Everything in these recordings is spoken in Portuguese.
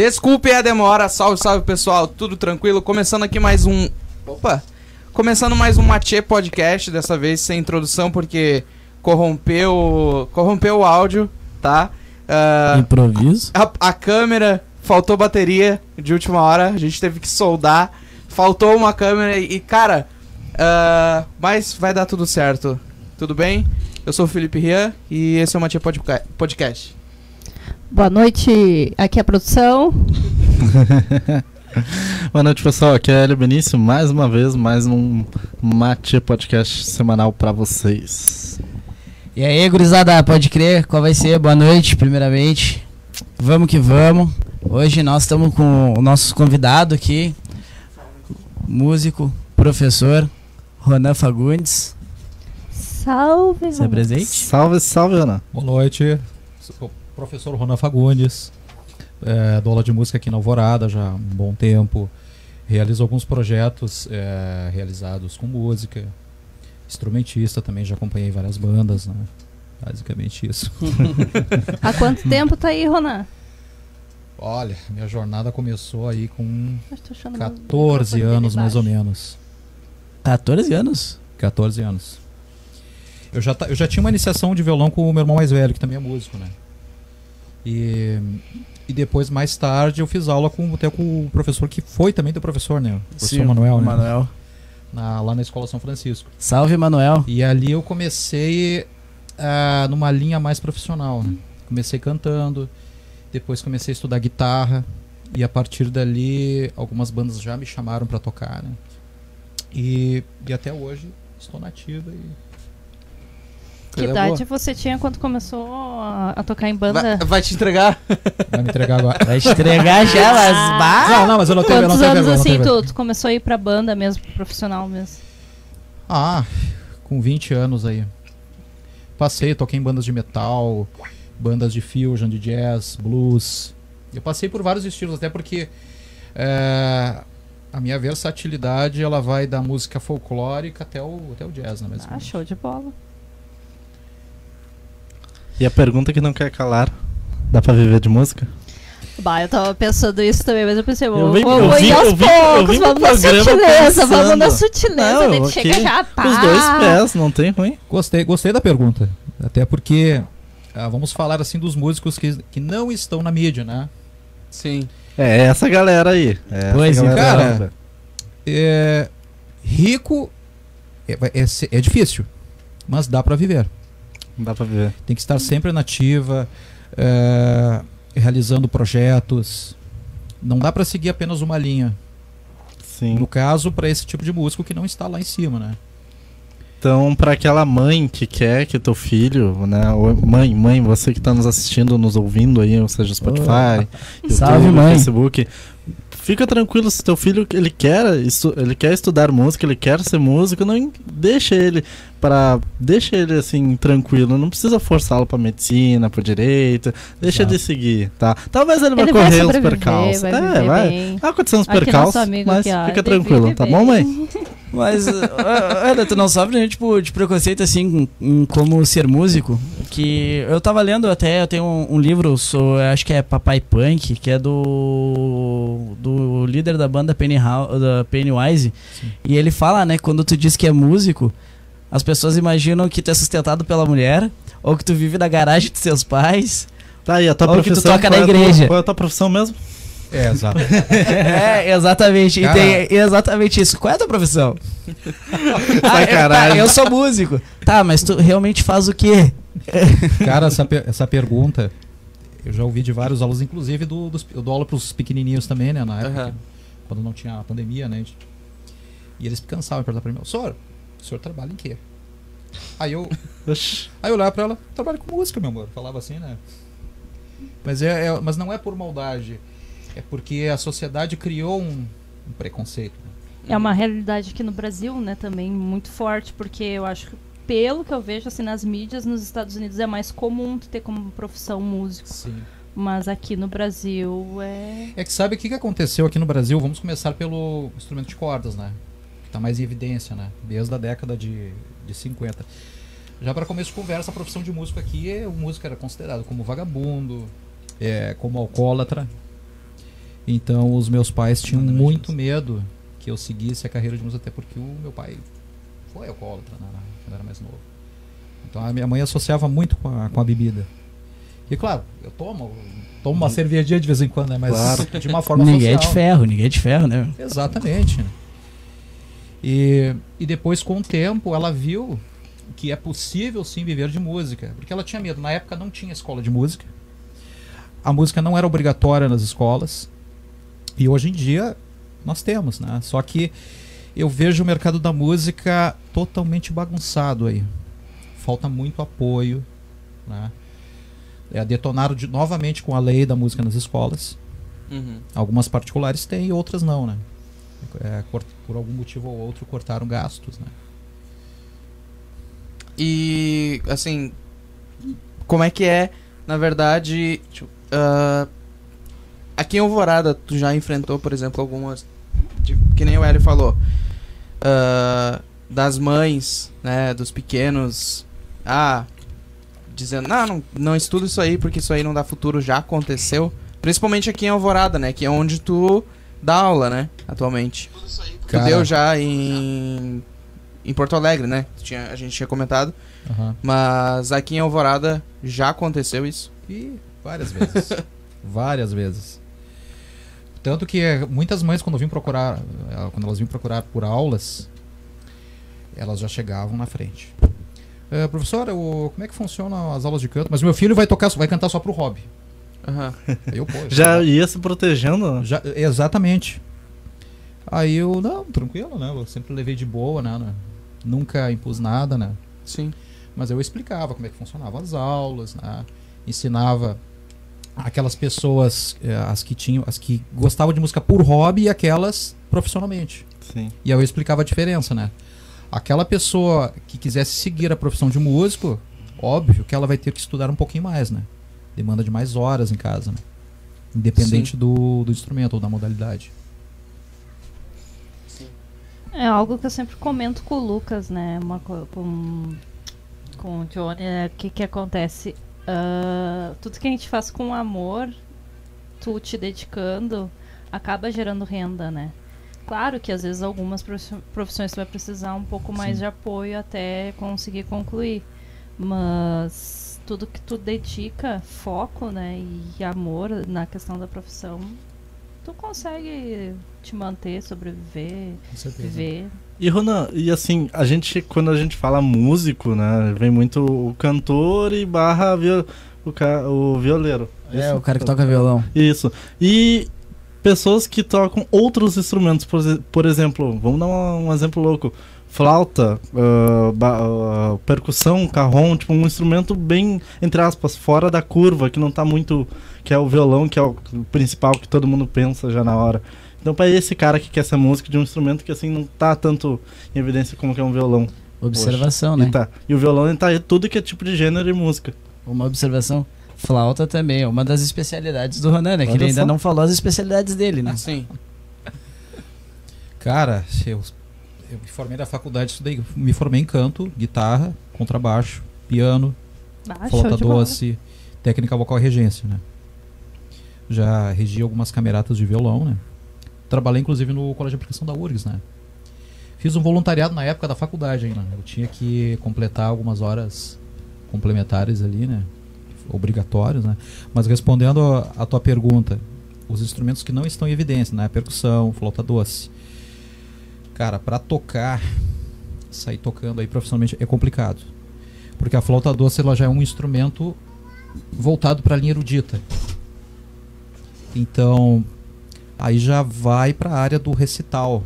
Desculpe a demora, salve, salve pessoal, tudo tranquilo? Começando aqui mais um. Opa! Começando mais um Matê Podcast, dessa vez sem introdução, porque corrompeu. corrompeu o áudio, tá? Ah, Improviso. a, a câmera, faltou bateria de última hora, a gente teve que soldar, faltou uma câmera e, cara, ah, mas vai dar tudo certo. Tudo bem? Eu sou o Felipe Rian e esse é o Matia Podca- Podcast. Boa noite, aqui é a produção. Boa noite, pessoal. Aqui é Hélio Benício. Mais uma vez, mais um Mate Podcast semanal pra vocês. E aí, gurizada, pode crer? Qual vai ser? Boa noite, primeiramente. Vamos que vamos. Hoje nós estamos com o nosso convidado aqui, músico, professor, Ronan Fagundes. Salve, Se apresente. Salve, salve, Ana. Boa noite, professor Ronan Fagundes, é, dou aula de música aqui na Alvorada já há um bom tempo, realizo alguns projetos é, realizados com música, instrumentista também, já acompanhei várias bandas, né? basicamente isso. Há quanto tempo tá aí, Ronan? Olha, minha jornada começou aí com Eu tô achando 14 o microfone anos mais ou menos, 14 anos. 14 anos. Eu já, ta- eu já tinha uma iniciação de violão com o meu irmão mais velho, que também é músico, né? E, e depois, mais tarde, eu fiz aula com, até com o professor que foi também teu professor, né? O professor Manuel, né? Manuel. Na- lá na Escola São Francisco. Salve, Manuel. E ali eu comecei ah, numa linha mais profissional, né? Comecei cantando, depois comecei a estudar guitarra, e a partir dali algumas bandas já me chamaram pra tocar, né? E, e até hoje estou nativa e Que Coisa idade você tinha quando começou a, a tocar em banda? Vai, vai te entregar? vai me entregar agora. Vai estregar já, mas bah! Não, não, mas eu não tenho, eu não Quantos anos vergonha, assim tu, tu começou a ir pra banda mesmo, pro profissional mesmo? Ah, com 20 anos aí. Passei, toquei em bandas de metal, bandas de fusion, de jazz, blues. Eu passei por vários estilos, até porque é, a minha versatilidade ela vai da música folclórica até o, até o jazz, né? Ah, basicamente. show de bola. E a pergunta que não quer calar: dá pra viver de música? Bah, eu tava pensando isso também, mas eu pensei, Eu vou, vim- vou, eu ir aos eu eu poucos, pro vamos na sutileza, vamos na sutileza, Não, aqui, chega já, tá. Com os dois pés, não tem ruim. Gostei, gostei da pergunta. Até porque ah, vamos falar assim dos músicos que, que não estão na mídia, né? Sim. É essa galera aí. É essa Pois é, galera cara. É, rico é, é, é difícil, mas dá pra viver. Não dá viver. Tem que estar sempre nativa, é, realizando projetos. Não dá pra seguir apenas uma linha. Sim. No caso, pra esse tipo de músico que não está lá em cima, né? Então, pra aquela mãe que quer que teu filho, né? ou- Mãe, mãe, você que tá nos assistindo, nos ouvindo aí, ou seja, Spotify, YouTube, Salve, mãe. Facebook. Fica tranquilo se teu filho ele quer, ele quer estudar música, ele quer ser músico, não deixa ele para deixa ele assim tranquilo, não precisa forçá-lo pra medicina, pro direito, deixa Exato. ele seguir, tá? Talvez ele vai Ele vai correr os percalços. vai é, vai. bem. Vai acontecer uns percalços, mas aqui, ó, fica tranquilo, tá bom, mãe? Mas, uh, olha, tu não sofre nenhum tipo de preconceito assim em como ser músico? Que eu tava lendo até, eu tenho um, um livro, sou, acho que é Papai Punk, que é do do líder da banda Penny Hou- da Pennywise. Sim. E ele fala, né, quando tu diz que é músico, as pessoas imaginam que tu é sustentado pela mulher, ou que tu vive na garagem dos seus pais. Tá aí, a tua Ou que tu profissão. toca na é igreja. Qual é a tua profissão mesmo? É, exato. é, exatamente. Cara. E tem exatamente isso. Qual é a tua profissão? Ah, eu, Sacanagem. tá, eu sou músico. Tá, mas tu realmente faz o quê? Cara, essa, pe- essa pergunta eu já ouvi de vários alunos, inclusive do, dos, eu dou aula pros pequenininhos também, né? Na época, Aham. quando não tinha a pandemia, né? E eles cansavam de perguntar pra mim, senhor, o senhor trabalha em quê? Aí eu, aí eu olhava pra ela, trabalho com música, meu amor. Falava assim, né? Mas, é, é- mas não é por maldade. É porque a sociedade criou um, um preconceito. né? É uma realidade aqui no Brasil, né, também muito forte, porque eu acho que pelo que eu vejo assim nas mídias nos Estados Unidos é mais comum tu ter como profissão músico, Sim. mas aqui no Brasil é É que sabe o que, que aconteceu aqui no Brasil? Vamos começar pelo instrumento de cordas, né? Que tá mais em evidência, né? Desde a década de, de 50. Já para começo de conversa, a profissão de músico aqui, é- o músico era considerado como vagabundo, é, como alcoólatra. Então os meus pais tinham muito medo que eu seguisse a carreira de música, até porque o meu pai foi alcoólatra né, quando era mais novo. Então a minha mãe associava muito com a, com a bebida. E claro, eu tomo, tomo uma cervejinha de vez em quando, né? Mas Claro. de uma forma Ninguém é de ferro, ninguém é de ferro, né? Exatamente. E, e depois, com o tempo, ela viu que é possível sim viver de música. Porque ela tinha medo. Na época não tinha escola de música. A música não era obrigatória nas escolas. E hoje em dia nós temos, né? Só que eu vejo o mercado da música totalmente bagunçado aí. Falta muito apoio, né? É, detonaram de, novamente com a lei da música nas escolas. Uhum. Algumas particulares têm e outras não, né? É, cort- por algum motivo ou outro cortaram gastos, né? E, assim, como é que é, na verdade, ah, aqui em Alvorada, tu já enfrentou, por exemplo, algumas, tipo, que nem o Hélio falou, ah, das mães, né, dos pequenos, ah, dizendo, não, não, não estuda isso aí porque isso aí não dá futuro, já aconteceu, principalmente aqui em Alvorada, né, que é onde tu dá aula, né, atualmente. Tu deu já em, em Porto Alegre, né, tinha, a gente tinha comentado, Aham. mas aqui em Alvorada já aconteceu isso. E várias vezes. várias vezes. Tanto que eh, muitas mães quando vinham procurar, eh, quando elas vinham procurar por aulas, elas já chegavam na frente. Eh, professora, o- como é que funcionam as aulas de canto? Mas meu filho vai tocar, vai cantar só pro hobby. Aham. Aí eu, pô, Já ia se protegendo? né? Já, exatamente. Aí eu, não, tranquilo, né? Eu sempre levei de boa, né? né? Nunca impus nada, né? Sim. Mas eu explicava como é que funcionavam as aulas, né? Ensinava aquelas pessoas, eh, as que tinham, as que gostavam de música por hobby e aquelas profissionalmente. Sim. E aí eu explicava a diferença, né? Aquela pessoa que quisesse seguir a profissão de músico, óbvio que ela vai ter que estudar um pouquinho mais, né? Demanda de mais horas em casa, né? Independente do, do instrumento ou da modalidade. É algo que eu sempre comento com o Lucas, né? Uma, co- com, com o Johnny, é, o que que acontece? Ah, tudo que a gente faz com amor, tu te dedicando, acaba gerando renda, né? Claro que às vezes algumas profi- profissões tu vai precisar um pouco mais Sim. de apoio até conseguir concluir. Mas tudo que tu dedica, foco, né, e amor na questão da profissão, tu consegue te manter, sobreviver, viver. E Ronan, e assim, a gente, quando a gente fala músico, né, vem muito o cantor e barra viol, o, ca, o violeiro. É, Isso? o cara que toca violão. Isso. E pessoas que tocam outros instrumentos, por, por exemplo, vamos dar um, um exemplo louco. Flauta, ah, ba- ah, percussão, carrom, tipo um instrumento bem, entre aspas, fora da curva, que não tá muito. que é o violão, que é o principal que todo mundo pensa já na hora. Então, pra esse cara que quer ser músico de um instrumento que assim não tá tanto em evidência como que é um violão. Observação, E, né? tá. e o violão ele tá em tudo que é tipo de gênero e música. Uma observação. Flauta também é uma das especialidades do Ronan, né? Que ele ainda não falou as especialidades dele, né? Sim. Cara, eu, eu me formei na faculdade, estudei, me formei em canto, guitarra, contrabaixo, piano, Ah, flauta doce, técnica vocal e regência, né? Já regi algumas cameratas de violão, né? Trabalhei inclusive no colégio de aplicação da URGS, né? Fiz um voluntariado na época da faculdade ainda. né? Eu tinha que completar algumas horas complementares ali, né? Obrigatórios, né? Mas respondendo a tua pergunta, os instrumentos que não estão em evidência, né? Percussão, flauta doce. Cara, pra tocar, sair tocando aí profissionalmente é complicado. Porque a flauta doce ela já é um instrumento voltado para a linha erudita. Então, aí já vai para a área do recital,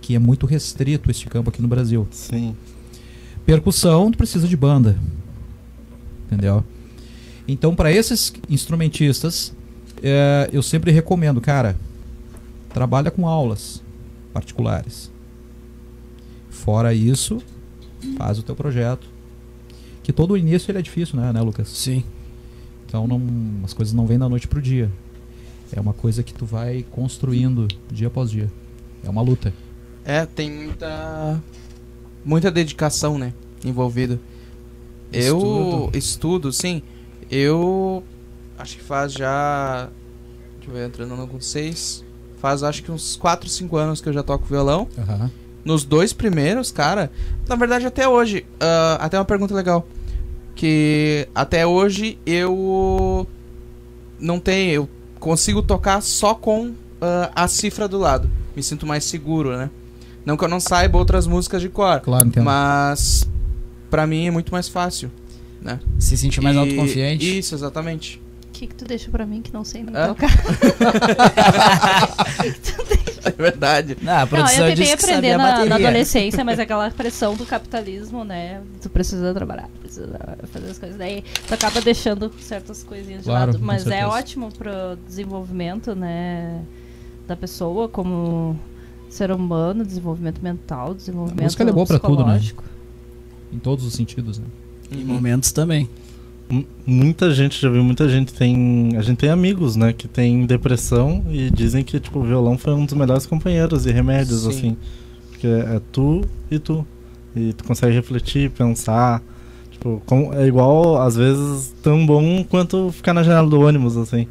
que é muito restrito este campo aqui no Brasil. Sim. Percussão, tu precisa de banda. Entendeu? Então, para esses instrumentistas, é, eu sempre recomendo, cara, trabalha com aulas particulares. Fora isso, faz o teu projeto. Que todo o início ele é difícil, né, né, Lucas? Sim. Então não, as coisas não vêm da noite pro dia. É uma coisa que tu vai construindo dia após dia. É uma luta. É, tem muita. muita dedicação, né? Envolvida. Eu Estudo. sim. Eu acho que faz já. que vai entrando no com 6. Faz acho que uns 4, 5 anos que eu já toco violão. Aham. Nos dois primeiros, cara, na verdade até hoje, ah, até uma pergunta legal. Que até hoje eu não tenho, eu consigo tocar só com ah, a cifra do lado. Me sinto mais seguro, né? Não que eu não saiba outras músicas de cor, Claro, entendo. mas pra mim é muito mais fácil. Se sentir mais E- autoconfiante. Isso, exatamente. O que, que tu deixa pra mim que não sei nem tocar? É verdade. Ah, a Não, produção eu tentei aprender a na, na adolescência, mas aquela pressão do capitalismo, né? Tu precisa trabalhar, precisa fazer as coisas. Daí tu acaba deixando certas coisinhas de Claro, lado. com Mas é ótimo pro desenvolvimento, né? Da pessoa como ser humano, desenvolvimento mental, desenvolvimento música ela é boa pra tudo, né? psicológico. Em todos os sentidos, né? Em momentos também. Muita gente, já viu, muita gente tem. A gente tem amigos, né, que tem depressão e dizem que, tipo, o violão foi um dos melhores companheiros e remédios, Sim. assim. Porque é tu e tu. E tu consegue refletir, pensar. Tipo, como- é igual, às vezes, tão bom quanto ficar na janela do ônibus, assim.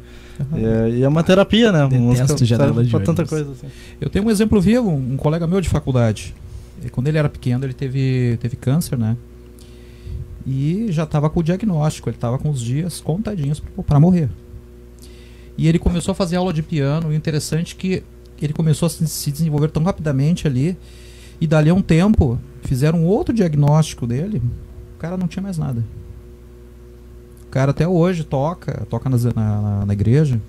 E é, e é uma terapia, né? Detesto Música janela de pra tanta coisa, assim. Eu tenho um exemplo vivo, um colega meu de faculdade. Quando ele era pequeno, ele teve, teve câncer, né? E já estava com o diagnóstico, ele estava com os dias contadinhos para morrer. E ele começou a fazer aula de piano, e o interessante é que ele começou a se se desenvolver tão rapidamente ali, e dali a um tempo fizeram outro diagnóstico dele, o cara não tinha mais nada. O cara até hoje toca, toca nas- na, na, na igreja,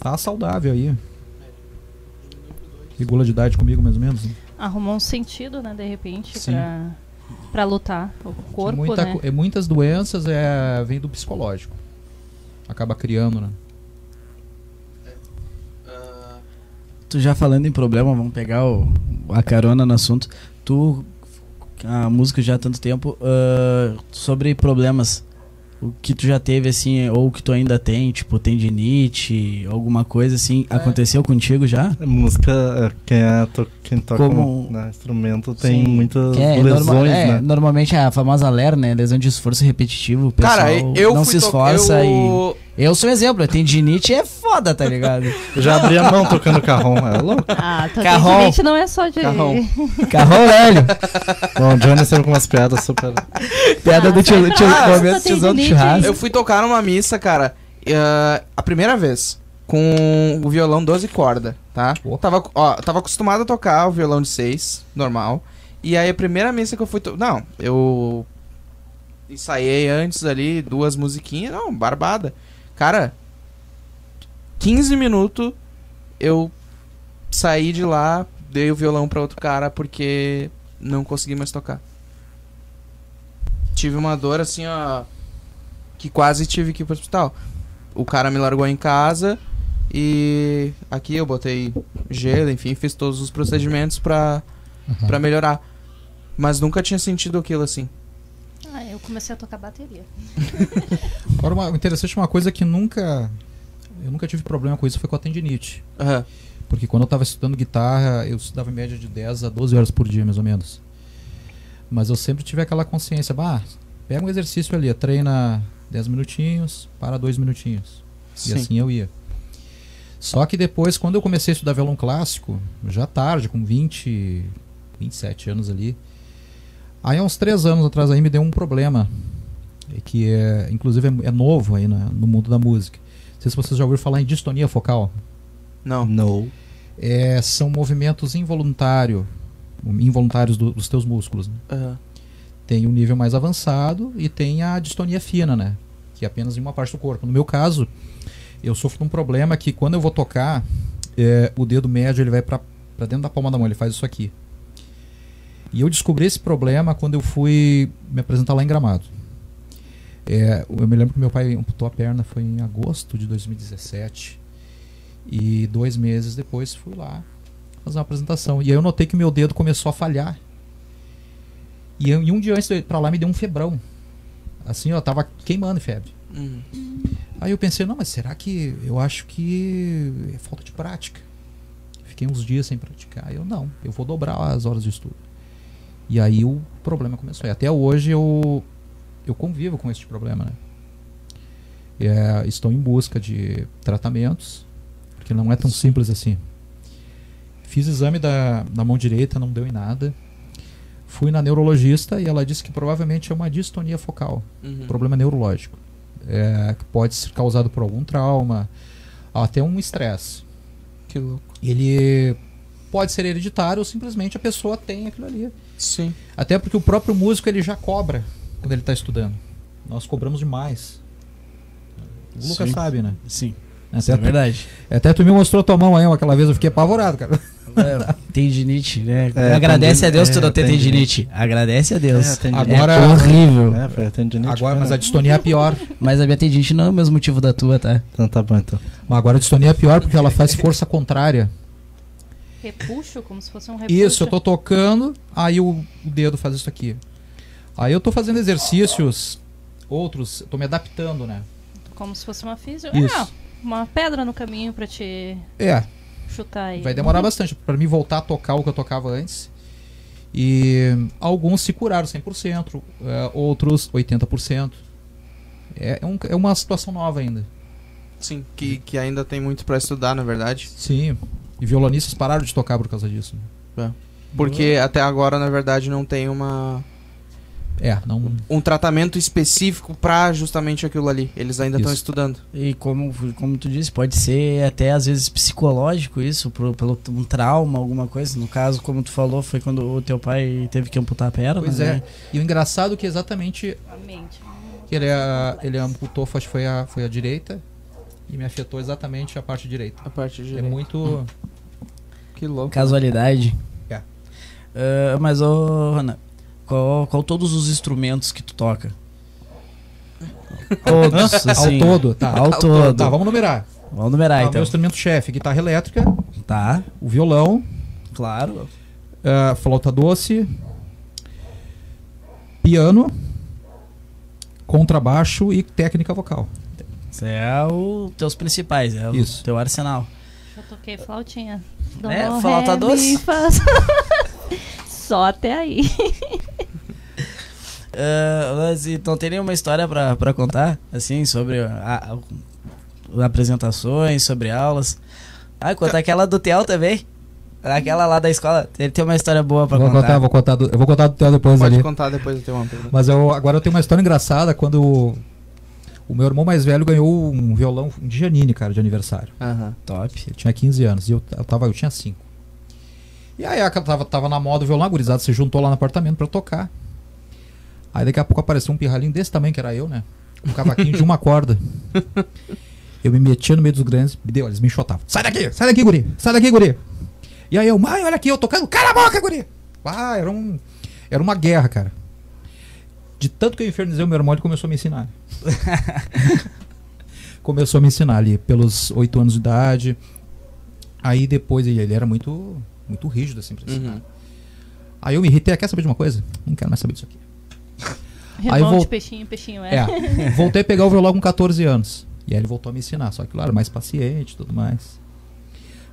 tá saudável aí. Regula de idade comigo, mais ou menos. né? Arrumou um sentido, né, de repente, Sim. pra, pra lutar. O corpo, Muita né? é, muitas doenças é, vêm do psicológico. Acaba criando, né? Tu já falando em problema, vamos pegar o, a carona no assunto. Tu, a música já há tanto tempo, ah, sobre problemas. O que tu já teve, assim, ou que tu ainda tem, tipo tendinite, alguma coisa assim, É. aconteceu contigo já? Música, é, quem, é, to- quem toca Como- né, instrumento tem Sim. muitas É, lesões, norma- é, né? normalmente a famosa LER, né? Lesão de esforço repetitivo. O pessoal Cara, eu não se esforça eu... e. Eu sou exemplo, tendinite é foda, tá ligado? Eu já abri a mão tocando carrom, é louco. Ah, tua Carrão. tendinite não é só de... Carrão. Carrão velho. Bom, o Johnny sempre com umas piadas super. Piada Ah, do tio, tio, ah, momento essa tiozão do churrasco. Eu fui tocar numa missa, cara, eh, a primeira vez, com o violão 12 corda, tá? Opa. Tava, ó, tava acostumado a tocar o violão de 6, normal. E aí a primeira missa que eu fui... To... Não, eu ensaiei antes ali duas musiquinhas, não, barbada. Cara, 15 minutos eu saí de lá, dei o violão pra outro cara porque não consegui mais tocar. Tive uma dor assim, ó, que quase tive que ir pro hospital. O cara me largou em casa e aqui eu botei gelo, enfim, fiz todos os procedimentos pra, Aham. pra melhorar. Mas nunca tinha sentido aquilo assim. Ah, eu comecei a tocar bateria. Agora, uma, interessante uma coisa que nunca. Eu nunca tive problema com isso foi com a tendinite. Aham. Porque quando eu estava estudando guitarra, eu estudava em média de 10 a 12 horas por dia, mais ou menos. Mas eu sempre tive aquela consciência, bah, pega um exercício ali, treina 10 minutinhos, para 2 minutinhos. E Sim. assim eu ia. Só que depois, quando eu comecei a estudar violão clássico, já tarde, com 20, 27 anos ali, aí há uns 3 anos atrás aí me deu um problema, é que é, inclusive é, é novo aí na- no mundo da música. Não sei se vocês já ouviram falar em distonia focal. Não. No. É, são movimentos involuntário, involuntários do- dos teus músculos. né? Aham. Tem um nível mais avançado e tem a distonia fina, né? Que é apenas em uma parte do corpo. No meu caso, eu sofro de um problema que quando eu vou tocar, é, o dedo médio ele vai para dentro da palma da mão, ele faz isso aqui. E eu descobri esse problema quando eu fui me apresentar lá em Gramado. É, eu me lembro que meu pai amputou a perna, foi em agosto de 2017. E dois meses depois fui lá fazer uma apresentação. E aí eu notei que meu dedo começou a falhar. E, eu- e um dia antes de eu ir pra lá me deu um febrão. Assim, ó, tava queimando febre. Uhum. Aí eu pensei, não, mas será que eu acho que é falta de prática? Fiquei uns dias sem praticar. Eu não, eu vou dobrar as horas de estudo. E aí o problema começou. E até hoje eu eu convivo com esse problema, né? É, estou em busca de tratamentos Porque não é tão simples assim. Fiz exame da, da mão direita, não deu em nada. Fui na neurologista e ela disse que provavelmente é uma distonia focal, Uhum. problema neurológico. É, que pode ser causado por algum trauma, até um estresse. Que louco. Ele pode ser hereditário ou simplesmente a pessoa tem aquilo ali. Sim. Até porque o próprio músico ele já cobra quando ele está estudando. Nós cobramos demais. O Lucas Sim. sabe, né? Sim, Até, isso é verdade. até tu me mostrou tua mão aí aquela vez, eu fiquei apavorado, cara. É, tendinite, né? É, Agradece a Deus tendinite, tu não é, ter tendinite. tendinite. Agradece a Deus. É, tendinite. Agora- é horrível. É, foi a tendinite. Agora, mas a distonia é pior. Mas a minha tendinite não é o mesmo motivo da tua, tá? Então tá bom, então. Mas agora a distonia é pior porque ela faz força contrária. Repuxo, como se fosse um repuxo. Isso, eu tô tocando, aí o, dedo faz isso aqui. Aí eu tô fazendo exercícios, outros, eu tô me adaptando, né? Como se fosse uma. Isso. Ah, uma pedra no caminho pra te É, chutar aí. vai demorar bastante pra mim voltar a tocar o que eu tocava antes. E alguns se curaram 100%, é, outros 80%. É, é, um- é uma situação nova ainda. Sim, que, que ainda tem muito pra estudar, na verdade. Sim. E violonistas pararam de tocar por causa disso. Porque até agora, na verdade, não tem uma, É, não. um tratamento específico pra justamente aquilo ali. Eles ainda estão estudando. E como, como tu disse, pode ser até às vezes psicológico isso, pro, pelo um trauma, alguma coisa. No caso, como tu falou, foi quando o teu pai teve que amputar a perna. Pois né? é. E o engraçado é que exatamente A mente. que ele, é- ele amputou, acho que foi a, foi a direita. E me afetou exatamente a parte direita. A parte de É muito. Que louco. Casualidade. É. Ah, mas, ô, Rana, qual, qual todos os instrumentos que tu toca? Todos, assim. ao todo, tá. Ao todo. Tá, vamos numerar. Vamos numerar, Tá, o então. meu instrumento chefe, guitarra elétrica, Tá, o violão, claro. ah, flauta doce, piano, contrabaixo e técnica vocal. Isso é os teus principais, é o Isso. teu arsenal. Eu toquei flautinha. É, Dó, flauta ré, doce? Só até aí. Ah, mas então tem nenhuma história pra, pra contar, assim, sobre a- a- apresentações, sobre aulas? Ah, conta aquela do Theo também. Aquela lá da escola. Ele tem uma história boa pra vou contar. contar, vou contar do, eu vou contar do teu depois Pode ali. contar depois eu tenho uma pergunta. Mas eu, agora eu tenho uma história engraçada quando o, meu irmão mais velho ganhou um violão de Janine, cara, de aniversário. Aham. Top. Ele tinha 15 anos e eu, eu, tava, eu tinha 5. E aí a- tava, tava na moda o violão, a gurizada se juntou lá no apartamento pra tocar. Aí daqui a pouco apareceu um pirralhinho desse tamanho que era eu, né? Um cavaquinho de uma corda. Eu me metia no meio dos grandes, me deu, eles me enxotavam. Sai daqui, sai daqui, guri, sai daqui, guri. E aí eu, mãe, olha aqui, eu tocando, cala a boca, guri. Ah, era, um, era uma guerra, cara. De tanto que eu infernizei o meu irmão, ele começou a me ensinar. começou a me ensinar ali, pelos 8 anos de idade. Aí depois ele, ele era muito muito rígido assim pra ensinar. Uhum. Aí eu me irritei, "Ah, quer saber de uma coisa? Não quero mais saber disso aqui. Aí vou- de peixinho, peixinho é. É, voltei a pegar o violão com 14 anos. E aí ele voltou a me ensinar, só que claro, mais paciente e tudo mais.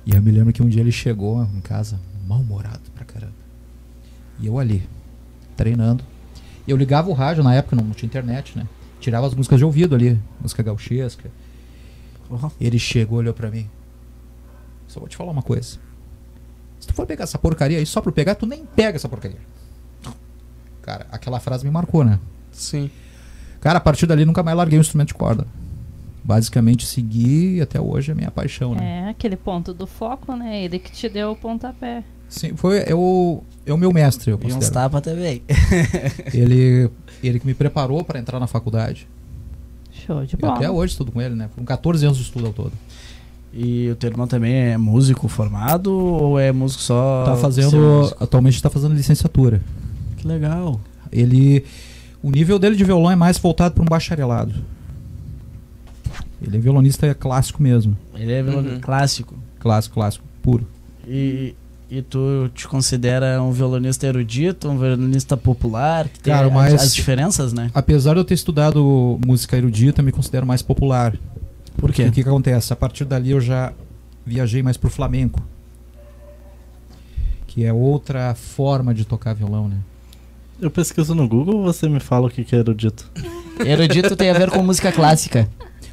E eu me lembro que um dia ele chegou em casa mal-humorado pra caramba. E eu ali, treinando. Eu ligava o rádio, na época não tinha internet, né? Tirava as músicas de ouvido ali, música gauchesca. Ele chegou, olhou pra mim. Só vou te falar uma coisa. Se tu for pegar essa porcaria aí só pra pegar, tu nem pega essa porcaria. Cara, aquela frase me marcou, né? Sim. Cara, a partir dali nunca mais larguei o instrumento de corda. Basicamente segui e até hoje é minha paixão, né? É, aquele ponto do foco, né? Ele que te deu o pontapé. Sim, foi é o, é o meu mestre, eu E uns tapas também. Ele, ele que me preparou para entrar na faculdade. Show de E bola. até hoje estudo com ele, né? Foram 14 anos de estudo ao todo. E o teu irmão também é músico formado ou é músico só? tá fazendo, atualmente está fazendo licenciatura. Que legal. Ele, o nível dele de violão é mais voltado para um bacharelado. Ele é violonista clássico mesmo, Ele é violão Uhum. clássico. clássico, clássico, puro. E, e tu te considera um violonista erudito, um violonista popular? Que tem Cara, as- as diferenças, né? Apesar de eu ter estudado música erudita, eu me considero mais popular. Por quê? o que, que acontece? A partir dali eu já viajei mais pro flamenco. Que é outra forma de tocar violão, né? Eu pesquiso no Google ou você me fala o que que é erudito? Erudito tem a ver com música clássica.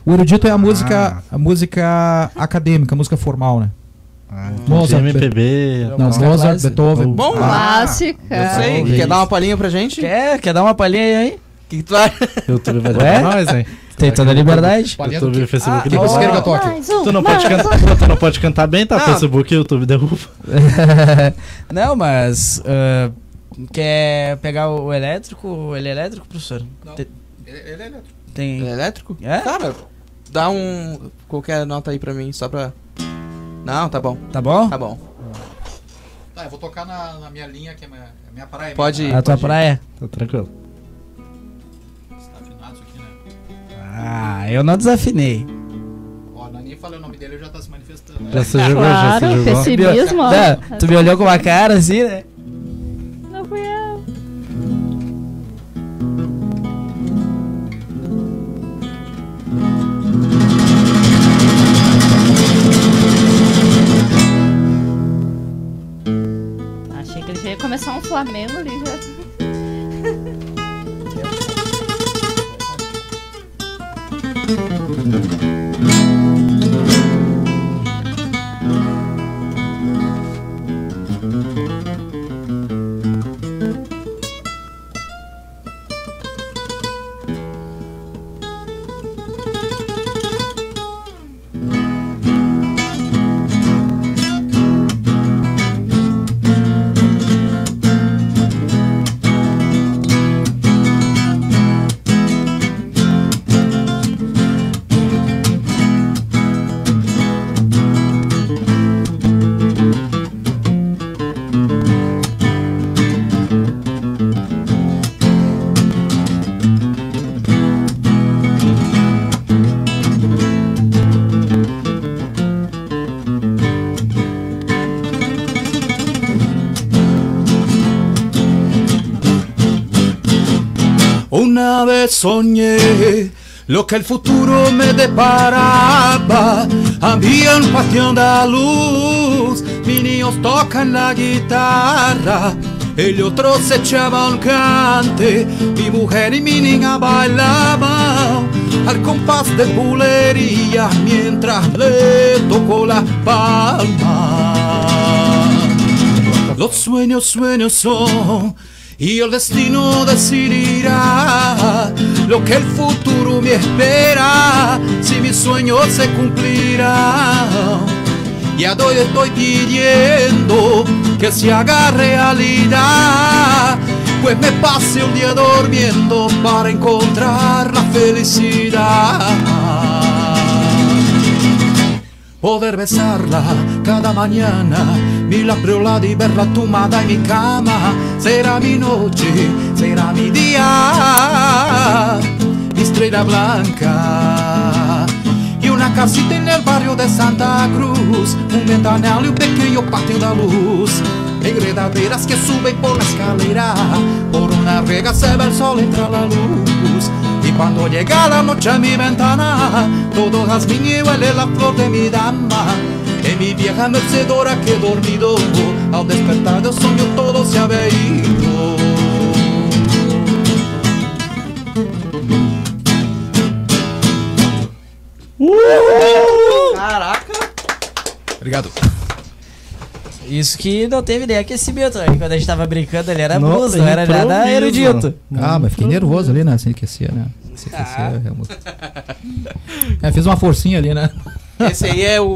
O erudito é a música, a música acadêmica, a música formal, né? Ah, Mozart, MPB. Não, música Mozart. Beethoven. Bom, Ah, Clássica. eu sei. Talvez. Quer dar uma palhinha pra gente? Quer, quer dar uma palhinha aí? O que, que tu vai? YouTube vai dar pra nós, hein? Tem toda a liberdade. YouTube e? Facebook. Que derruba. que toque? Mais um, Tu não, mais pode um. cantar, tu não pode cantar bem, tá? Não. Facebook e YouTube derruba. Não, mas. ah, quer pegar o elétrico? Ele é elétrico, professor? Não. Te- Ele, ele é elétrico. Tem. É elétrico? É? Cara, dá um. qualquer nota aí pra mim, só pra. Não, tá bom, Tá bom? tá bom. Tá, eu vou tocar na, na minha linha, que é a minha, a minha praia. Pode ir. A tua pode ir. praia? Tá tranquilo. Tá afinado isso aqui, né? Ah, eu não desafinei. Ó, não nem falei o nome dele, ele já tá se manifestando. né? Já se jogou, já Claro, se jogou. pessimismo. ó. Não, tu me olhou com uma cara assim, né? Começar um Flamengo ali já. Una vez soñé lo que el futuro me deparaba. Había un patio andaluz, mis niños tocan la guitarra. El otro se echaba un cante, mi mujer y mi niña bailaban al compás de bulería mientras le tocó la palma. Los sueños, sueños son y el destino decidirá lo que el futuro me espera si mis sueños se cumplirán. Ya doy estoy pidiendo que se haga realidad, pues me pase un día durmiendo para encontrar la felicidad poder besarla cada mañana, mi labriola y verla tumbada en mi cama, será mi noche, será mi día, mi estrella blanca. Y una casita en el barrio de Santa Cruz, un ventanal y un pequeño patio de luz. Enredaderas que suben por la escalera, por una rega se ve el sol, entra la luz. Cuando llega la noche a mi ventana, todo jazmín y huele la flor de mi dama. En mi vieja mecedora que he dormido, al despertar del sueño todo se había ido. Caraca! Obrigado. Isso que não teve nem aquecimento. Aí quando a gente tava brincando, ele era Não, blues, não era nada erudito. Ah, mas fiquei nervoso ali, né? Sem aquecer, né? Aquecer. Ah. é, música. É, fiz uma forcinha ali, né? Esse aí é o.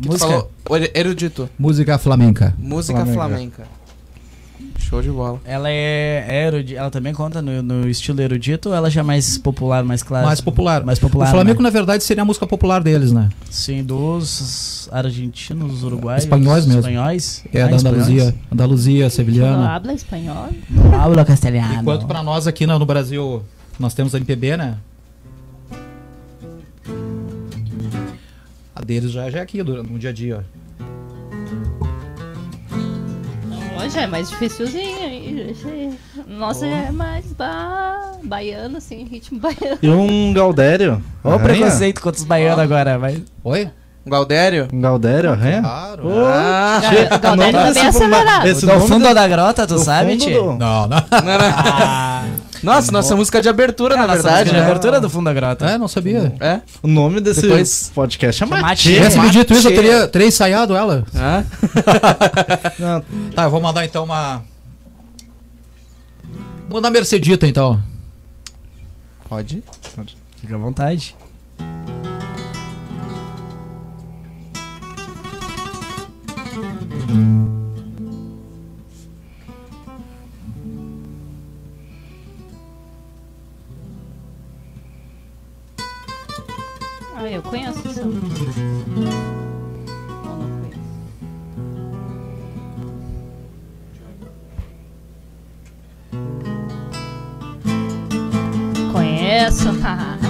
que Música. falou, erudito. Música flamenca. Música Flamenca. flamenca. Show de bola. Ela é, é erudita. Ela também conta no, no estilo erudito ou ela já é mais popular, mais clara? Mais popular. Mais popular. o flamenco, né? na verdade, seria a música popular deles, né? Sim, dos argentinos, uruguaios. Espanhóis mesmo. Espanhóis. É Ah, da Andaluzia. espanhóis. Andaluzia, Não sevilhana. habla espanhol? Não hablo castelhano. Enquanto pra nós aqui no, no Brasil, nós temos a MPB, né? A deles já, já é aqui, no dia a dia, ó. Hoje é mais dificilzinho. Nossa, é mais ba... baiano, assim, ritmo baiano. E um Gaudério. Olha o preconceito contra os baianos agora, vai. Oi? Um Galdério? Um Gaudério, arranha? Claro. Ah, Ga- Galdério Nome também é acelerado. esse Do nome fundo do- da grota, tu do sabe, tio? do- Não, não. não, não. Ah, Nossa, nossa música de abertura, na verdade, a né? abertura do Fundo da Grota. É, não sabia. É? O nome desse Depois- podcast é Mate. Se me dito isso, eu teria, teria ensaiado ela. Não, Tá, eu vou mandar então uma. Vou mandar Mercedita então. Pode. Fica à vontade. Eu conheço música. Ou não conheço? Conheço.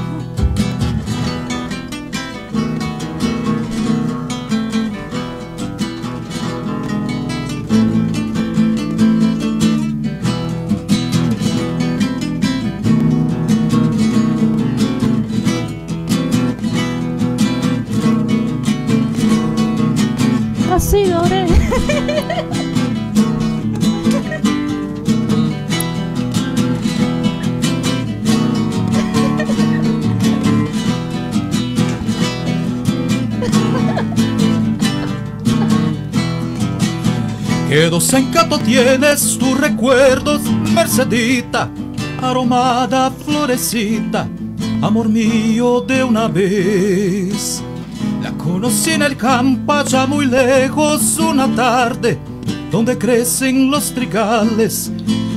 A senhora. Qué dos encanto tienes tus recuerdos, Mercedita, aromada florecita, amor mío de una vez. Conocí en el campo allá muy lejos una tarde, donde crecen los trigales,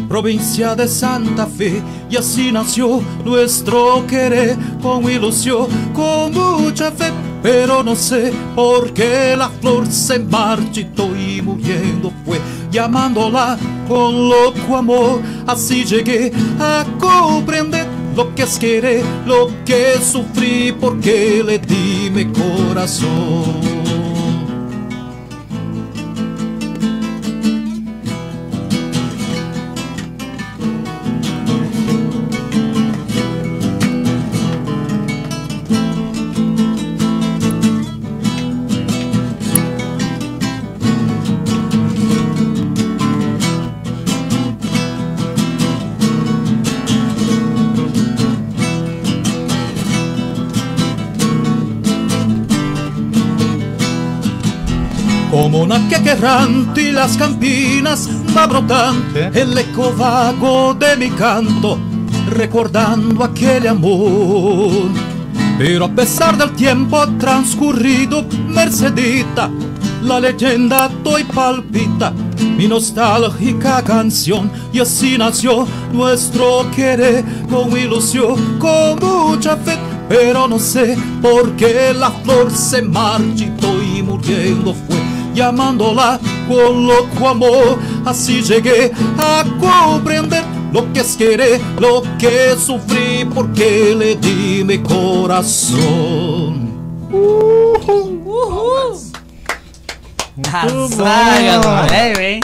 provincia de Santa Fe, y así nació nuestro querer con ilusión, con mucha fe. Pero no sé por qué la flor se marchitó y muriendo fue, llamándola con loco amor. Así llegué a comprender lo que es querer, lo que sufrí, porque le di mi corazón. Como una que errante y las campinas va brotando el eco vago de mi canto, recordando aquel amor. Pero a pesar del tiempo transcurrido, Mercedita, la leyenda hoy palpita mi nostálgica canción y así nació nuestro querer con ilusión, con mucha fe. Pero no sé por qué la flor se marchitó y muriendo fue, llamándola con loco amor. Así llegué a comprender lo que es querer, lo que sufrí, porque le di mi corazón. Razaga, bom. velho, hein?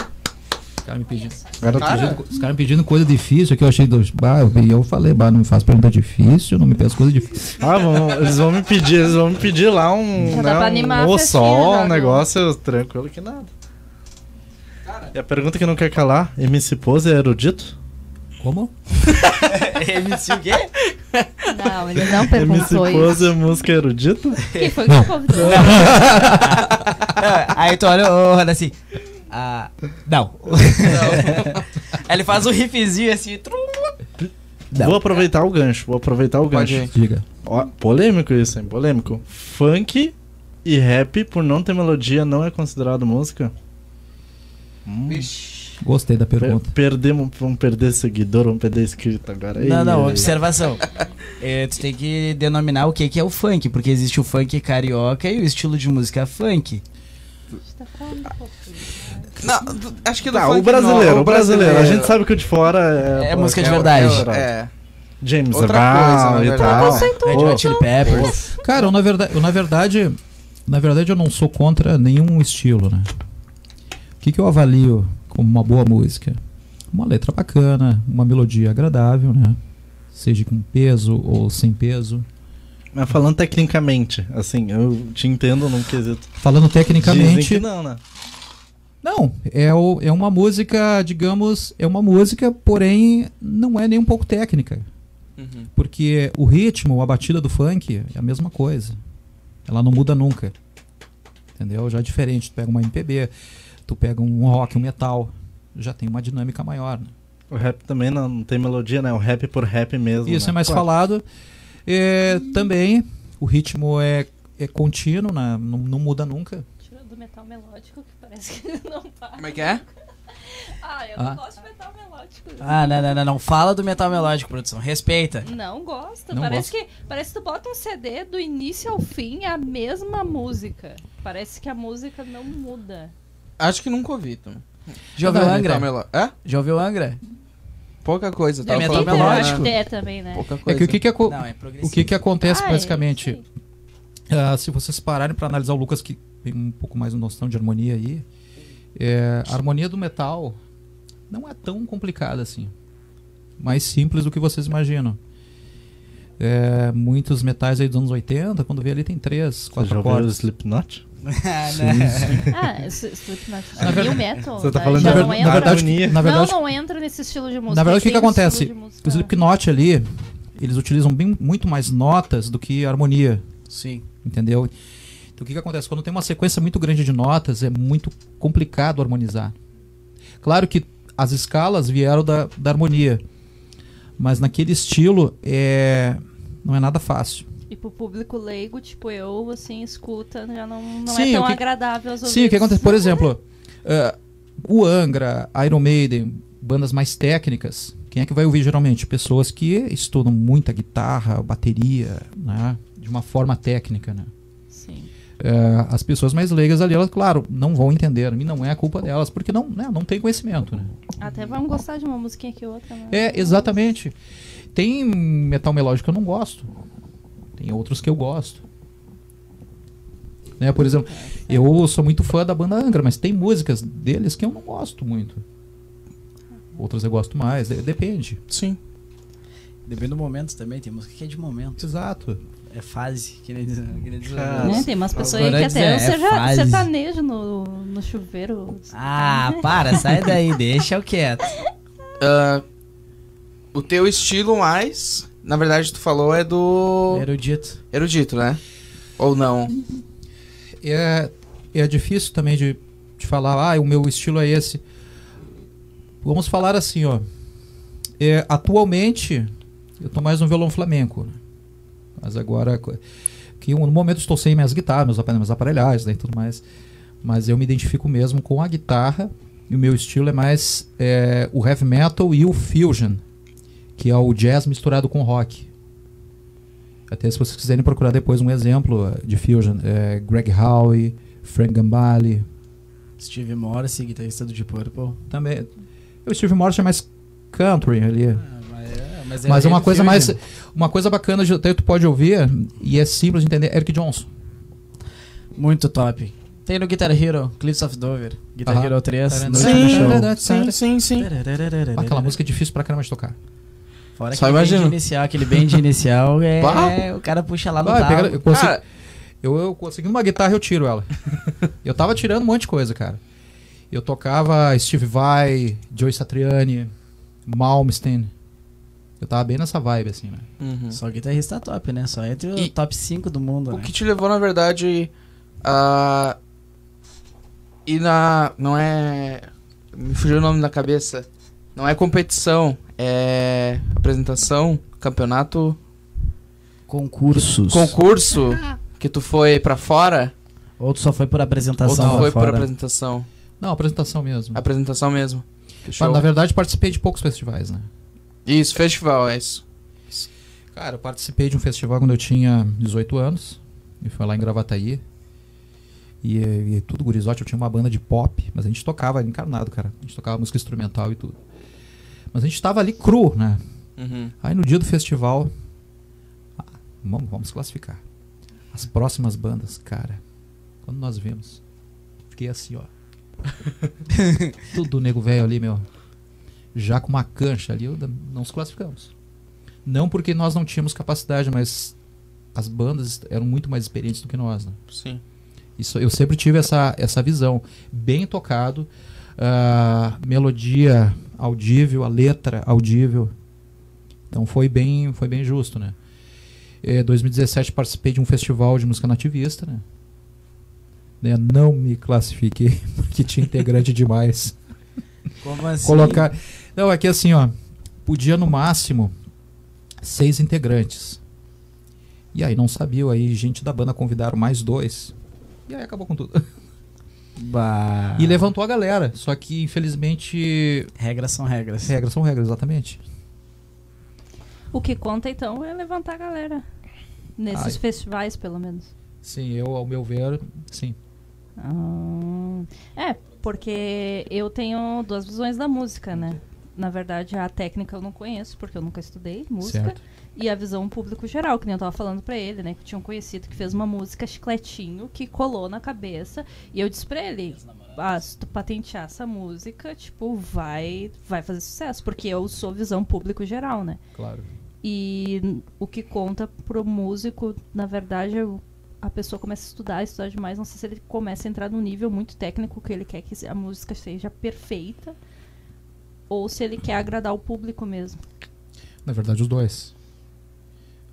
Os caras me pedindo, os caras me pedindo coisa difícil que eu achei dos. Bah, eu, eu falei, bah, não me faz pergunta difícil, não me peça coisa difícil. Ah, vão, eles vão me pedir, eles vão me pedir lá um, né, um festinha sol, um negócio tranquilo que nada. E a pergunta que não quer calar, MC Pose é erudito? Como? MC o quê? Não, ele não MC perguntou isso. Pose é música erudito? Quem foi que convidou? Aí tu olha, ô, assim. Ah, não. Aí ele faz um riffzinho assim. trum. Não. Vou aproveitar o gancho, vou aproveitar o Pode gancho. ir. Diga. Ó, polêmico isso, hein? Polêmico. Funk e rap, por não ter melodia, não é considerado música? Hum, Gostei da per- pergunta. perdemos, vamos perder seguidor, vamos perder inscrito agora. Não, não, Ei, observação. É, tu tem que denominar o que, que é o funk, porque existe o funk carioca e o estilo de música funk. Tá falando um pouquinho. Não, acho que do Tá, funk o brasileiro, não, o brasileiro. A gente sabe que o de fora é. É música de é- verdade. É, é. James Outra Brown coisa, e tal. Red Ô, Hot Chili Peppers. Cara, eu, na verdade, eu, na verdade, na verdade eu não sou contra nenhum estilo, né? O que, que eu avalio como uma boa música? Uma letra bacana, uma melodia agradável, né? Seja com peso ou sem peso. Mas falando tecnicamente, assim, eu te entendo num quesito. Falando Dizem que tecnicamente, não, né? Não, é, o- é uma música, digamos, é uma música, porém não é nem um pouco técnica. Uhum. Porque o ritmo, a batida do funk é a mesma coisa. Ela não muda nunca. Entendeu? Já é diferente. Tu pega uma MPB, tu pega um rock, um metal, já tem uma dinâmica maior. né? O rap também não, não tem melodia, né? O rap por rap mesmo. Isso né? é mais Claro. falado. É, também o ritmo é, é contínuo, né? não, não muda nunca. Metal melódico que parece que não para. Como é que é? Ah, eu Ah. não gosto de metal melódico. Ah, não, não, não, não. Fala do metal melódico, produção. Respeita. Não gosto. Não parece gosto. que parece que tu bota um CD do início ao fim é a mesma música. Parece que a música não muda. Acho que nunca ouvi. Então. Já ouviu Angra? metal melo- É? Já ouviu Angra? Pouca coisa. É Tava metal melódico. né? É também, né? Pouca É coisa. que o que, que, aco- Não, é o que, que acontece Ah, é, basicamente? sim. Ah, se vocês pararem para analisar o Lucas, que tem um pouco mais de noção de harmonia aí, é, a harmonia do metal não é tão complicada assim. Mais simples do que vocês imaginam. É, muitos metais aí dos anos 80, quando vê ali tem três, Você quatro já o acordes. Slipknot? Ah, não. Ah, Slipknot. Na verdade- New metal. Você tá daí falando da não ver- entra. Na verdade, na verdade, não, não entra nesse estilo de música. na verdade o que, que acontece? O Slipknot ali, eles utilizam bem, muito mais notas do que harmonia. Sim. Entendeu? Então o que, que acontece? Quando tem uma sequência muito grande de notas, é muito complicado harmonizar. Claro que as escalas vieram da, da harmonia, mas naquele estilo é, não é nada fácil. E pro público leigo, tipo eu, assim, escuta, já não, não Sim, é tão que- agradável aos Sim, o que ouvidos. acontece? Por exemplo, eh, o Angra, Iron Maiden, bandas mais técnicas, quem é que vai ouvir geralmente? Pessoas que estudam muita guitarra, bateria, né? De uma forma técnica, né? Sim. É, as pessoas mais leigas ali, elas, claro, não vão entender. E não é a culpa delas, porque não, né, não tem conhecimento. Né? Até vão gostar de uma musiquinha que outra, né? É, exatamente. Tem metal melódico que eu não gosto. Tem outros que eu gosto. Né, por exemplo, eu sou muito fã da banda Angra, mas tem músicas deles que eu não gosto muito. Outras eu gosto mais, de- depende. Sim. Depende do momento também. Tem música que é de momento. Exato. É fase. Que nem diz, que nem diz Né, Tem umas pessoas aí que até é seja fase. sertanejo no, no chuveiro. Ah, para, sai daí, deixa eu quieto. Ah, o teu estilo mais, na verdade, tu falou é do Erudito. erudito, né? Ou não? é, é difícil também de, de falar, ah, o meu estilo é esse. Vamos falar assim, ó. É, atualmente, eu tô mais no violão flamenco. né? Mas agora, que no momento estou sem minhas guitarras, meus apare- minhas aparelhagens né, e tudo mais. Mas eu me identifico mesmo com a guitarra e o meu estilo é mais é, o heavy metal e o fusion, que é o jazz misturado com rock. Até se vocês quiserem procurar depois um exemplo eh, de fusion, é Greg Howe, Frank Gambale, Steve Morrissey, guitarrista do Deep Purple. também. O Steve Morrison é mais country ali. Ah, é, mas Mas é uma coisa mais. Uma coisa bacana de até tu pode ouvir, e é simples de entender, Eric Johnson. Muito top. Tem no Guitar Hero, Cliffs of Dover. Guitar. Hero 3, Tarana. no Sim. Sim, sim, sim. Aquela música é difícil pra caramba de tocar. Fora Só imagino. inicial, aquele band inicial é. Bah. O cara puxa lá no Ah, eu, talo. pego- eu eu, eu consegui uma guitarra eu tiro ela. eu tava tirando um monte de coisa, cara. Eu tocava Steve Vai, Joe Satriani, Malmsteen. Eu tava bem nessa vibe, assim, né? uhum. Só guitarrista top, né? Só entre o E- top 5 do mundo, O né? que te levou, na verdade, a. E na. Não é. Me fugiu o nome da cabeça. Não é competição, é. Apresentação, campeonato, Concursos. concurso que tu foi pra fora. Ou tu só foi por Ou apresentação tu lá foi por fora? apresentação. Não, apresentação mesmo. Apresentação mesmo. Mas, na verdade, participei de poucos festivais, né? Isso, festival, é isso. Cara, eu participei de um festival quando eu tinha 18 anos. E foi lá em Gravataí. E, e tudo gurizote, eu tinha uma banda de pop, mas a gente tocava encarnado, cara. A gente tocava música instrumental e tudo. Mas a gente tava ali cru, né? Uhum. Aí no dia do festival, ah, vamos, vamos classificar. As próximas bandas, cara. Quando nós vimos, fiquei assim, ó. Tudo nego velho ali, meu. Já com uma cancha ali, não nos classificamos. Não porque nós não tínhamos capacidade, mas as bandas eram muito mais experientes do que nós, né? Sim. Isso, eu sempre tive essa, essa visão. Bem tocado, ah, melodia audível, a letra audível. Então foi bem, foi bem justo, né? Em 2017 participei de um festival de música nativista, né? Né, Não me classifiquei porque tinha integrante demais. Como assim? Colocar. Não, é que assim, ó. Podia no máximo seis integrantes. E aí não sabia, aí gente da banda convidaram mais dois. E aí acabou com tudo. Bah. E levantou a galera. Só que infelizmente. Regras são regras. Regras são regras, exatamente. O que conta então é levantar a galera. Nesses Ai. festivais, pelo menos. Sim, eu, ao meu ver, sim. Ah, é, porque eu tenho duas visões da música, né? Na verdade, a técnica eu não conheço, porque eu nunca estudei música. Certo. E a visão público geral, que nem eu tava falando pra ele, né? Que tinha um conhecido que fez uma música chicletinho, que colou na cabeça. E eu disse pra ele, ah, se tu patentear essa música, tipo, vai, vai fazer sucesso. Porque eu sou visão público geral, né? Claro. E o que conta pro músico, na verdade, é a pessoa começa a estudar, estudar demais. Não sei se ele começa a entrar num nível muito técnico que ele quer que a música seja perfeita. Ou se ele quer agradar o público mesmo. Na verdade, os dois.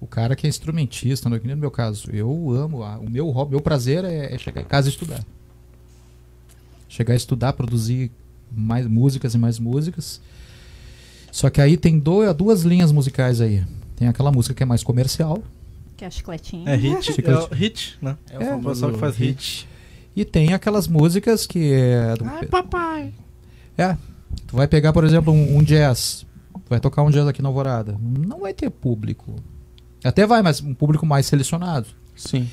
O cara que é instrumentista, não é que nem no meu caso. Eu amo. a- o meu hobby, meu prazer é, é chegar em casa e estudar. Chegar a estudar, produzir mais músicas e mais músicas. Só que aí tem do- duas linhas musicais aí. Tem aquela música que é mais comercial. Que é a chicletinho. É hit, Fica- é o hit, né? É o É, O pessoal que faz hit. E tem aquelas músicas que é. Do, papai. É. Tu vai pegar, por exemplo, um, um jazz. Tu vai tocar um jazz aqui na Alvorada. Não vai ter público. Até vai, mas um público mais selecionado. Sim.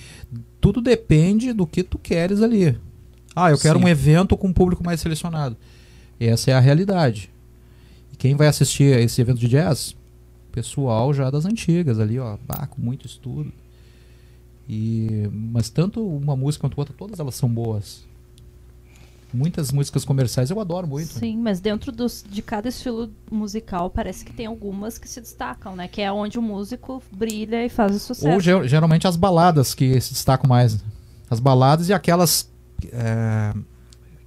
Tudo depende do que tu queres ali. Ah, eu quero Sim. um evento com um público mais selecionado. Essa é a realidade. E quem vai assistir a esse evento de jazz? Pessoal já das antigas ali, ó, bah, com muito estudo. E mas tanto uma música quanto outra, todas elas são boas. Muitas músicas comerciais eu adoro muito. Sim, mas dentro dos, de cada estilo musical, parece que tem algumas que se destacam, né? Que é onde o músico brilha e faz o sucesso. Ou ge- geralmente as baladas que se destacam mais. As baladas e aquelas é,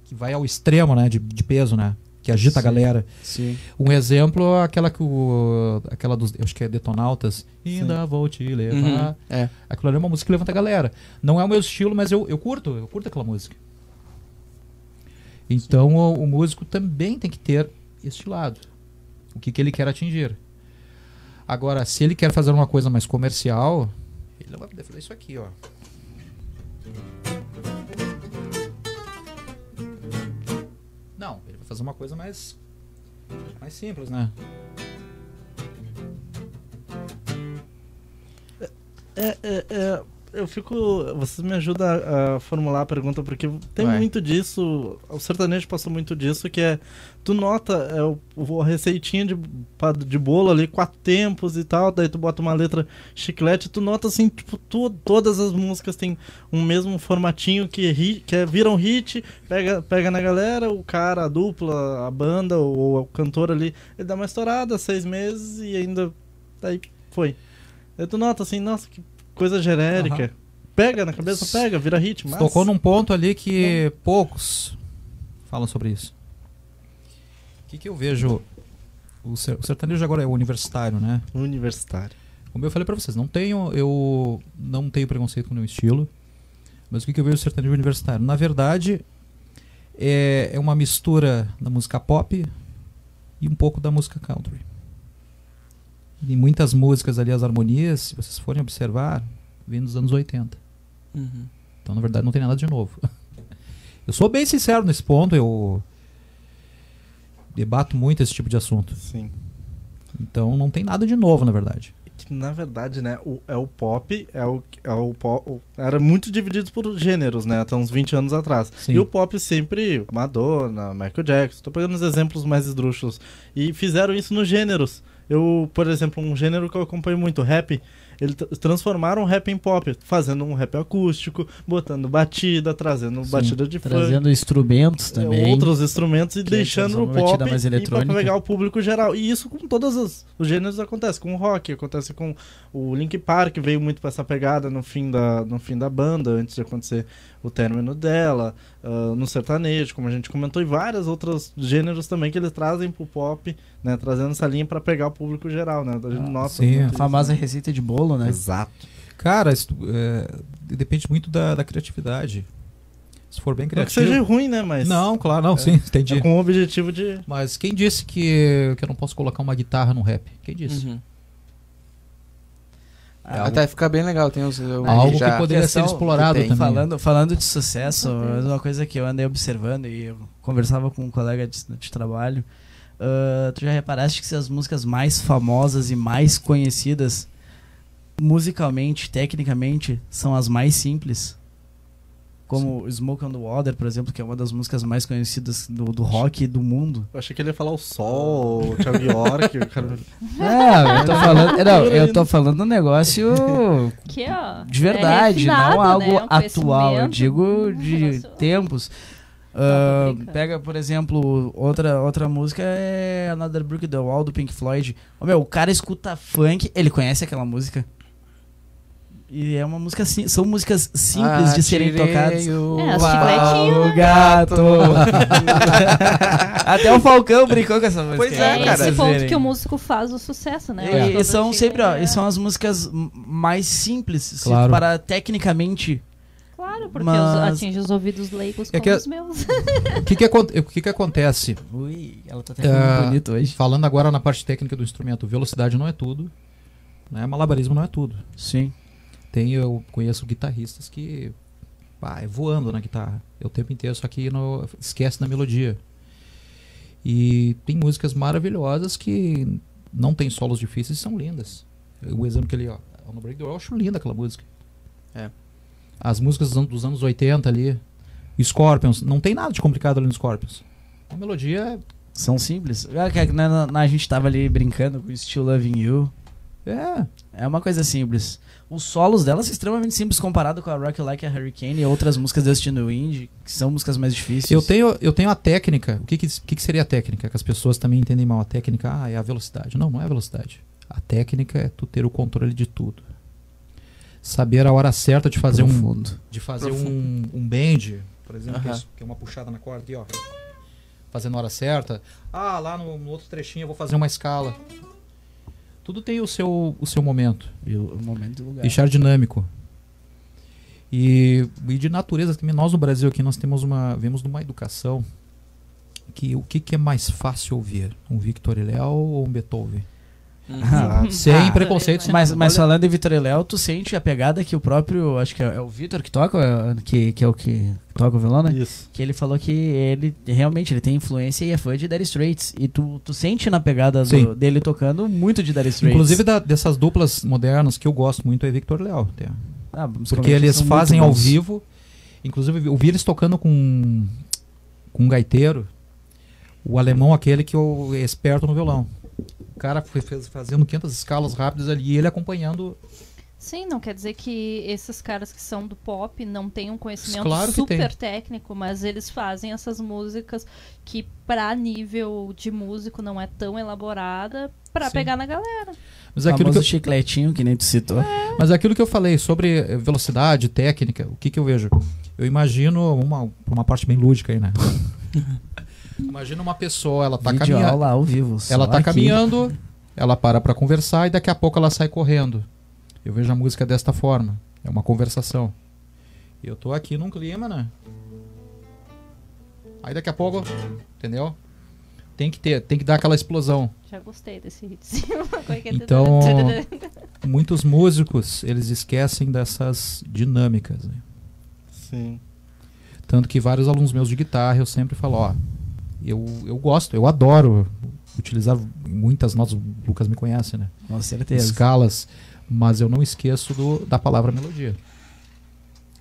que vai ao extremo, né, de, de peso, né, que agita a Sim. galera. Sim. Um exemplo é aquela que o aquela dos, eu acho que é Detonautas, ainda vou te levar. Uhum. É. Aquilo ali é uma música que levanta a galera. Não é o meu estilo, mas eu, eu curto, eu curto aquela música. Então o, o músico também tem que ter este lado. O que, que ele quer atingir. Agora, se ele quer fazer uma coisa mais comercial, ele não vai poder fazer isso aqui, ó. Não, ele vai fazer uma coisa mais mais simples, né? É, é, é, eu fico. Vocês me ajudam a, formular a pergunta, porque tem Vai. muito disso. O sertanejo passou muito disso, que é. Tu nota é, o, a receitinha de, de bolo ali, quatro tempos e tal, daí tu bota uma letra chiclete, tu nota assim, tipo, tu- todas as músicas têm um mesmo formatinho que, ri, que é, vira um hit, pega, pega na galera, o cara, a dupla, a banda, ou o cantor ali, ele dá uma estourada, seis meses e ainda. Daí foi. Aí tu nota assim, nossa, que coisa genérica. Aham. Pega na cabeça, pega, vira hit, mas... Tocou num ponto ali que poucos falam sobre isso. O que, que eu vejo? O, ser- o sertanejo agora é universitário, né? Universitário. Como eu falei pra vocês, não tenho, eu não tenho preconceito com nenhum estilo. Mas o que, que eu vejo sertanejo universitário? Na verdade, é, é uma mistura da música pop e um pouco da música country. Em muitas músicas ali, as harmonias, se vocês forem observar, vêm dos anos 80. Uhum. Então, na verdade, não tem nada de novo. Eu sou bem sincero nesse ponto, eu debato muito esse tipo de assunto. Sim. Então, não tem nada de novo, na verdade. Que, na verdade, né, o, é o pop, é o, é o pop... Era muito dividido por gêneros, né, até uns 20 anos atrás. Sim. E o pop sempre, Madonna, Michael Jackson, tô pegando os exemplos mais esdrúxulos. E fizeram isso nos gêneros. Eu, por exemplo, um gênero que eu acompanho muito, rap, Eles transformaram o rap em pop, fazendo um rap acústico, botando batida, trazendo Sim, batida de funk. Trazendo instrumentos é, também. outros instrumentos e deixando o pop mais e pra pegar o público geral. E isso com todos os, os gêneros acontece, com o rock, acontece com o Link Park, veio muito pra essa pegada no fim da, no fim da banda, antes de acontecer o término dela, ah, no sertanejo, como a gente comentou, e vários outros gêneros também que eles trazem pro pop, né, trazendo essa linha pra pegar o público geral, né? A gente Ah, nota sim, a isso, famosa né? receita de bolo, né? Exato. Cara, isso, é, depende muito da, da criatividade. Se for bem Não que criativo. seja ruim, né, mas Não, claro, não, sim, entendi. é com o objetivo de... Mas quem disse que, que eu não posso colocar uma guitarra no rap? Quem disse? Uhum. É algo- Até fica bem legal, tem os. eu- Algo já- que poderia ser explorado também. Falando, falando de sucesso, uma coisa que eu andei observando e eu conversava com um colega de, de trabalho. ah, tu já reparaste que se as músicas mais famosas e mais conhecidas, musicalmente, tecnicamente, são as mais simples? Como Smoke on the Water, por exemplo, que é uma das músicas mais conhecidas do, do rock do mundo. Eu achei que ele ia falar o Sol, o Thiago York, o cara... Não, eu tô falando, não, eu tô falando um negócio Que, ó, de verdade, é refinado, não algo né? Um atual. Eu digo de tempos. Brincando. pega, por exemplo, outra, outra música é Another Brick in the Wall do Pink Floyd. Ô, meu, o cara escuta funk, ele conhece aquela música. E é uma música sim, são músicas simples de serem tocadas. o É, as pau chicletinhas, no né? gato. Até o Falcão brincou com essa música. Pois É, é, cara. esse ponto verem. que o músico faz o sucesso, né? E, Todo e são sempre, ó, é- e são as músicas mais simples, se Claro. para tecnicamente. Claro, porque Mas- os, atinge os ouvidos leigos É como que- os meus. O que que, o que que acontece? Ui, ela tá até Ah, falando bonito hoje. Falando agora na parte técnica do instrumento, velocidade não é tudo, né? malabarismo não é tudo. Sim. Tem, eu conheço guitarristas que pá, é voando na guitarra. É o tempo inteiro, só que no, esquece da melodia. E tem músicas maravilhosas que não tem solos difíceis e são lindas. O exemplo que ele, ó, the Break the Wall, eu acho linda aquela música. É. As músicas dos anos, dos anos 80 ali, Scorpions, não tem nada de complicado ali no Scorpions. A melodia é São simples. Que- na- na- na- a gente tava ali brincando com Still Loving You. É, É uma coisa simples. Os solos dela são extremamente simples comparado com a Rock Like a Hurricane e outras músicas do Destino Wind, que são músicas mais difíceis. Eu tenho, eu tenho a técnica. O que, que, que, seria a técnica? Que as pessoas também entendem mal. A técnica ah, é a velocidade. Não, não é a velocidade. A técnica é tu ter o controle de tudo. Saber a hora certa de fazer um, Profundo. de fazer Profundo. um, um bend, por exemplo, que, é isso, que é uma puxada na corda aqui, ó. Fazendo a hora certa. Ah, lá no, no outro trechinho eu vou fazer uma escala. Tudo tem o seu, o seu momento. E o, o momento e lugar. Deixar dinâmico. E, e de natureza, também nós no Brasil aqui nós temos uma, vemos numa educação que o que, que é mais fácil ouvir? Um Victor Léo ou um Beethoven? Ah, Sem Ah, preconceito. sem Mas, mas falando em Vitor e Léo, tu sente a pegada que o próprio, acho que é, é o Vitor que toca, é, que, que é o que toca o violão, né? Isso. Que ele falou que ele realmente ele tem influência e é fã de Dire Straits. E tu, tu sente na pegada do- dele tocando muito de Dire Straits. Inclusive da- dessas duplas modernas que eu gosto muito é Victor e Léo. até. Ah, musicalmente Porque eles fazem ao vivo. Inclusive, eu vi eles tocando com, com um gaiteiro. O alemão, aquele que eu, é esperto no violão. O cara foi fazendo 500 escalas rápidas ali e ele acompanhando. Sim, não quer dizer que esses caras que são do pop não tenham um conhecimento Claro super técnico, mas eles fazem essas músicas que pra nível de músico não é tão elaborada pra Sim. pegar na galera. Mas O é aquilo que eu, chicletinho que nem tu citou. Mas aquilo que eu falei sobre eh, velocidade, técnica, o que, que eu vejo? Eu imagino uma, uma parte bem lúdica aí, né? Imagina uma pessoa, ela tá caminhando. aula ao vivo. Ela tá aqui. caminhando, ela para pra conversar e daqui a pouco ela sai correndo. Eu vejo a música desta forma. É uma conversação. Eu tô aqui num clima, né? Aí daqui a pouco, entendeu? Tem que ter, tem que dar aquela explosão. Já gostei desse ritmo. É? Então- Muitos músicos, eles esquecem dessas dinâmicas, né? Sim. Tanto que vários alunos meus de guitarra eu sempre falo, ó, eu, eu gosto, eu adoro utilizar muitas notas, o Lucas me conhece, né? Com certeza. Escalas, mas eu não esqueço do, da palavra melodia.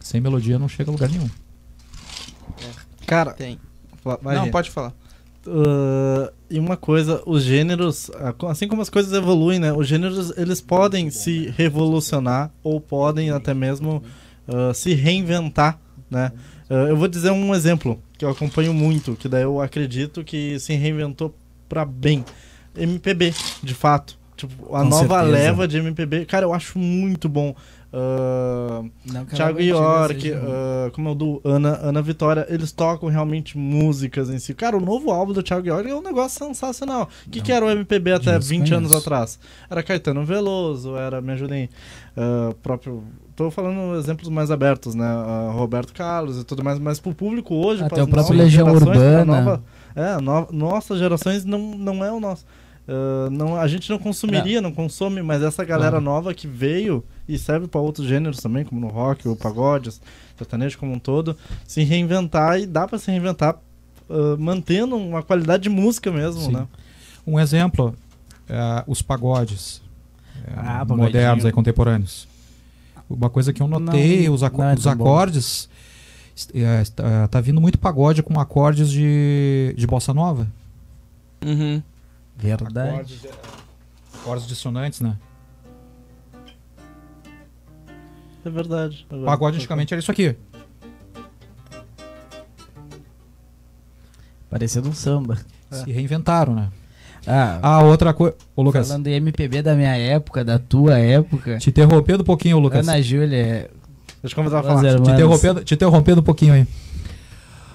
Sem melodia não chega a lugar nenhum. Cara, Tem. va- vai Não, pode falar. Uh, e uma coisa, os gêneros, a- assim como as coisas evoluem, né? Os gêneros, eles podem se revolucionar ou podem até mesmo uh, se reinventar, né? Uh, eu vou dizer um exemplo que eu acompanho muito, que daí eu acredito que se reinventou pra bem. MPB, de fato. Tipo, a Com nova certeza. leva de MPB, cara, eu acho muito bom. Uh, Não Thiago York, ah, como é o do Ana, Ana Vitória, eles tocam realmente músicas em si. Cara, o novo álbum do Thiago York é um negócio sensacional. O que, que era o MPB até Dias 20 anos atrás? Era Caetano Veloso, era, me ajudem, ah, próprio... Tô falando exemplos mais abertos, né? Ah, Roberto Carlos e tudo mais, mas pro público hoje, Até o próprio Legião Urbana. nova- é, no- nossas gerações não, não é o nosso. Não, a gente não consumiria, não consome, mas essa galera nova que veio e serve para outros gêneros também, como no rock, o pagode, sertanejo como um todo, se reinventar e dá para se reinventar ah, mantendo uma qualidade de música mesmo, Sim. né? Um exemplo, é, os pagodes é, Ah, modernos, aí, contemporâneos. Uma coisa que eu notei, Não, os, aco- não é os acordes, est- está- tá vindo muito pagode com acordes de, de bossa nova. Uhum. Verdade. Acordes, acordes dissonantes, né? É verdade. é verdade. Pagode antigamente era isso aqui. Parecendo um samba. Se reinventaram, né? Ah, Ah, outra coisa. Ô, Lucas, falando de MPB da minha época, da tua época. te interrompendo um pouquinho, Lucas. Ana Júlia. Deixa eu convidar a falar. Te interrompendo, te interrompendo um pouquinho aí.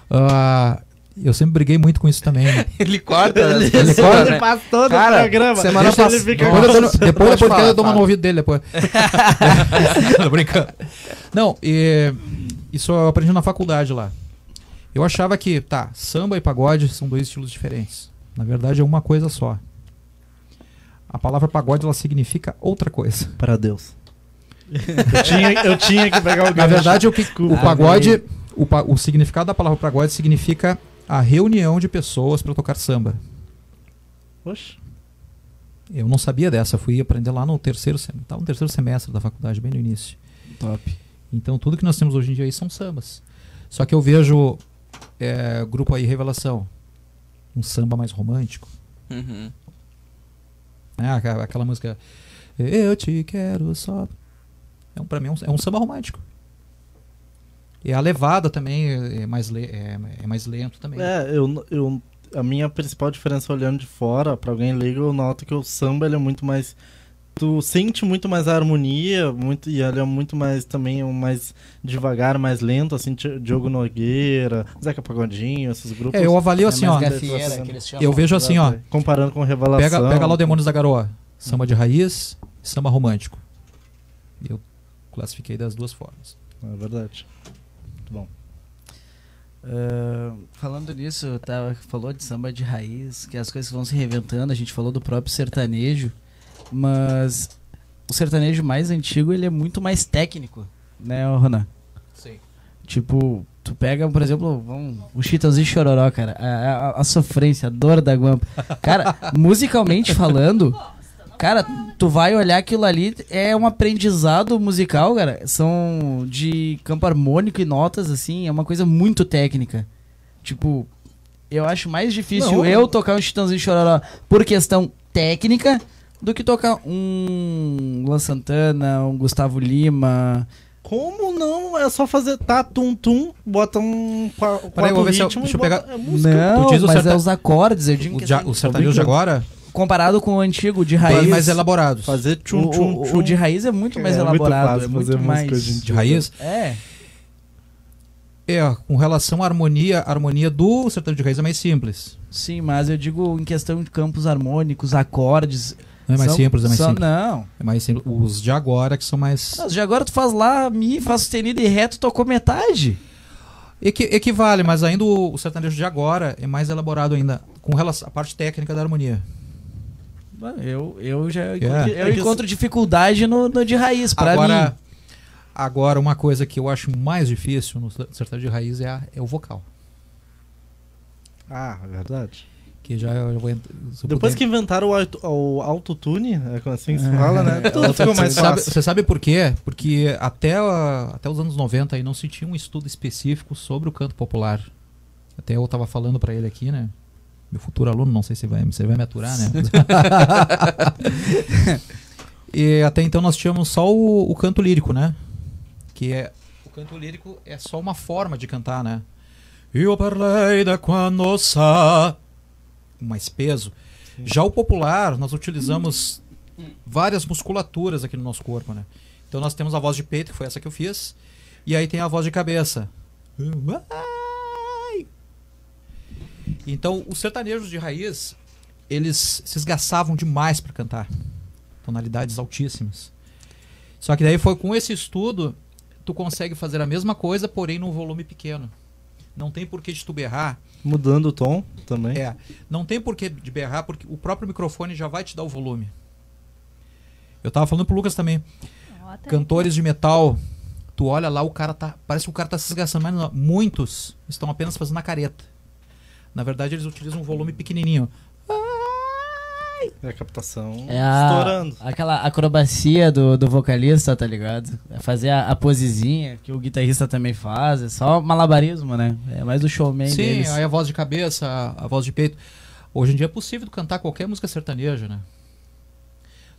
Ah, eu sempre briguei muito com isso também. né? Ele corta. Ele, as pessoas, ele né? faz todo Cara, o programa. semana Deixa pass- ele fica Depois eu depois, depois falar, eu dou uma no ouvido dele depois. Tô brincando. Não, e, isso eu aprendi na faculdade lá. Eu achava que, tá, samba e pagode são dois estilos diferentes. Na verdade é uma coisa só. A palavra pagode ela significa outra coisa. para Deus. eu, tinha, eu tinha que pegar o Na gancho. verdade, o, que, o pagode, o, o significado da palavra pagode significa a reunião de pessoas para tocar samba. Oxe. Eu não sabia dessa, fui aprender lá no terceiro, tava no terceiro semestre da faculdade, bem no início. Top. Então tudo que nós temos hoje em dia aí são sambas. Só que eu vejo é, grupo aí Revelação, um samba mais romântico, Uhum. né? Aquela, aquela música Eu te quero só. É um, pra mim é um, é um samba romântico. E a levada também é é mais, le- é, é mais lento também. É, eu, eu, a minha principal diferença olhando de fora, pra alguém leigo, eu noto que o samba ele é muito mais. Tu sente muito mais a harmonia, muito, e ele é muito mais também um mais devagar, mais lento, assim, Diogo Nogueira, Zeca Pagodinho, esses grupos. É, eu avalio assim, é ó. eles chamam. Eu vejo assim, ó. Comparando com Revelação. Pega, pega lá o Demônios da Garoa. Samba de raiz e samba romântico. Eu classifiquei das duas formas. É verdade. Bom. Ah, falando nisso, tá, falou de samba de raiz, que as coisas vão se reinventando, a gente falou do próprio sertanejo, mas o sertanejo mais antigo ele é muito mais técnico, né, Ronan? Sim. Tipo, tu pega, por exemplo, vamos, o Chitãozinho Chororó, cara, a, a- a sofrência, a dor da guampa. Cara, musicalmente falando, cara, tu vai olhar aquilo ali, é um aprendizado musical, cara. São de campo harmônico e notas, assim, é uma coisa muito técnica. Tipo, eu acho mais difícil Não. eu tocar um Chitãozinho Chororó por questão técnica do que tocar um Luan Santana, um Gustavo Lima. Como não? É só fazer tá, tum, tum, bota um eu vou ver se eu- deixa eu pegar- bota- é música. Não, Tu diz o mas serta- é os acordes, eu digo O, que ja- assim, o sertanejo de agora, comparado com o antigo de raiz. mais elaborados. Fazer tchum, o, tchum, o- tchum. o de raiz é muito mais É muito elaborado, fácil é muito música mais hoje em De raiz? É. É, com relação à harmonia, a harmonia do sertanejo de raiz é mais simples. Sim, mas eu digo em questão de campos harmônicos, acordes. Não é mais são- simples, é mais são- simples. Não. É mais simples. Os de agora que são mais. Mas já agora tu faz lá, mi, faz sustenido e reto, tocou metade. Equi- equivale, mas ainda o, o sertanejo de agora é mais elaborado ainda com relação à parte técnica da harmonia. Eu, eu já É. encontro, eu É que encontro dificuldade no, no de raiz, pra agora, mim. agora, uma coisa que eu acho mais difícil no sertanejo de raiz é, a- é o vocal. Ah, é verdade. Que já eu vou eu Depois puder- que inventaram o, auto, o autotune, é assim que se fala, né? Tudo ficou mais Você sabe, fácil. você sabe por quê? Porque até, até os anos 90 aí não se tinha um estudo específico sobre o canto popular. Até eu tava falando pra ele aqui, né? Meu futuro aluno, não sei se vai, você vai me aturar, né? e até então nós tínhamos só o, o canto lírico, né? Que é. O canto lírico é só uma forma de cantar, né? Eu parlei da quando sa mais peso. Já o popular, nós utilizamos várias musculaturas aqui no nosso corpo, né? Então nós temos a voz de peito, que foi essa que eu fiz, e aí tem a voz de cabeça. Então, os sertanejos de raiz, eles se esgaçavam demais para cantar. Tonalidades altíssimas. Só que daí foi com esse estudo, tu consegue fazer a mesma coisa, porém num volume pequeno. Não tem porquê de tu berrar. Mudando o tom também. É, não tem porquê de berrar, porque o próprio microfone já vai te dar o volume. Eu tava falando pro Lucas também. Até Cantores de metal, tu olha lá, o cara tá. Parece que o cara tá se esgaçando, mas não, muitos estão apenas fazendo a careta. Na verdade, eles utilizam um volume pequenininho. É a captação É a, estourando. aquela acrobacia do, do vocalista, tá ligado? É fazer a, a posezinha que o guitarrista também faz. É só malabarismo, né? É mais do showman Sim, deles. aí a voz de cabeça, a, a voz de peito. Hoje em dia é possível cantar qualquer música sertaneja, né?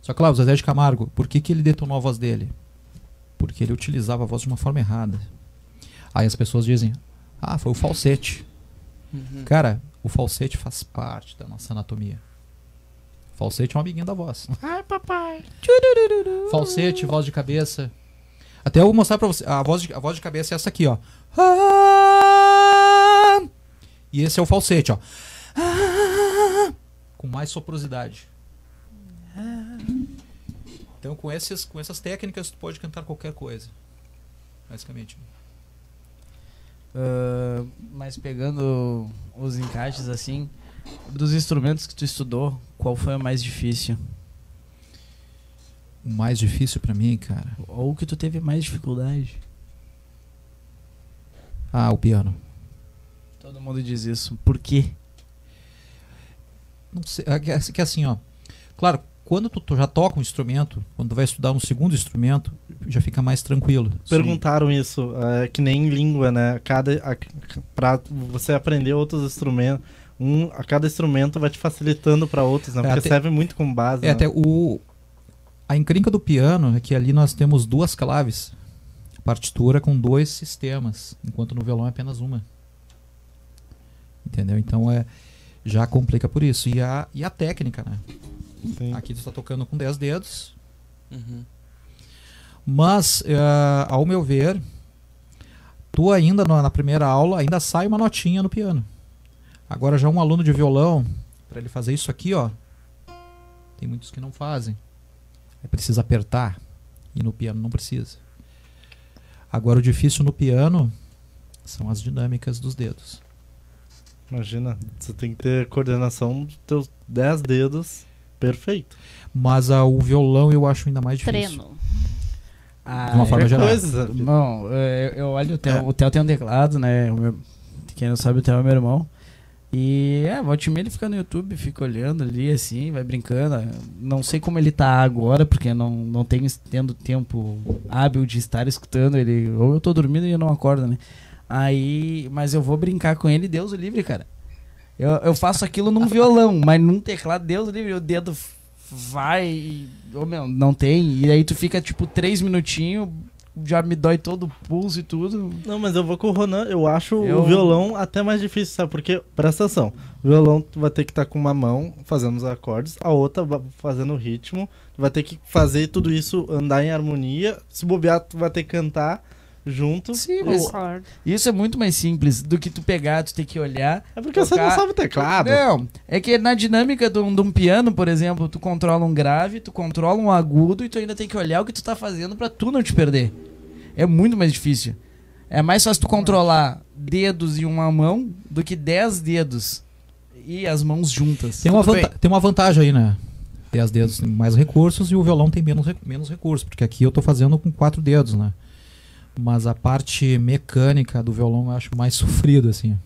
Só que lá, o Zezé de Camargo, por que, que ele detonou a voz dele? Porque ele utilizava a voz de uma forma errada. Aí as pessoas dizem, ah, foi o falsete. Cara, o falsete faz parte da nossa anatomia. Falsete é um amiguinho da voz. Ai, papai. Falsete, voz de cabeça. Até eu vou mostrar pra você. A voz de, a voz de cabeça é essa aqui, ó. E esse é o falsete, ó. Com mais soprosidade. Então, com, esses, com essas técnicas, tu pode cantar qualquer coisa. Basicamente. Ah, mas pegando os encaixes assim, dos instrumentos que tu estudou, qual foi o mais difícil? O mais difícil pra mim, cara. Ou o que tu teve mais dificuldade? Ah, o piano. Todo mundo diz isso. Por quê? Não sei, é que é assim, ó. Claro, quando tu, tu já toca um instrumento, quando tu vai estudar um segundo instrumento, já fica mais tranquilo. Perguntaram isso, é que nem em língua, né? Cada, a, pra você aprender outros instrumentos, um, a cada instrumento vai te facilitando para outros, né? É, Porque até- serve muito como base. É, né? até o. A encrenca do piano é que ali nós temos duas claves. Partitura com dois sistemas, enquanto no violão é apenas uma. Entendeu? Então é. Já complica por isso. E a, e a técnica, né? Sim. Aqui tu está tocando com 10 dedos. Uhum. Mas, eh, ao meu ver, tu ainda na na primeira aula ainda sai uma notinha no piano. Agora já um aluno de violão, para ele fazer isso aqui, ó, tem muitos que não fazem. Aí precisa apertar e no piano não precisa. Agora o difícil no piano são as dinâmicas dos dedos. Imagina, você tem que ter coordenação dos teus 10 dedos perfeito. Mas ah, o violão eu acho ainda mais difícil. Treino. Ah, De uma forma Qualquer geral. coisa. Não, é, eu olho o Theo, É. o Theo tem um teclado, né? o meu- quem não sabe, o Theo é meu irmão. E é, volte e meia ele fica no YouTube, fica olhando ali assim, vai brincando. Não sei como ele tá agora, porque não, não tenho tendo tempo hábil de estar escutando ele. Ou eu tô dormindo e eu não acordo, né? Aí, mas eu vou brincar com ele, Deus o livre, cara. Eu, eu faço aquilo num violão, mas num teclado, Deus o livre, o dedo vai. e- Ô, meu, não tem. E aí tu fica tipo três minutinhos, já me dói todo o pulso e tudo. Não, mas eu vou com o Ronan, eu acho Eu- o violão até mais difícil, sabe? Porque, presta atenção, o violão tu vai ter que estar com uma mão fazendo os acordes, a outra fazendo o ritmo, tu vai ter que fazer tudo isso andar em harmonia, se bobear tu vai ter que cantar junto. Sim, Ou- mas isso é muito mais simples do que tu pegar, tu ter que olhar. É porque você não tocar- sabe teclado. Não, é que na dinâmica de um, de um piano, por exemplo, tu controla um grave, tu controla um agudo e tu ainda tem que olhar o que tu tá fazendo pra tu não te perder. É muito mais difícil. É mais fácil tu controlar dedos em uma mão do que dez dedos e as mãos juntas. Tem uma, tem uma vantagem aí, né? Tem as dedos tem mais recursos e o violão tem menos, re- menos recursos, porque aqui eu tô fazendo com quatro dedos, né? Mas a parte mecânica do violão eu acho mais sofrido, assim.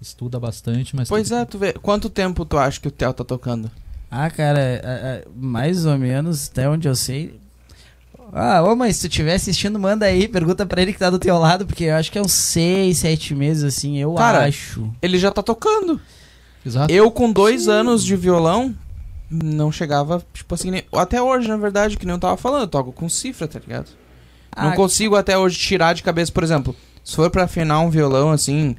Estuda bastante, mas. Pois é, tu vê. Quanto tempo tu acha que o Theo tá tocando? Ah, cara, é- é- mais ou menos, até onde eu sei. Ah, ô mãe, se tu estiver assistindo, manda aí, pergunta pra ele que tá do teu lado, porque eu acho que é uns seis, sete meses, assim, eu Cara, acho. Ele já tá tocando. Exato. Eu, com dois anos de violão, não chegava, tipo assim, nem- até hoje, na verdade, que nem eu tava falando, eu toco com cifra, tá ligado? Não Ah, consigo até hoje tirar de cabeça, por exemplo, se for pra afinar um violão assim,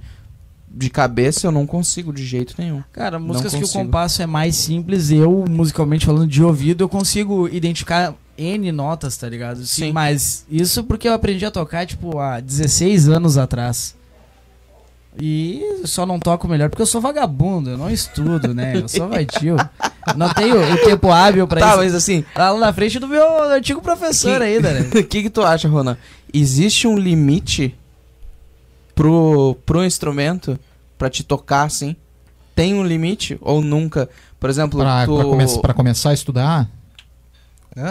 de cabeça, eu não consigo de jeito nenhum. Cara, músicas que o compasso é mais simples, eu, musicalmente falando de ouvido, eu consigo identificar N notas, tá ligado? Sim. Mas isso porque eu aprendi a tocar, tipo, há 16 anos atrás. E só não toco melhor porque eu sou vagabundo, eu não estudo, né? Eu sou vadio. Não tenho o tempo hábil pra Tá, isso. mas assim, Tá lá na frente do meu antigo professor Que- ainda, né? o que que tu acha, Ronan? Existe um limite pro, pro instrumento pra te tocar assim? Tem um limite ou nunca? Por exemplo, Pra, tu... pra come- pra começar a estudar,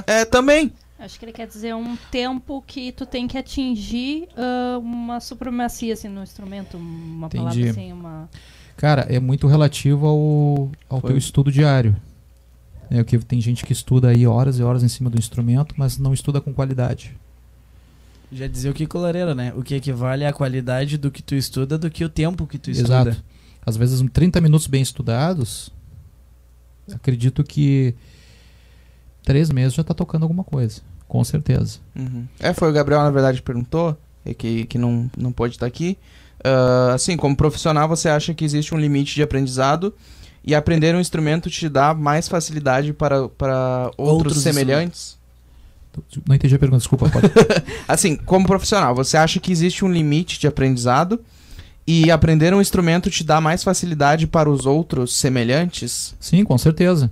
É, também. Acho que ele quer dizer um tempo que tu tem que atingir ah, uma supremacia assim, no instrumento, uma Entendi. palavra assim, uma. cara, é muito relativo ao, ao Foi. teu estudo diário. É o que tem gente que estuda aí horas e horas em cima do instrumento, mas não estuda com qualidade. Já dizia o Kiko Lareira, né? O que equivale à qualidade do que tu estuda do que o tempo que tu estuda. Exato. Às vezes, uns 30 minutos bem estudados, acredito que três meses já tá tocando alguma coisa. Com certeza. Uhum. É, foi o Gabriel, na verdade, que perguntou, e que, que não, não pode estar aqui. Ah, assim, como profissional, você acha que existe um limite de aprendizado e aprender um instrumento te dá mais facilidade para, para outros, Outros semelhantes? Não entendi a pergunta, desculpa. Pode... Assim, como profissional, você acha que existe um limite de aprendizado e aprender um instrumento te dá mais facilidade para os outros semelhantes? Sim, com certeza.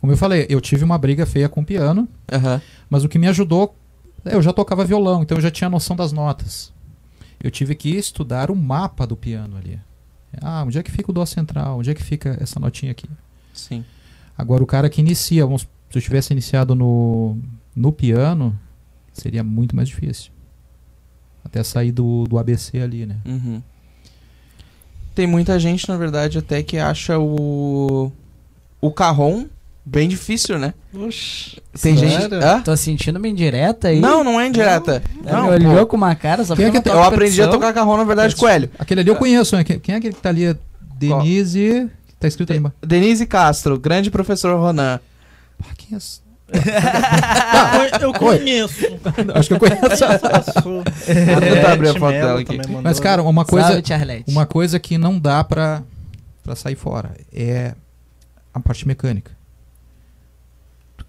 Como eu falei, eu tive uma briga feia com o piano, Aham. mas o que me ajudou, é, eu já tocava violão, então eu já tinha noção das notas. Eu tive que estudar o mapa do piano ali. Ah, onde é que fica o dó central? Onde é que fica essa notinha aqui? Sim. Agora o cara que inicia, vamos, se eu tivesse iniciado no, no piano, seria muito mais difícil. Até sair do, do ABC ali, né? Uhum. Tem muita gente, na verdade, até que acha o. O carrom bem difícil, né? Oxi, Tem gente. Hã? Tô sentindo uma indireta aí. Não, não é indireta. Não, me olhou pô. com uma cara, só Quem é que eu não aprendi a tocar carrom, na verdade, com o Hélio. Aquele ali eu conheço, né? Quem é aquele que tá ali? Denise. que Tá escrito ali embaixo. Denise Castro, grande professor Ronan. Ah, quem é essa? Eu conheço. Acho que eu conheço. Vou tentar abrir a foto dela aqui. Mas, cara, uma coisa, Salve, uma coisa que não dá pra, pra sair fora é a parte mecânica.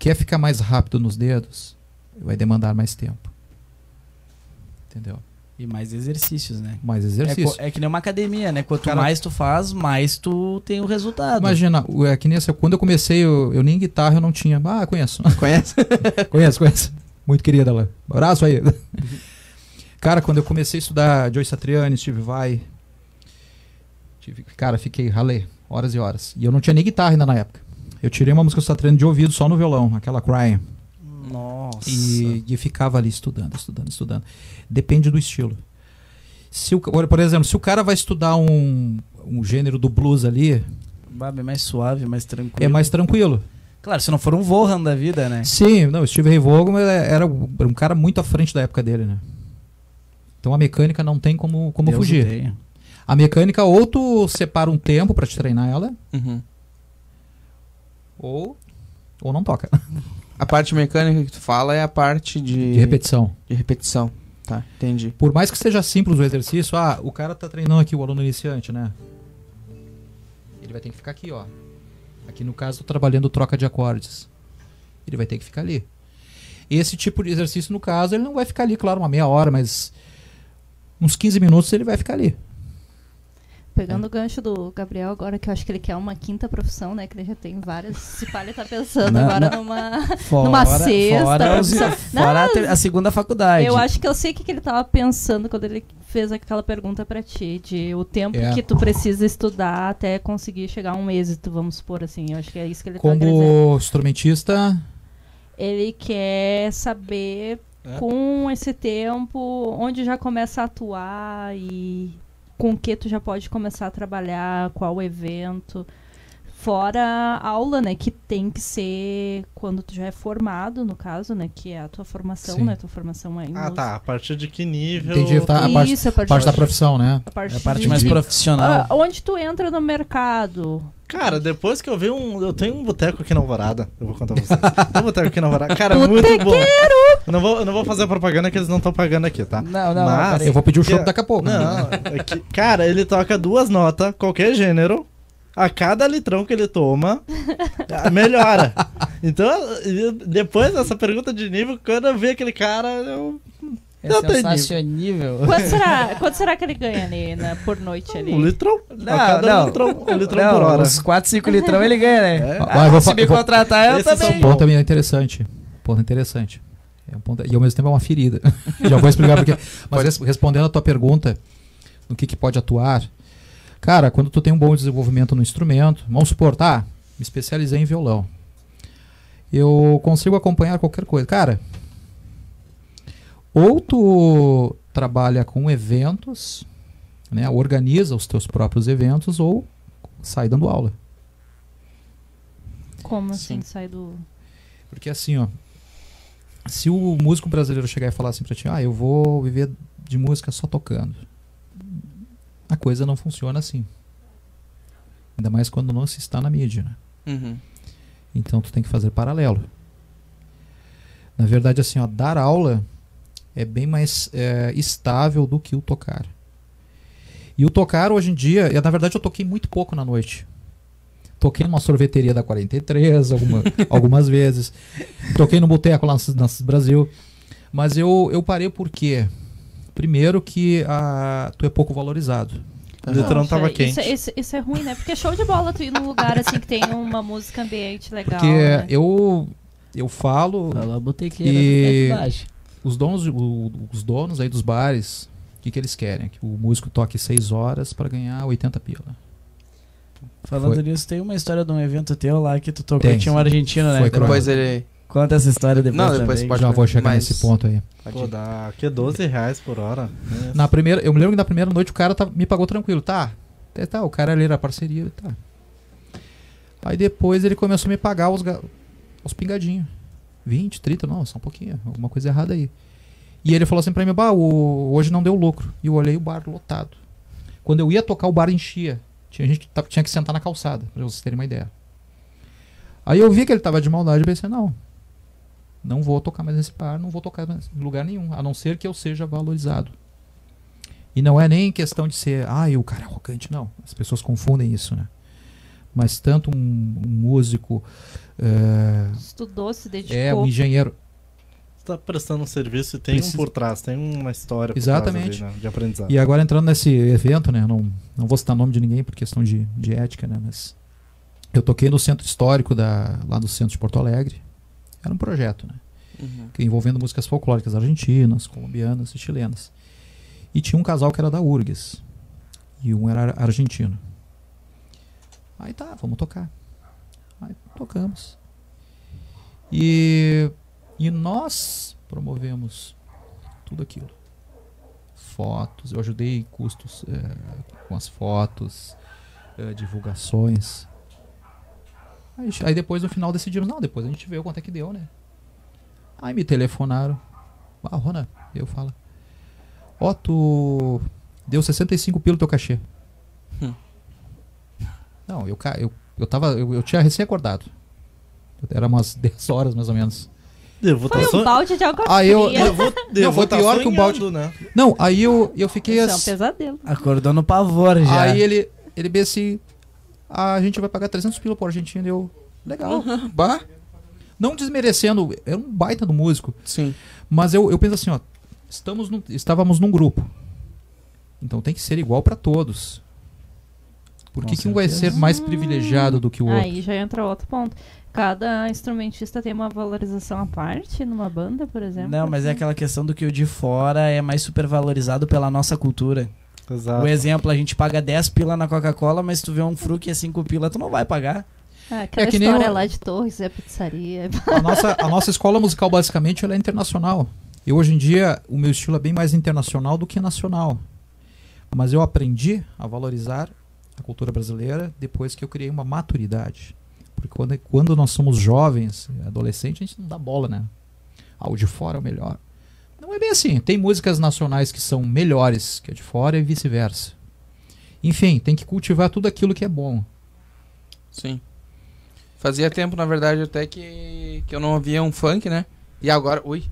Quer ficar mais rápido nos dedos, vai demandar mais tempo. Entendeu? E mais exercícios, né? Mais É, exercício. co- é que nem uma academia, né? Quanto Cara- mais tu faz, mais tu tem o resultado. Imagina, é que nem assim, quando eu comecei, eu, eu nem guitarra eu não tinha. Ah, conheço. Conhece? conheço, conheço. Muito querida lá. Abraço aí. Cara, quando eu comecei a estudar Joyce Satriani, Steve Vai, tive, cara, fiquei, ralei, horas e horas. E eu não tinha nem guitarra ainda na época. Eu tirei uma música do Satriani de ouvido só no violão, aquela Crying. Nossa. E, e ficava ali estudando, estudando, estudando. Depende do estilo. Se o, por exemplo, se o cara vai estudar um, um gênero do blues ali, Bah, bem mais suave, mais tranquilo. é mais tranquilo. Claro, se não for um Vohan da vida, né? Sim, não, o Steve Ray Vaughan era um cara muito à frente da época dele, né? Então a mecânica não tem como, como Deus fugir. A mecânica ou tu separa um tempo pra te treinar ela, Uhum. Ou, ou não toca. A parte mecânica que tu fala é a parte de, De repetição. de repetição. Tá, entendi. Por mais que seja simples o exercício, ah, o cara tá treinando aqui, o aluno iniciante, né? Ele vai ter que ficar aqui, ó. Aqui no caso, tô trabalhando troca de acordes. Ele vai ter que ficar ali. Esse tipo de exercício, no caso, ele não vai ficar ali, claro, uma meia hora, mas uns 15 minutos ele vai ficar ali. Pegando o gancho do Gabriel agora, que eu acho que ele quer uma quinta profissão, né? Que ele já tem várias. Se pá, ele tá pensando Não, agora não. numa. Fora, Numa sexta Fora, profissão. fora a, a segunda faculdade. Eu acho que eu sei o que, que ele tava pensando quando ele fez aquela pergunta pra ti, de o tempo É. que tu precisa estudar até conseguir chegar a um êxito, vamos supor assim. Eu acho que é isso que ele tá querendo dizer. Como instrumentista, Ele quer saber, É. com esse tempo, onde já começa a atuar e com o que tu já pode começar a trabalhar, qual evento. Fora a aula, né, que tem que ser quando tu já é formado, no caso, né, que é a tua formação, Sim. né, tua formação é em Ah, música. tá. A partir de que nível. Entendi, tá. A parte- Isso, a partir, Parte da profissão, né? a partir É a parte de- mais profissional. Ah, onde tu entra no mercado? Cara, depois que eu vi um. Eu tenho um boteco aqui na Alvorada. Eu vou contar pra vocês. Tem um boteco aqui na Alvorada. Cara, muito bom. Eu não vou, eu não vou fazer propaganda que eles não estão pagando aqui, tá? Não, não, Mas- peraí. Eu vou pedir o chopp daqui a pouco. Não, é que- cara, ele toca duas notas, qualquer gênero. A cada litrão que ele toma, melhora. Então, depois dessa pergunta de nível, quando eu vi aquele cara, eu. É não tem sensacionível. Quanto será, quanto será que ele ganha ali, né, por noite ali? Um litrão. Não, a cada não. litrão, um litrão Não, por hora. Uns 4, 5 litrão ele ganha, né? É. Ah, eu vou se me eu vou- contratar, eu também. O ponto também é interessante. Ponto interessante. É um ponto, e ao mesmo tempo é uma ferida. Já vou explicar porque. Mas res- respondendo a tua pergunta, no que, que pode atuar. Cara, quando tu tem um bom desenvolvimento no instrumento, vamos supor, tá, me especializei em violão. Eu consigo acompanhar qualquer coisa. Cara, ou tu trabalha com eventos, né, organiza os teus próprios eventos, ou sai dando aula. Como assim Sim. sai do. Porque assim, ó. Se o músico brasileiro chegar e falar assim pra ti, ah, eu vou viver de música só tocando. A coisa não funciona assim. Ainda mais quando não se está na mídia, né? Uhum. Então tu tem que fazer paralelo. Na verdade, assim, ó, dar aula é bem mais é, estável do que o tocar. E o tocar hoje em dia, eu, na verdade, eu toquei muito pouco na noite. Toquei numa sorveteria da 43 alguma, algumas vezes. Toquei no boteco lá no no Brasil. Mas eu, eu parei porque, primeiro, que a, tu é pouco valorizado. O litrão Poxa, tava isso, quente. Isso, isso é ruim, né? Porque é show de bola tu ir num lugar assim que tem uma música ambiente legal. Porque né? eu, eu falo, Falou a botequeira. E- é os donos, o- os donos aí dos bares, o que, que eles querem? Que o músico toque 6 horas para ganhar 80 pila. Falando Foi. nisso, tem uma história de um evento teu lá que tu tocou Tem. tinha um argentino, né? Foi Depois ele. Conta essa história depois Não, depois também. pode- Já vou chegar mas- nesse ponto aí. Pô, dá que 12 reais por hora. É. Na primeira, eu me lembro que na primeira noite o cara tá- me pagou tranquilo, tá? Tá, tá, o cara ali era parceria, tá. Aí depois ele começou a me pagar os, os pingadinhos. 20, 30, não, só um pouquinho, alguma coisa errada aí. E ele falou assim pra mim, bah, o- hoje não deu lucro. E eu olhei o bar lotado. Quando eu ia tocar, o bar enchia. Tinha gente que tinha que sentar na calçada, pra vocês terem uma ideia. Aí eu vi que ele tava de maldade e pensei, não, não vou tocar mais nesse bar, não vou tocar mais em lugar nenhum, a não ser que eu seja valorizado. E não é nem questão de ser, ah, o cara é arrogante, não. As pessoas confundem isso, né? Mas tanto um, um músico, é, Estudou, se dedicou. é um engenheiro, Você tá prestando um serviço e tem Precisa- um por trás, tem uma história por Exatamente. trás ali, né, de aprendizado. E agora entrando nesse evento, né? Não, não vou citar nome de ninguém por questão de, de ética, né? Mas eu toquei no centro histórico da, lá do centro de Porto Alegre. Era um projeto, né? Uhum. envolvendo músicas folclóricas argentinas, colombianas e chilenas. E tinha um casal que era da URGS. E um era ar- argentino. Aí tá, vamos tocar. Aí tocamos. E, e nós promovemos tudo aquilo. Fotos, eu ajudei em custos eh, com as fotos, eh, divulgações. Aí, aí depois no final decidimos, não, depois a gente vê o quanto é que deu, né? Aí me telefonaram. Ah, Rona, eu falo. Ó, tu deu 65 pelo teu cachê. Hum. Não, eu, ca- eu, eu tava. Eu, eu tinha recém acordado. Era umas 10 horas mais ou menos. Foi Devotação. um balde de água Ah, eu- fria. Devo- Não, foi devotação pior que um balde. né? Não, aí eu, eu fiquei Isso é um assim. pesadelo. Acordou no pavor já. Aí ele, ele bem assim. "Ah, a gente vai pagar 300 pila por Argentina. Eu, legal. Bah? Não desmerecendo, era um baita do músico. Sim. Mas eu, eu penso assim, ó, estamos num- estávamos num grupo. Então tem que ser igual para todos. Por que, que um vai ser mais privilegiado do que o outro? Aí já entra outro ponto. Cada instrumentista tem uma valorização à parte numa banda, por exemplo. Não, mas é aquela questão do que o de fora é mais supervalorizado pela nossa cultura. Exato. O exemplo, a gente paga 10 pila na Coca-Cola, mas se tu vê um fru que é 5 pila, tu não vai pagar. Ah, aquela É que nem história o- lá de Torres, é pizzaria. A nossa, a nossa escola musical, basicamente, ela é internacional. Eu, hoje em dia, o meu estilo é bem mais internacional do que nacional. Mas eu aprendi a valorizar na cultura brasileira depois que eu criei uma maturidade. Porque quando, quando nós somos jovens, adolescentes, a gente não dá bola, né? Ah, o de fora é o melhor. Não é bem assim. Tem músicas nacionais que são melhores que a de fora e vice-versa. Enfim, tem que cultivar tudo aquilo que é bom. Sim. Fazia tempo, na verdade, até que, que eu não ouvia um funk, né? E agora. Ui.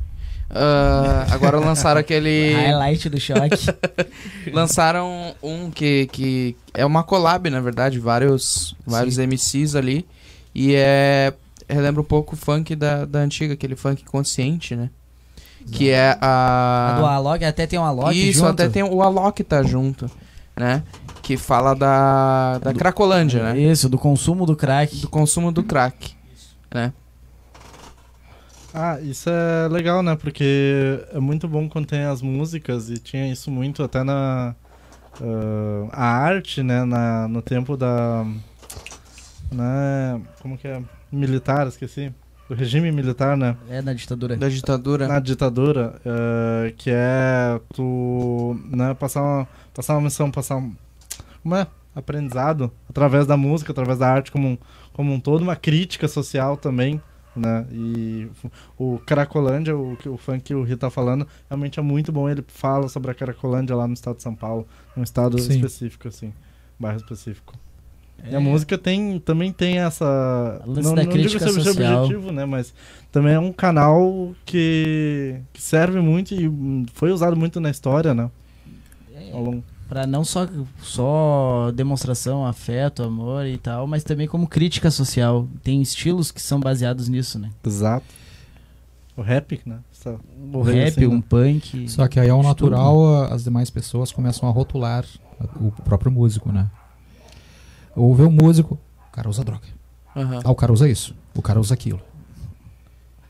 Ah, agora lançaram aquele. Highlight do choque. lançaram um que, que é uma collab, na verdade, vários, vários MCs ali. E é. Relembra um pouco o funk da, da antiga, aquele funk consciente, né? Que é A do a. Alok, até tem um Alok Isso, junto. até tem o Alok tá junto, né? Que fala da, da Do- Cracolândia, né? Isso, do consumo do crack. Do consumo do crack, né? Ah, isso é legal, né? Porque é muito bom quando tem as músicas e tinha isso muito até na ah, a arte, né? Na, no tempo da né? Como que é? Militar, esqueci. Do regime militar, né? É, na ditadura. Da ditadura. Na ditadura, ah, que é tu né, passar uma, passar uma missão, passar um como é? aprendizado através da música, através da arte como um, como um todo, uma crítica social também, né? E o Cracolândia, o, que- o funk que o Rita tá falando, realmente é muito bom. Ele fala sobre a Cracolândia lá no estado de São Paulo, num estado Sim. específico, assim, bairro específico. E É. a música tem, também tem essa. lance Não, da não digo crítica ser o seu social. objetivo, né? Mas também é um canal que, que serve muito e foi usado muito na história, né? Ao longo. Pra não só, só demonstração, afeto, amor e tal, mas também como crítica social. Tem estilos que são baseados nisso, né? Exato. O rap, né? Essa- O rap, assim, um né? punk. Só que aí, ao de natural, a- as demais pessoas começam a rotular o próprio músico, né? Ou vê o músico, o cara usa droga. Aham. Ah, o cara usa isso, o cara usa aquilo.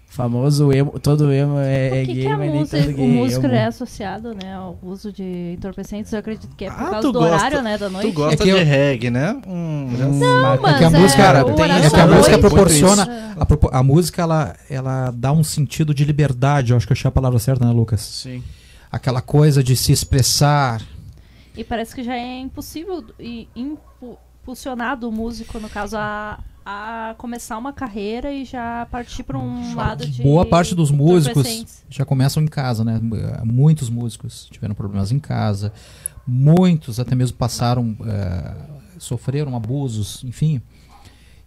Famoso emo, todo emo é, é que, gay, que a mas nem música, todo gay o músico emo. é associado né, ao uso de entorpecentes? Eu acredito que é por Ah, causa do gosta- horário né, da noite. Tu gosta É que eu- de reggae, né? Hum, Não, mas que a música- é, cara, o tem- é que a música noite- proporciona- É. A, a música, ela, ela dá um sentido de liberdade, eu acho que eu achei a palavra certa, né, Lucas? Sim. Aquela coisa de se expressar. E parece que já é impossível e impu- impulsionar o músico, no caso, a, a começar uma carreira e já partir para um lado de. Boa parte dos músicos já começam em casa, né? Muitos músicos tiveram problemas em casa, muitos até mesmo passaram, eh, sofreram abusos, enfim.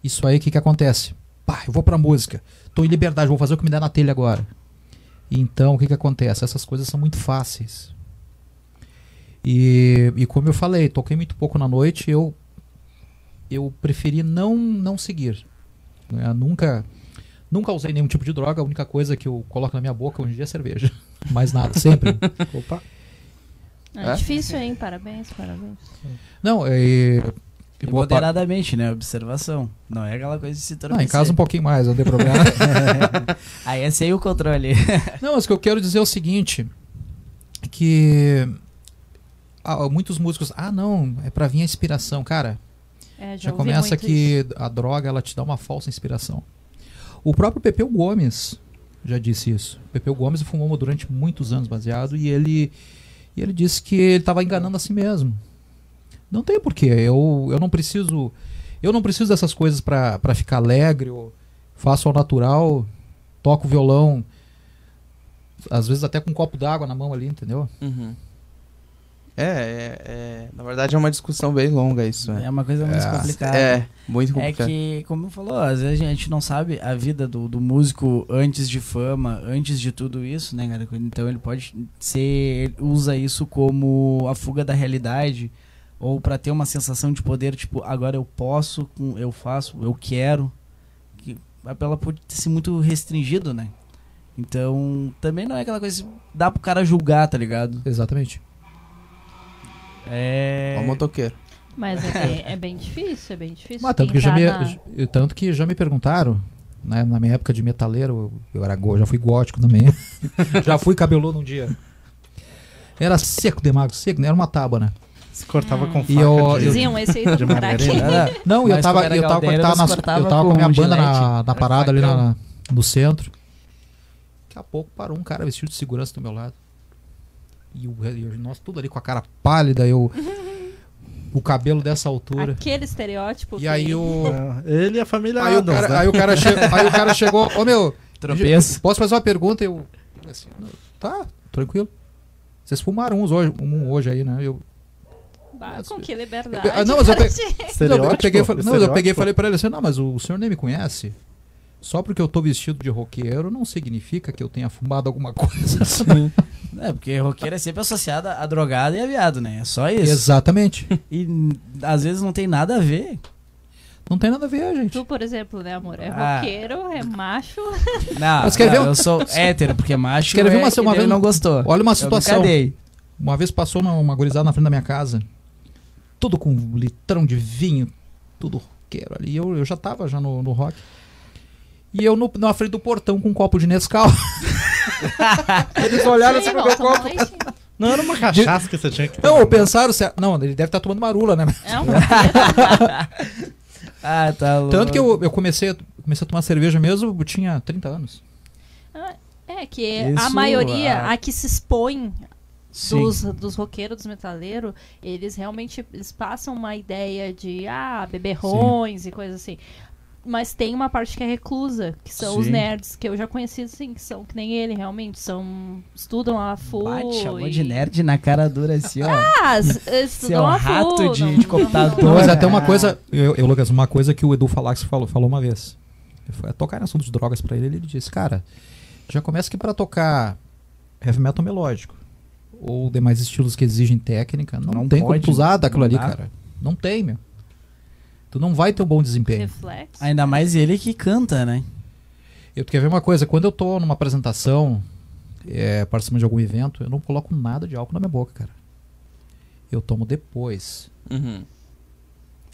Isso aí, o que que acontece? Pá, eu vou pra música, tô em liberdade, vou fazer o que me der na telha agora. Então, o que que acontece? Essas coisas são muito fáceis. E, e como eu falei, toquei muito pouco na noite, eu eu preferi não não seguir. né? Nunca nunca usei nenhum tipo de droga, a única coisa que eu coloco na minha boca hoje em dia é cerveja. Mais nada, sempre. Opa. É, É? difícil, hein? Parabéns, parabéns. Não, é, E moderadamente, né? Observação. Não é aquela coisa de se tornar. em casa um pouquinho mais, não tem problema. Aí é sem o controle. Não, mas o que eu quero dizer é o seguinte: que ah, muitos músicos, ah, não, é pra vir a inspiração. Cara, É, já ouvi começa que isso. a droga ela te dá uma falsa inspiração. O próprio Pepeu Gomes já disse isso. Pepeu Gomes fumou durante muitos anos baseado e ele e ele disse que ele estava enganando a si mesmo. Não tem porquê. Eu, eu não preciso eu não preciso dessas coisas pra pra ficar alegre. Eu faço ao natural, toco violão, às vezes até com um copo d'água na mão ali, entendeu? Uhum. É, é, é, na verdade é uma discussão bem longa isso, É né? uma coisa mais É. complicada. É, muito É complicado. que, como falou, às vezes a gente não sabe a vida do, do músico antes de fama, antes de tudo isso, né, cara? Então ele pode ser. Ele usa isso como a fuga da realidade, ou pra ter uma sensação de poder, tipo, agora eu posso, eu faço, eu quero. Que a pela pode ter sido muito restringido, né? Então, também não é aquela coisa que dá pro cara julgar, tá ligado? Exatamente. É. O motoqueiro. Mas é bem, é bem difícil, é bem difícil. Mas tanto que, já me, na- eu- tanto que já me perguntaram, né, na minha época de metaleiro, eu, era já fui gótico também. já fui cabeludo um dia. Era seco demais, seco, né? Era uma tábua, né? Se cortava com E faca eu- de... Diziam esse aí de do. Era- Não, eu tava, eu tava, eu tava, nas- eu tava com a com minha banda na, na Era parada ali na- no centro. Daqui a pouco parou um cara vestido de segurança do meu lado. E o e eu- nós tudo ali com a cara pálida, eu. o cabelo dessa altura. Aquele estereótipo. E que- aí o. É, Ele e a família Aí o Adams, cara, né? aí o cara, che- aí o cara chegou, ô meu, Tropeço. posso fazer uma pergunta? Eu, assim, tá, tranquilo. Vocês fumaram uns hoje, um hoje aí, né? Eu, Bah, com que liberdade. Ah, não, mas eu para pe- ti. eu, eu peguei, e falei- não, mas eu peguei e falei pra ele assim, não, mas o, senhor nem me conhece. Só porque eu tô vestido de roqueiro não significa que eu tenha fumado alguma coisa. É, porque roqueiro é sempre associado a drogado e a viado, né? É só isso. Exatamente. E às vezes não tem nada a ver. Não tem nada a ver, gente. Tu, por exemplo, né, amor? É Ah. roqueiro, é macho. Não, Mas quer ver não, um- eu sou hétero, porque macho Quer ver é uma- que uma vez- não gostou. Olha uma Eu situação. dei. Uma vez passou uma, uma gurizada na frente da minha casa, tudo com um litrão de vinho, tudo roqueiro ali. Eu, eu já tava já no, no rock. E eu no, na frente do portão com um copo de Nescau. Eles olharam assim Sim, pro não, meu copo. Não era uma cachaça que você tinha que Não, tomar. pensaram, se- não, ele deve estar tomando marula, né? É um Ah, tá louco. Tanto que eu, eu comecei, comecei a tomar cerveja mesmo, eu tinha 30 anos. É que a Isso, maioria, ah. a que se expõe Sim. dos, dos roqueiros, dos metaleiros, eles realmente eles passam uma ideia de ah, beberrões e coisas assim. Mas tem uma parte que é reclusa, que são os Sim. nerds, que eu já conheci assim, que são que nem ele, realmente, são. estudam a full. Bate, chamou e- de nerd na cara dura assim, ó. Ah, é estudam um a full. rato de- não- de computador. Não, mas até Ah. uma coisa, eu, eu, Lucas, uma coisa que o Edu Falax falou, falou uma vez. Fui tocar em assunto de drogas pra ele, ele disse, cara, já começa que pra tocar heavy metal melódico ou demais estilos que exigem técnica, não, Não tem como pode, tu usar daquilo ali, dá. cara. Não tem, meu. Tu não vai ter um bom desempenho. Reflexo. Ainda mais ele que canta, né? Eu quer ver uma coisa, quando eu tô numa apresentação, é, participando de algum evento, eu não coloco nada de álcool na minha boca, cara. Eu tomo depois. Uhum.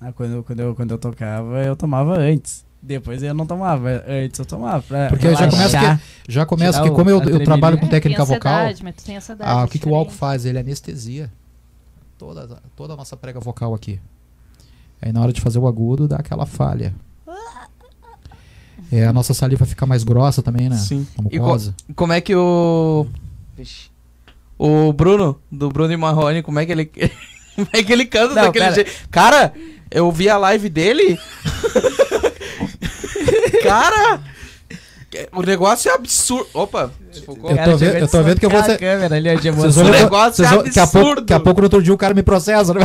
Ah, quando, eu- quando, eu, quando eu tocava, eu tomava antes. Depois eu não tomava. Antes eu tomava. Pra Porque já começa relaxar. Já começa Tirar que o- como eu, eu trabalho com É, tem técnica vocal, Mas tu tem ansiedade, Ah, é o que, que o álcool faz? Ele anestesia toda, toda a nossa prega vocal aqui. Aí na hora de fazer o agudo, dá aquela falha. É, a nossa saliva fica mais grossa também, né? Sim. E co-. Como é que o. Vixe. O Bruno, do Bruno e Marrone, como é que ele. como é que ele canta Não, daquele pera. jeito? Cara, eu vi a live dele. Cara! O negócio é absurdo. Opa, desfocou. Eu Cara, tô vendo- chegou eu tô vendo que eu vou ser- câmera ali, de Vocês vão O negócio vocês é vão- daqui, a pouco, absurdo. daqui a pouco no outro dia o cara me processa. né?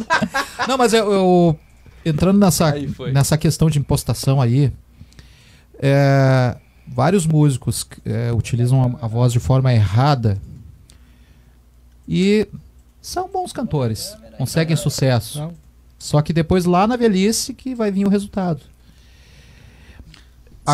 Não, mas eu, eu- entrando nessa, nessa questão de impostação aí, é, vários músicos é, utilizam a, a voz de forma errada e são bons cantores, conseguem sucesso. Só que depois lá na velhice que vai vir o resultado.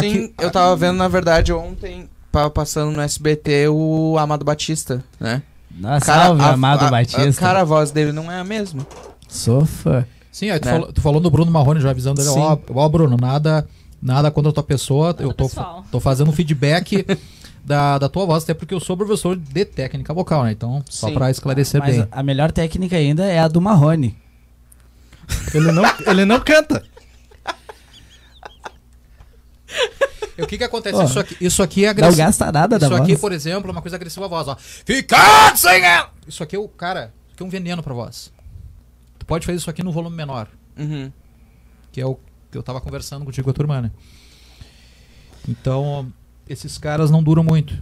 Sim, Aqui- eu tava vendo, na verdade, ontem, tava passando no SBT o Amado Batista, né? Nossa, salve, a- Amado a- a- Batista. cara, a voz dele não é a mesma. Sou fã. Sim, aí tu, Né? falou, tu falou no Bruno Marrone já avisando ele, Sim. ó, ó Bruno, nada, nada contra a tua pessoa, eu tô, pessoal. tô fazendo um feedback da, da tua voz, até porque eu sou professor de técnica vocal, né? Então, só Sim. pra esclarecer Mas bem. a melhor técnica ainda é a do Marrone. Ele não, ele não canta. E o que que acontece? Ó, isso, aqui, isso aqui é Não agressivo. gasta nada da Isso voz. aqui, por exemplo, é uma coisa agressiva a voz, ó. Fica sem ela! Isso aqui é o, cara, isso aqui é um veneno pra voz. Tu pode fazer isso aqui no volume menor, Uhum. que é o que eu tava conversando contigo com a turma, né? Então, esses caras não duram muito.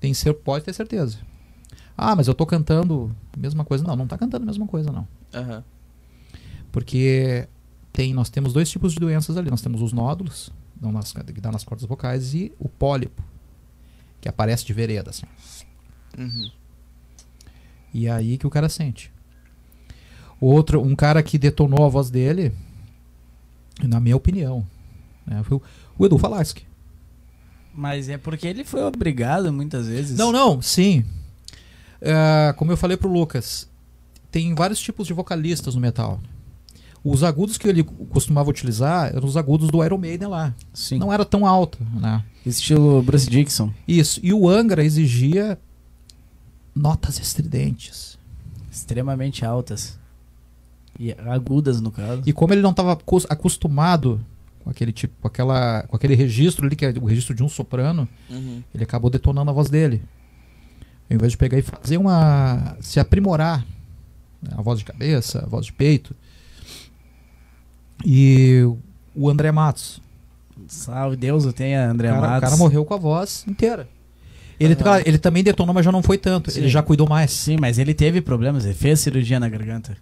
Tem ser, pode ter certeza. Ah, mas eu tô cantando a mesma coisa. Não, não tá cantando a mesma coisa, não. Aham. Porque tem, nós temos dois tipos de doenças ali. Nós temos os nódulos, dão nas, que dá nas cordas vocais, e o pólipo, que aparece de vereda, assim. Uhum. E é aí que o cara sente. Outro, um cara que detonou a voz dele, na minha opinião, né, foi o, Edu Falaschi. Mas é porque ele foi obrigado muitas vezes. Não, não, sim. É, como eu falei pro Lucas, tem vários tipos de vocalistas no metal. Os agudos que ele costumava utilizar eram os agudos do Iron Maiden lá. Sim. Não era tão alto, né? Estilo Bruce Dixon. Isso. E o Angra exigia notas estridentes. Extremamente altas. E agudas, no caso. E como ele não estava acostumado com aquele tipo, com, aquela, com aquele registro ali, que é o registro de um soprano, Uhum. ele acabou detonando a voz dele. Ao invés de pegar e fazer uma. se aprimorar né? a voz de cabeça, a voz de peito. E o André Matos. Salve Deus, o tenha André O cara, o Matos. cara morreu com a voz inteira. Ele, ele também detonou, mas já não foi tanto. Sim. Ele já cuidou mais. Sim, mas ele teve problemas, ele fez cirurgia na garganta.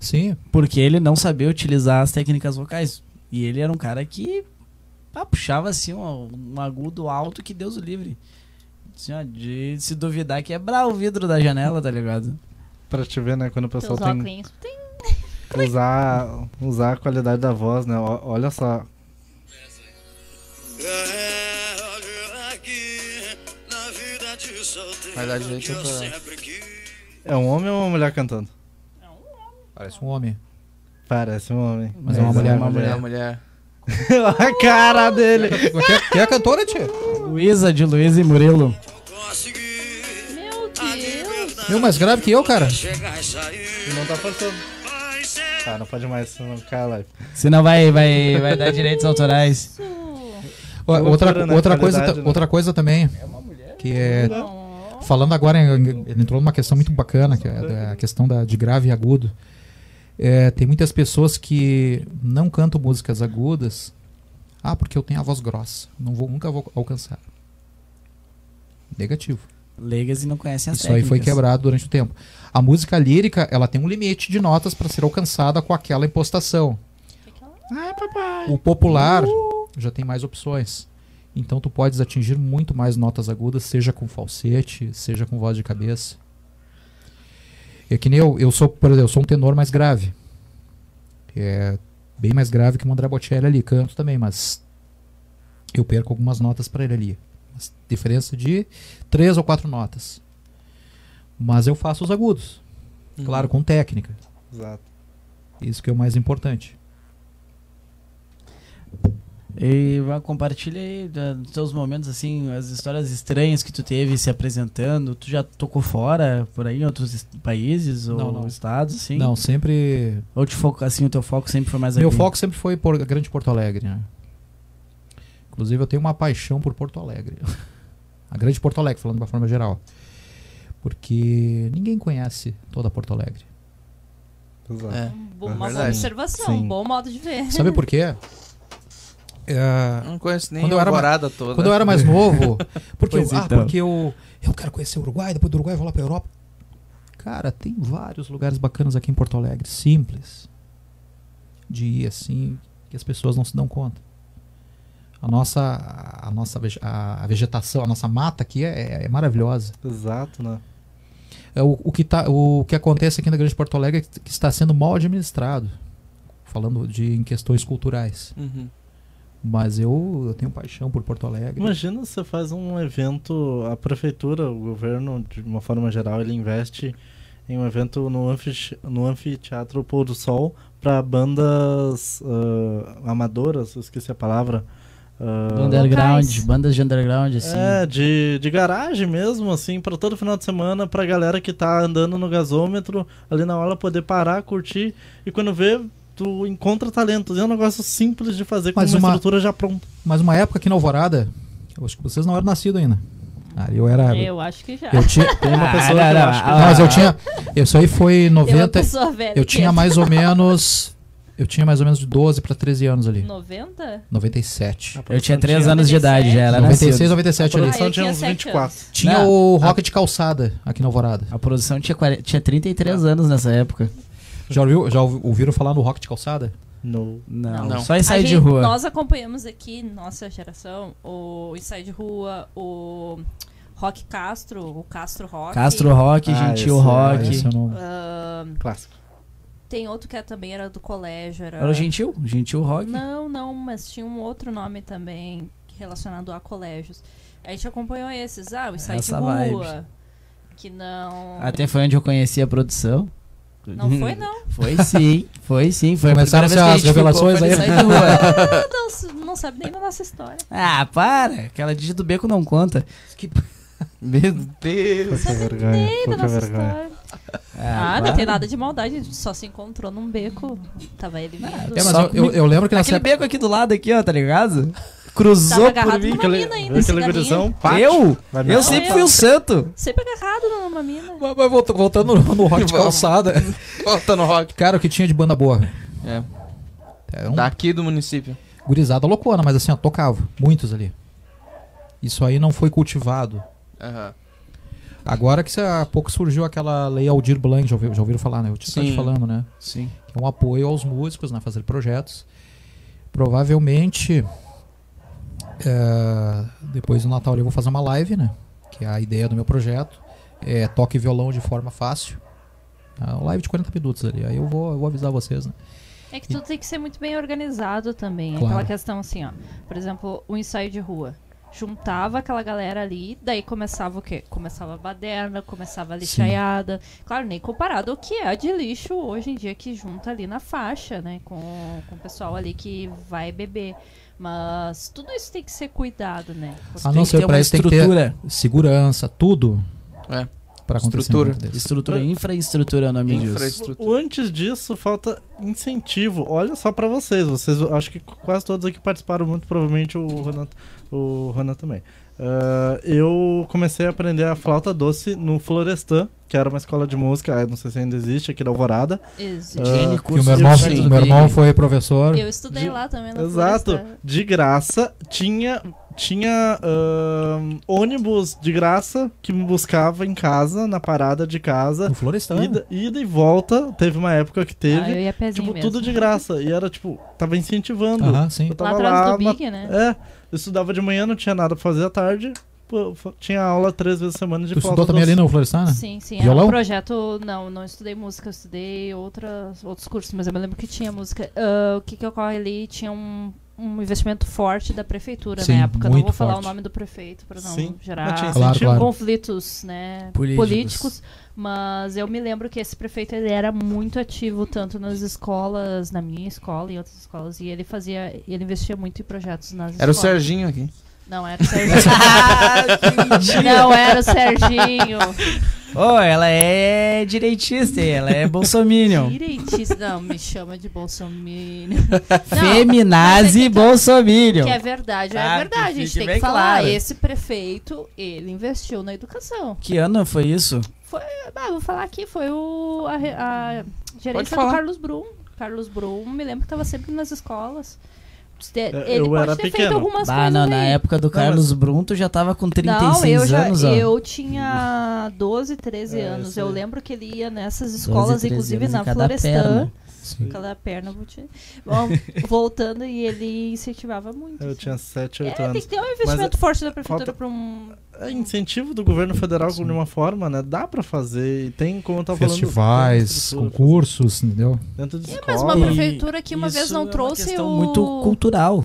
Sim. Porque ele não sabia utilizar as técnicas vocais. E ele era um cara que ah, puxava assim um, um agudo alto que Deus o livre. Assim, ó, de se duvidar quebrar o vidro da janela, tá ligado? Pra te ver, né? Quando o pessoal Teus tem óculos. Tem usar, usar a qualidade da voz, né? Olha só. Vai dar direito pra... É um homem ou uma mulher cantando? Parece um homem. Parece um homem. Mas é uma mulher, Uma uma mulher, mulher. a cara dele! Quer, quer a cantora, tia? Luísa de Luiz e Murilo. Meu Deus. Meu, mais grave que eu, cara. E não tá forçando. Tá, não pode mais, senão cai a live. Senão vai, vai, vai dar direitos autorais. Outra, né? outra, coisa, né? outra coisa também. Que é. Falando agora, ele entrou numa questão muito bacana, que é a questão da, de grave e agudo. É, tem muitas pessoas que não cantam músicas agudas. Ah, porque eu tenho a voz grossa. Não vou, nunca vou alcançar. Negativo. Leigas e não conhecem as Isso aí foi técnicas. quebrado durante o tempo. A música lírica, ela tem um limite de notas para ser alcançada com aquela impostação. O popular já tem mais opções. Então tu podes atingir muito mais notas agudas, seja com falsete, seja com voz de cabeça. É que nem eu, eu sou, por exemplo, eu sou um tenor mais grave. É bem mais grave que o André Bocelli ali, canto também, mas eu perco algumas notas para ele ali. Diferença de três ou quatro notas. Mas eu faço os agudos, claro, com técnica. Exato. Isso que é o mais importante. E vai, compartilha aí dos teus momentos, assim, as histórias estranhas que tu teve se apresentando. Tu já tocou fora, por aí, em outros países ou Não, não. estados, assim? Não, sempre Ou te foco, assim, o teu foco sempre foi mais Meu aqui? foco sempre foi por Grande Porto Alegre, né? Inclusive eu tenho uma paixão por Porto Alegre. A Grande Porto Alegre, falando de uma forma geral. Porque ninguém conhece toda Porto Alegre. Exato. É. É Uma boa verdade. observação, Sim. um bom modo de ver. Sabe por quê? É, Não conheço nem Quando a eu era alvorada toda. quando eu era mais novo, porque, eu, ah, então. porque eu, eu quero conhecer o Uruguai, depois do Uruguai eu vou lá pra Europa. Cara, tem vários lugares bacanas aqui em Porto Alegre, simples. De ir assim, que as pessoas não se dão conta. A nossa, a nossa a vegetação, a nossa mata aqui é, é maravilhosa. Exato, né? É o, o, que tá, o que acontece aqui na Grande Porto Alegre é que está sendo mal administrado. Falando de, em questões culturais. Uhum. Mas eu, eu tenho paixão por Porto Alegre. Imagina você faz um evento, a prefeitura, o governo, de uma forma geral, ele investe em um evento no, anfite- no anfiteatro Pôr do Sol para bandas ah, amadoras, eu esqueci a palavra. Ah, Underground, Locais. bandas de underground, assim. É, de, de garagem mesmo, assim, para todo final de semana, pra galera que tá andando no gasômetro, ali na hora poder parar, curtir, e quando vê, tu encontra talentos. É um negócio simples de fazer com Mas uma, uma- estrutura já pronta. Mas uma época aqui na Alvorada, eu acho que vocês não eram nascidos ainda. Ah, eu era. Eu, Eu acho que já. tinha. Tem uma Ah, pessoa não, que eu não, acho que ah, Não, mas eu tinha. Isso aí foi Tem uma 90. pessoa velha. Eu tinha mais ou menos. Eu tinha mais ou menos de 12 para 13 anos ali. 90? 97. Eu tinha 3 anos de idade, já era 96, nascido. 97 ali. Ah, produção eu tinha tinha uns sete 24. anos. Tinha Não, o a- Rock de Calçada aqui na Alvorada. A produção tinha, 40, tinha 33 anos nessa época. Já, ouviu, já ouvi- ouviram falar no Rock de Calçada? No... Não, Não. só em A sair de gente- rua. Nós acompanhamos aqui, nossa geração, o Ensaio de Rua, o Rock Castro, o Castro Rock. Castro Rock, Ah, Gentil esse é- Rock. esse eu não- Ah, Clássico. Tem outro que é- também era do colégio. Era... Era o Gentil? Gentil Rock? Não, não, mas tinha um outro nome também relacionado a colégios. A gente acompanhou esses. Ah, o Essa de Rua. vibe. Que não. Até foi onde eu conheci a produção. Não foi, não. Foi sim, foi sim. Foi Começaram as que revelações aí. Rua. não, não sabe nem da nossa história. Ah, para! Aquela Digi do Beco não conta. Meu Deus. Pouca vergonha. Nem da nossa vergonha. história. Ah, não para. tem nada de maldade. A gente só se encontrou num beco. Tava ele vindo. É, mas Só eu, eu, eu lembro que nessa Aquele época. beco aqui do lado, aqui, ó, tá ligado? cruzou Tava por agarrado mim. numa Aquele, mina ainda, gurizão, pá, Eu? vai Eu sempre fui o santo. Sempre agarrado numa mina. Mas, mas volta- voltando no, no rock de Vamos. calçada. Volta no rock. Cara, o que tinha de banda boa? É. É um Daqui do município. gurizada loucona, mas assim, ó, tocava. Muitos ali. Isso aí não foi cultivado. Aham. Agora que há pouco surgiu aquela lei Aldir Blanc, já, ouviu, já ouviram falar, né? Eu tinha te falando, né? Sim. Que é um apoio aos músicos, né? Fazer projetos. Provavelmente, é, depois do Natal eu vou fazer uma live, né? Que é a ideia do meu projeto. É toque violão de forma fácil. É uma live de 40 minutos ali. Aí eu vou, eu vou avisar vocês, né? É que tudo tem que ser muito bem organizado também. Claro. Aquela questão assim, ó. Por exemplo, o ensaio de rua. Juntava aquela galera ali, daí começava o quê? Começava a baderna, começava a lixaiada. Claro, nem comparado ao que é de lixo hoje em dia que junta ali na faixa, né? Com, com o pessoal ali que vai beber. Mas tudo isso tem que ser cuidado, né? A Tem não que ser ter pra uma isso tem que ter estrutura. segurança, tudo. É. Acontecer Estrutura. um. Estrutura, infraestrutura é o nome disso. Infraestrutura. O antes disso, falta incentivo. Olha só pra vocês. Vocês, acho que quase todos aqui participaram muito, provavelmente o Ronan, o Ronan também. Ah, eu comecei a aprender a flauta doce no Florestan, que era uma escola de música, não sei se ainda existe, aqui da Alvorada. Existe. Ah, Que o meu irmão, meu irmão foi professor. Eu estudei de- lá também na Exato, Floresta. de graça. Tinha, tinha ahn, ônibus de graça que me buscava em casa, na parada de casa. No Florestan. Ida, ida e volta, teve uma época que teve. Ah, eu ia pezinho Tipo, mesmo. tudo de graça. E era, tipo, tava incentivando. Aham, sim. Eu Lá tava atrás lá, do Big, né? É, eu estudava de manhã, não tinha nada pra fazer à tarde. Pô, tinha aula três vezes a semana de Tu estudou também doce. ali no Florestan? né? Sim, sim. Violão? Era um projeto. Não, não estudei música, eu estudei outras, outros cursos, mas eu me lembro que tinha música. Ah, o que, que ocorre ali? Tinha um, um investimento forte da prefeitura Sim, na época. Não vou falar forte. o nome do prefeito para não Sim, gerar Claro, claro. conflitos né, Políticos. políticos. Mas eu me lembro que esse prefeito ele era muito ativo tanto nas escolas, na minha escola e outras escolas. E ele fazia. Ele investia muito em projetos nas Era o escolas. Serginho aqui. Não era o Serginho. não era o Serginho. Ô, ela é direitista, ela é bolsominion. Direitista. Não, me chama de Bolsonaro. Feminazi bolsominion. Que é verdade, é Ah, verdade. que A gente tem que falar. claro. Esse prefeito, ele investiu na educação. Que ano foi isso? Ah, vou falar aqui, foi o, a, a gerência do. Carlos Brum. Carlos Brum, me lembro que estava sempre nas escolas. Te- É, Ele eu pode era ter feito pequeno. algumas Ah, coisas não, aí. na época do Carlos Brum, tu já tava com 36 não, eu já, anos, ó. eu tinha 12, 13 É, anos. Eu lembro que ele ia nessas 12, escolas, 13 inclusive anos na Florestan. perna. Cada perna, vou te... Bom, voltando e ele incentivava muito. Eu assim. tinha 7, É, 8 tem anos. que ter um investimento forte da prefeitura pra um. É incentivo do governo federal de uma forma, né? Dá pra fazer. E tem, como eu tava falando. Festivais, tem estrutura concursos, entendeu? Dentro de É, escola. mas uma prefeitura que uma vez é não uma trouxe questão o. muito cultural.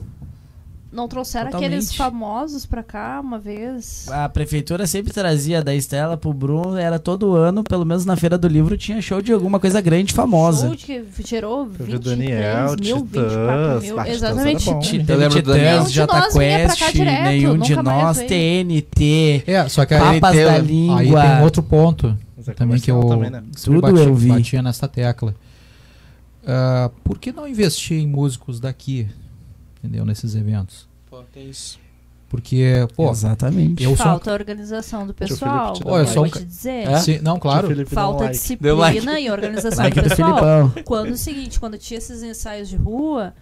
Não trouxeram Totalmente. aqueles famosos pra cá uma vez. A prefeitura sempre trazia da Estela pro Bruno, era todo ano, pelo menos na Feira do Livro, tinha show de alguma coisa grande famosa. Show de que gerou Teve 23 Daniel, mil, Titãs, 24 mil. Titãs Exatamente. bom. Teve Eu lembro do Titãs, Daniel. Jota Nenhum Quest, direto, nenhum de nós. TNT, É, só que aí, Papas tem- da aí aí Língua, tem um outro ponto é também que eu também, né? Tudo bati- eu vi. batia nessa tecla. Ah, por que não investir em músicos daqui, entendeu? Nesses eventos? Pô, tem isso. Porque, pô, Exatamente. eu sou um Falta organização do pessoal. Olha, um sou vou um te dizer. É? Sim, não, claro. Falta like. Deu like. disciplina e organização Like do do pessoal. Filipão. Quando o seguinte, quando tinha esses ensaios de rua,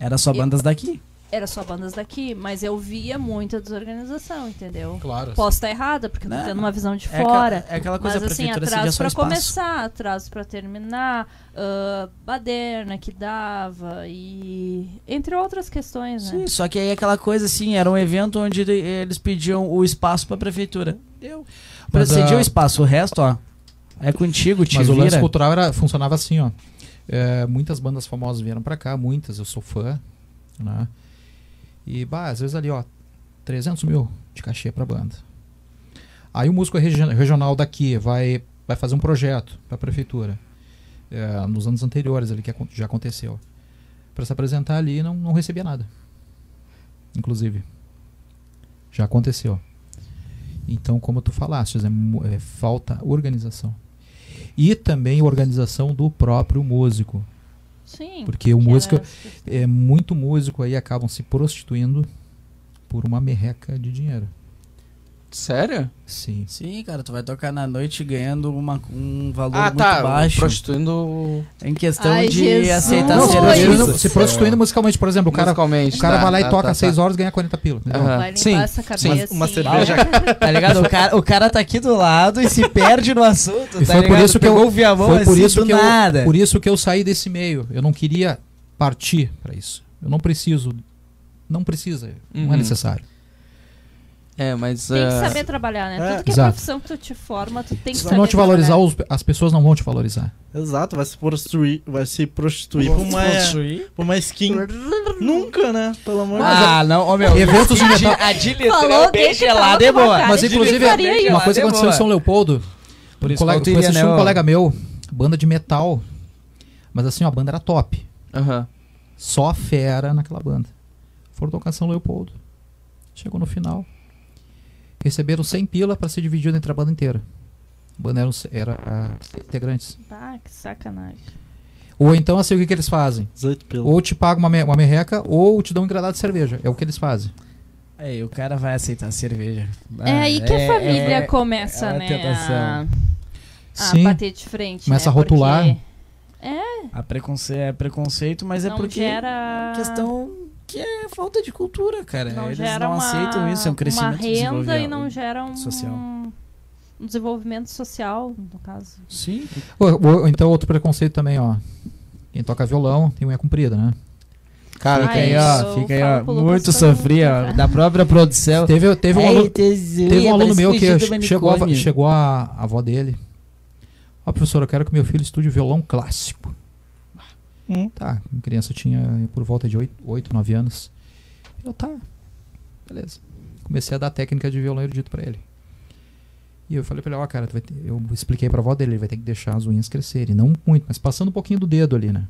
Era só bandas daqui. Era só bandas daqui, mas eu via muita desorganização, entendeu? Claro. Posso estar errada, porque eu tô Não. tendo uma visão de É fora. aquela, é aquela coisa, Mas a assim, atraso espaço. começar, atraso pra terminar, ah, baderna que dava e entre outras questões, né? Sim, só que aí aquela coisa assim, era um evento onde ele- eles pediam o espaço pra prefeitura. Deu. Mas, Cedia ah, o espaço, o resto, ó, é contigo, te Mas o lance vira. cultural era, funcionava assim, ó. É, muitas bandas famosas vieram pra cá, muitas, eu sou fã, né? E, bah, às vezes ali, ó, 300 mil de cachê pra banda. Aí o músico regi- regional daqui vai, vai fazer um projeto pra prefeitura. É, nos anos anteriores ali, que já aconteceu. Pra se apresentar ali, não, não recebia nada. Inclusive. Já aconteceu. Então, como tu falaste, é, é falta organização. E também organização do próprio músico. Sim. Porque o músico, é, muito músico aí acabam se prostituindo por uma merreca de dinheiro. Sério? Sim. Sim, cara, tu vai tocar na noite ganhando uma, um valor Ah, muito tá. baixo. Prostituindo Em questão Ai, de Jesus. aceitar Não, se prostituindo, Isso. se prostituindo musicalmente, por exemplo, o cara, musicalmente. o cara tá, vai lá e tá, toca tá, 6 tá. horas e ganha 40 pila. entendeu? Aham. Vai Sim, essa sim. cabeça. Uma assim. cerveja. Tá ligado? O cara, o cara tá aqui do lado e se perde no assunto. E tá foi por ligado? isso que eu- Pegou o viamão Foi por assim, isso que eu, nada. por isso que eu saí desse meio. Eu não queria partir pra isso. Eu não preciso. Não precisa. Não Uhum. é necessário. É, mas. Tem que ah, saber trabalhar, né? É. Tudo que é Exato. profissão que tu te forma, tu tem que Se tu saber não te valorizar, os- as pessoas não vão te valorizar. Exato, vai se prostituir, vai se prostituir por uma, por uma skin. Nunca, né? Pelo amor de Deus. Ah, não, ô meu. Eventos de metal. A alguém bem gelada é boa. Mas inclusive, uma coisa que aconteceu em. São Leopoldo. Por um isso colega, que eu né, um colega meu, banda de metal. Mas assim, ó, a banda era top. Aham. Só fera naquela banda. Foram tocar São Leopoldo. Chegou no final. Receberam 100 pila pra ser dividido entre a banda inteira. A banda era ah, integrantes. Ah, que sacanagem. Ou então, assim, o que, que eles fazem? 18 pila. Ou te pagam uma, me- uma merreca, ou te dão um engradado de cerveja. É o que eles fazem. Aí, o cara vai aceitar cerveja. é aí que a família é- começa, é né? A, a Sim. bater de frente. Começa né? a rotular. Porque A preconce... É preconceito, mas é não porque gera. questão que é falta de cultura, cara. não Eles não uma, aceitam isso, é um crescimento uma renda e não gera um, social. um desenvolvimento social, no caso. Sim. Ou, ou- então, outro preconceito também, ó. Quem toca violão tem unha comprida, né? Cara, Fica aí, ó. Fica aí, ó. Muito não- ó. Da própria produção. Teve, teve um aluno, teve um aluno meu que chegou, a, chegou a, a avó dele. Ó, professor, eu quero que meu filho estude violão clássico. Hum. Tá, a criança tinha por volta de 8, 9 anos. Eu, tá, beleza. Comecei a dar técnica de violão erudito pra ele. E eu falei pra ele, ó, cara, tu vai ter- eu expliquei pra avó dele, ele vai ter que deixar as unhas crescerem. Não muito, mas passando um pouquinho do dedo ali, né?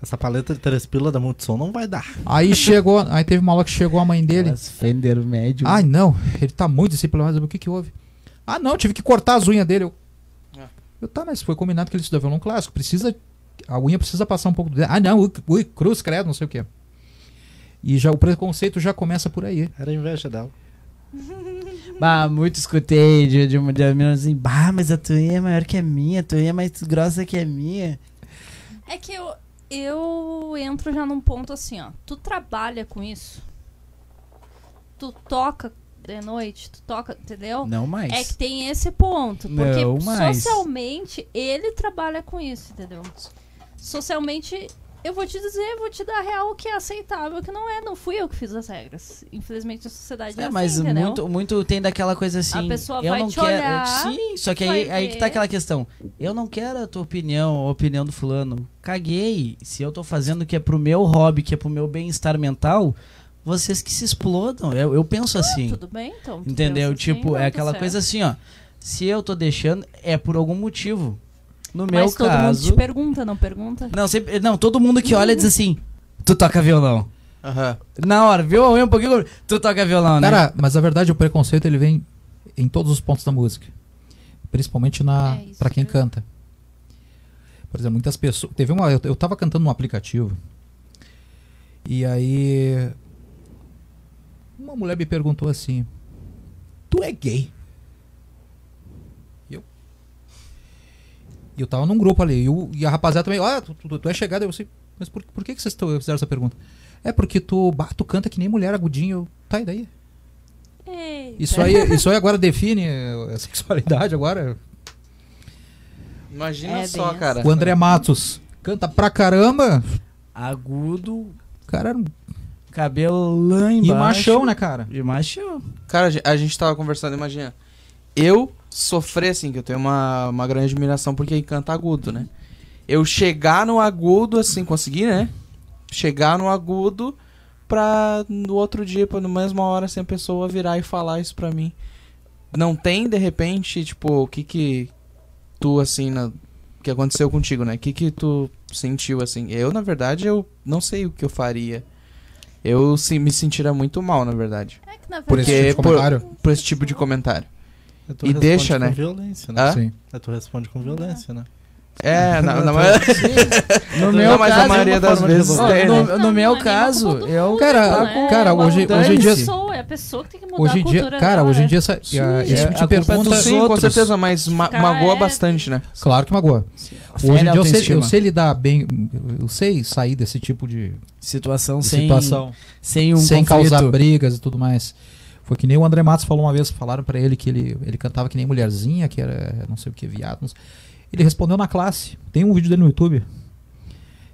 Essa paleta de 3 pila da Multissom não vai dar. Aí chegou, aí teve uma aula que chegou a mãe dele. Aquelas Fender médio. Ai, não, ele tá muito disciplinado, mas o que que houve? Ah, não, tive que cortar as unhas dele. Eu, Ah. eu tá, mas foi combinado que ele estuda violão clássico, precisa, a unha precisa passar um pouco do dedo. Ah, não, ui, ui, cruz, credo, não sei o quê. E já o preconceito já começa por aí. Era inveja dela. Bah, muito escutei de, de uma de uma menina assim, bah, mas a tua unha é maior que a minha, a tua unha é mais grossa que a minha. É que eu, eu entro já num ponto assim, ó. Tu trabalha com isso? Tu toca de noite? Tu toca, entendeu? Não mais. É que tem esse ponto. Porque Não mais. socialmente ele trabalha com isso, entendeu? Socialmente, eu vou te dizer, vou te dar real o que é aceitável, o que não é. Não fui eu que fiz as regras. Infelizmente a sociedade é, É, assim, mas entendeu? muito, muito tem daquela coisa assim. A pessoa eu vai não te quero. olhar, Sim, só que aí, aí que tá aquela questão. Eu não quero a tua opinião, a opinião do fulano. Caguei. Se eu tô fazendo o que é pro meu hobby, que é pro meu bem-estar mental, vocês que se explodam. Eu, eu penso assim. Tudo bem, então? Entendeu? assim, tipo, não, é aquela certo. coisa assim, ó. Se eu tô deixando, é por algum motivo. No meu Mas todo mundo caso. te pergunta, não pergunta? Não, sempre, não, todo mundo que olha diz assim: Tu toca violão. Aham. Na hora, viu? um pouquinho. Tu toca violão, né? Cara, mas a verdade o preconceito ele vem em todos os pontos da música. Principalmente na É, para quem é canta. Por exemplo, muitas pessoas, teve uma eu, eu tava cantando num aplicativo. E aí uma mulher me perguntou assim: "Tu é gay?" E eu E eu tava num grupo ali, e, o- e a rapaziada também, ah, tu, tu- tu é chegada, eu assim, mas por, por que, que vocês tão- fizeram essa pergunta? É porque tu, bah, tu canta que nem mulher agudinho, eu, tá e daí? Eita. Isso aí, isso aí agora define a sexualidade agora. Imagina É só, cara. O André Matos canta pra caramba. Agudo, Cara, era um- cabelo lá e embaixo. machão, né, cara? E machão. Cara, a gente tava conversando, imagina. Eu sofrer, assim, que eu tenho uma, uma grande admiração porque canta agudo, né? Eu chegar no agudo, assim, conseguir, né? Chegar no agudo pra no outro dia, pra, na mesma hora, assim, a pessoa virar e falar isso pra mim. Não tem, de repente, tipo, o que que tu, assim, na, que aconteceu contigo, né? O que que tu sentiu, assim? Eu, na verdade, eu não sei o que eu faria. Eu sim, me sentiria muito mal, na verdade É que, na Por esse verdade, tipo de por- comentário. por esse tipo de comentário. E deixa, com né? violência, né? Sim. Tu responde com violência, né? É, na, na maioria- No Não, meu mas caso, a maioria é das de vezes tem, no, né? no meu Não, caso, eu. Cara, né? cara, É uma hoje- hoje em dia- pessoa é a pessoa que tem que mudar Hoje em dia, cultura cara, dela, hoje em né? dia essa, Sim, a- esse é, tipo de é pergunta. dos Sim, com outros. certeza, mas ma magoa é- bastante, né? Claro que magoa. Hoje em dia eu sei, eu sei lidar bem, eu sei sair desse tipo de, Situação de sem, situação. sem um sem conflito. causar brigas e tudo mais. Foi que nem o André Matos falou uma vez, falaram pra ele que ele, ele cantava que nem mulherzinha, que era não sei o que, viado. Ele respondeu na classe. Tem um vídeo dele no YouTube.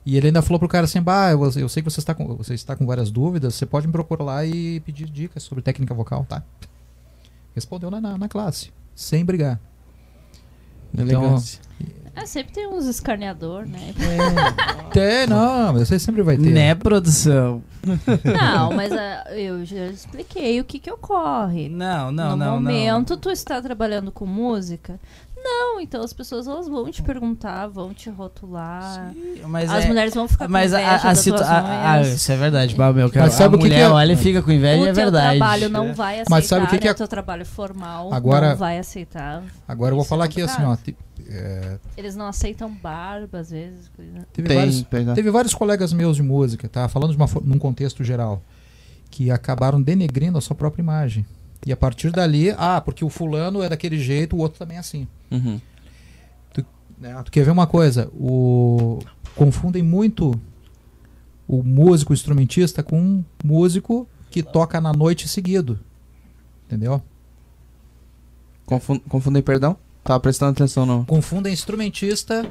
E ele ainda falou pro cara assim: Bah, eu, eu sei que você está, com, você está com várias dúvidas, você pode me procurar lá e pedir dicas sobre técnica vocal, tá? Respondeu na, na, na classe, sem brigar. Então, Elegância. É, sempre tem uns escarneador, né? é, não, você sempre vai ter. Né, produção? Não, mas ah, eu já expliquei o que que ocorre. Não, não, no não. momento, tu está trabalhando com música? Não, então as pessoas elas vão te perguntar, vão te rotular. não. Mas as é- mulheres vão ficar Mas com a, inveja a, a- isso é verdade, bah, meu, que Mas a sabe o que mulher que é? olha e fica com inveja, o é verdade. trabalho não vai aceitar, Mas sabe o que né? que é- O teu trabalho formal Agora- não vai aceitar. Agora eu vou Isso falar é aqui assim, ó. te- é, Eles não aceitam barba, às vezes. Coisa. teve, Tem, vários, perdão. teve vários colegas meus de música, tá? Falando de uma, num contexto geral, que acabaram denegrindo a sua própria imagem. E a partir dali, ah, porque o fulano é daquele jeito, o outro também é assim. Uhum. né? Tu quer ver uma coisa? O confundem muito o músico instrumentista com um músico que toca na noite seguido. Entendeu? Confun confundem, perdão? Tava prestando atenção no. Confundem instrumentista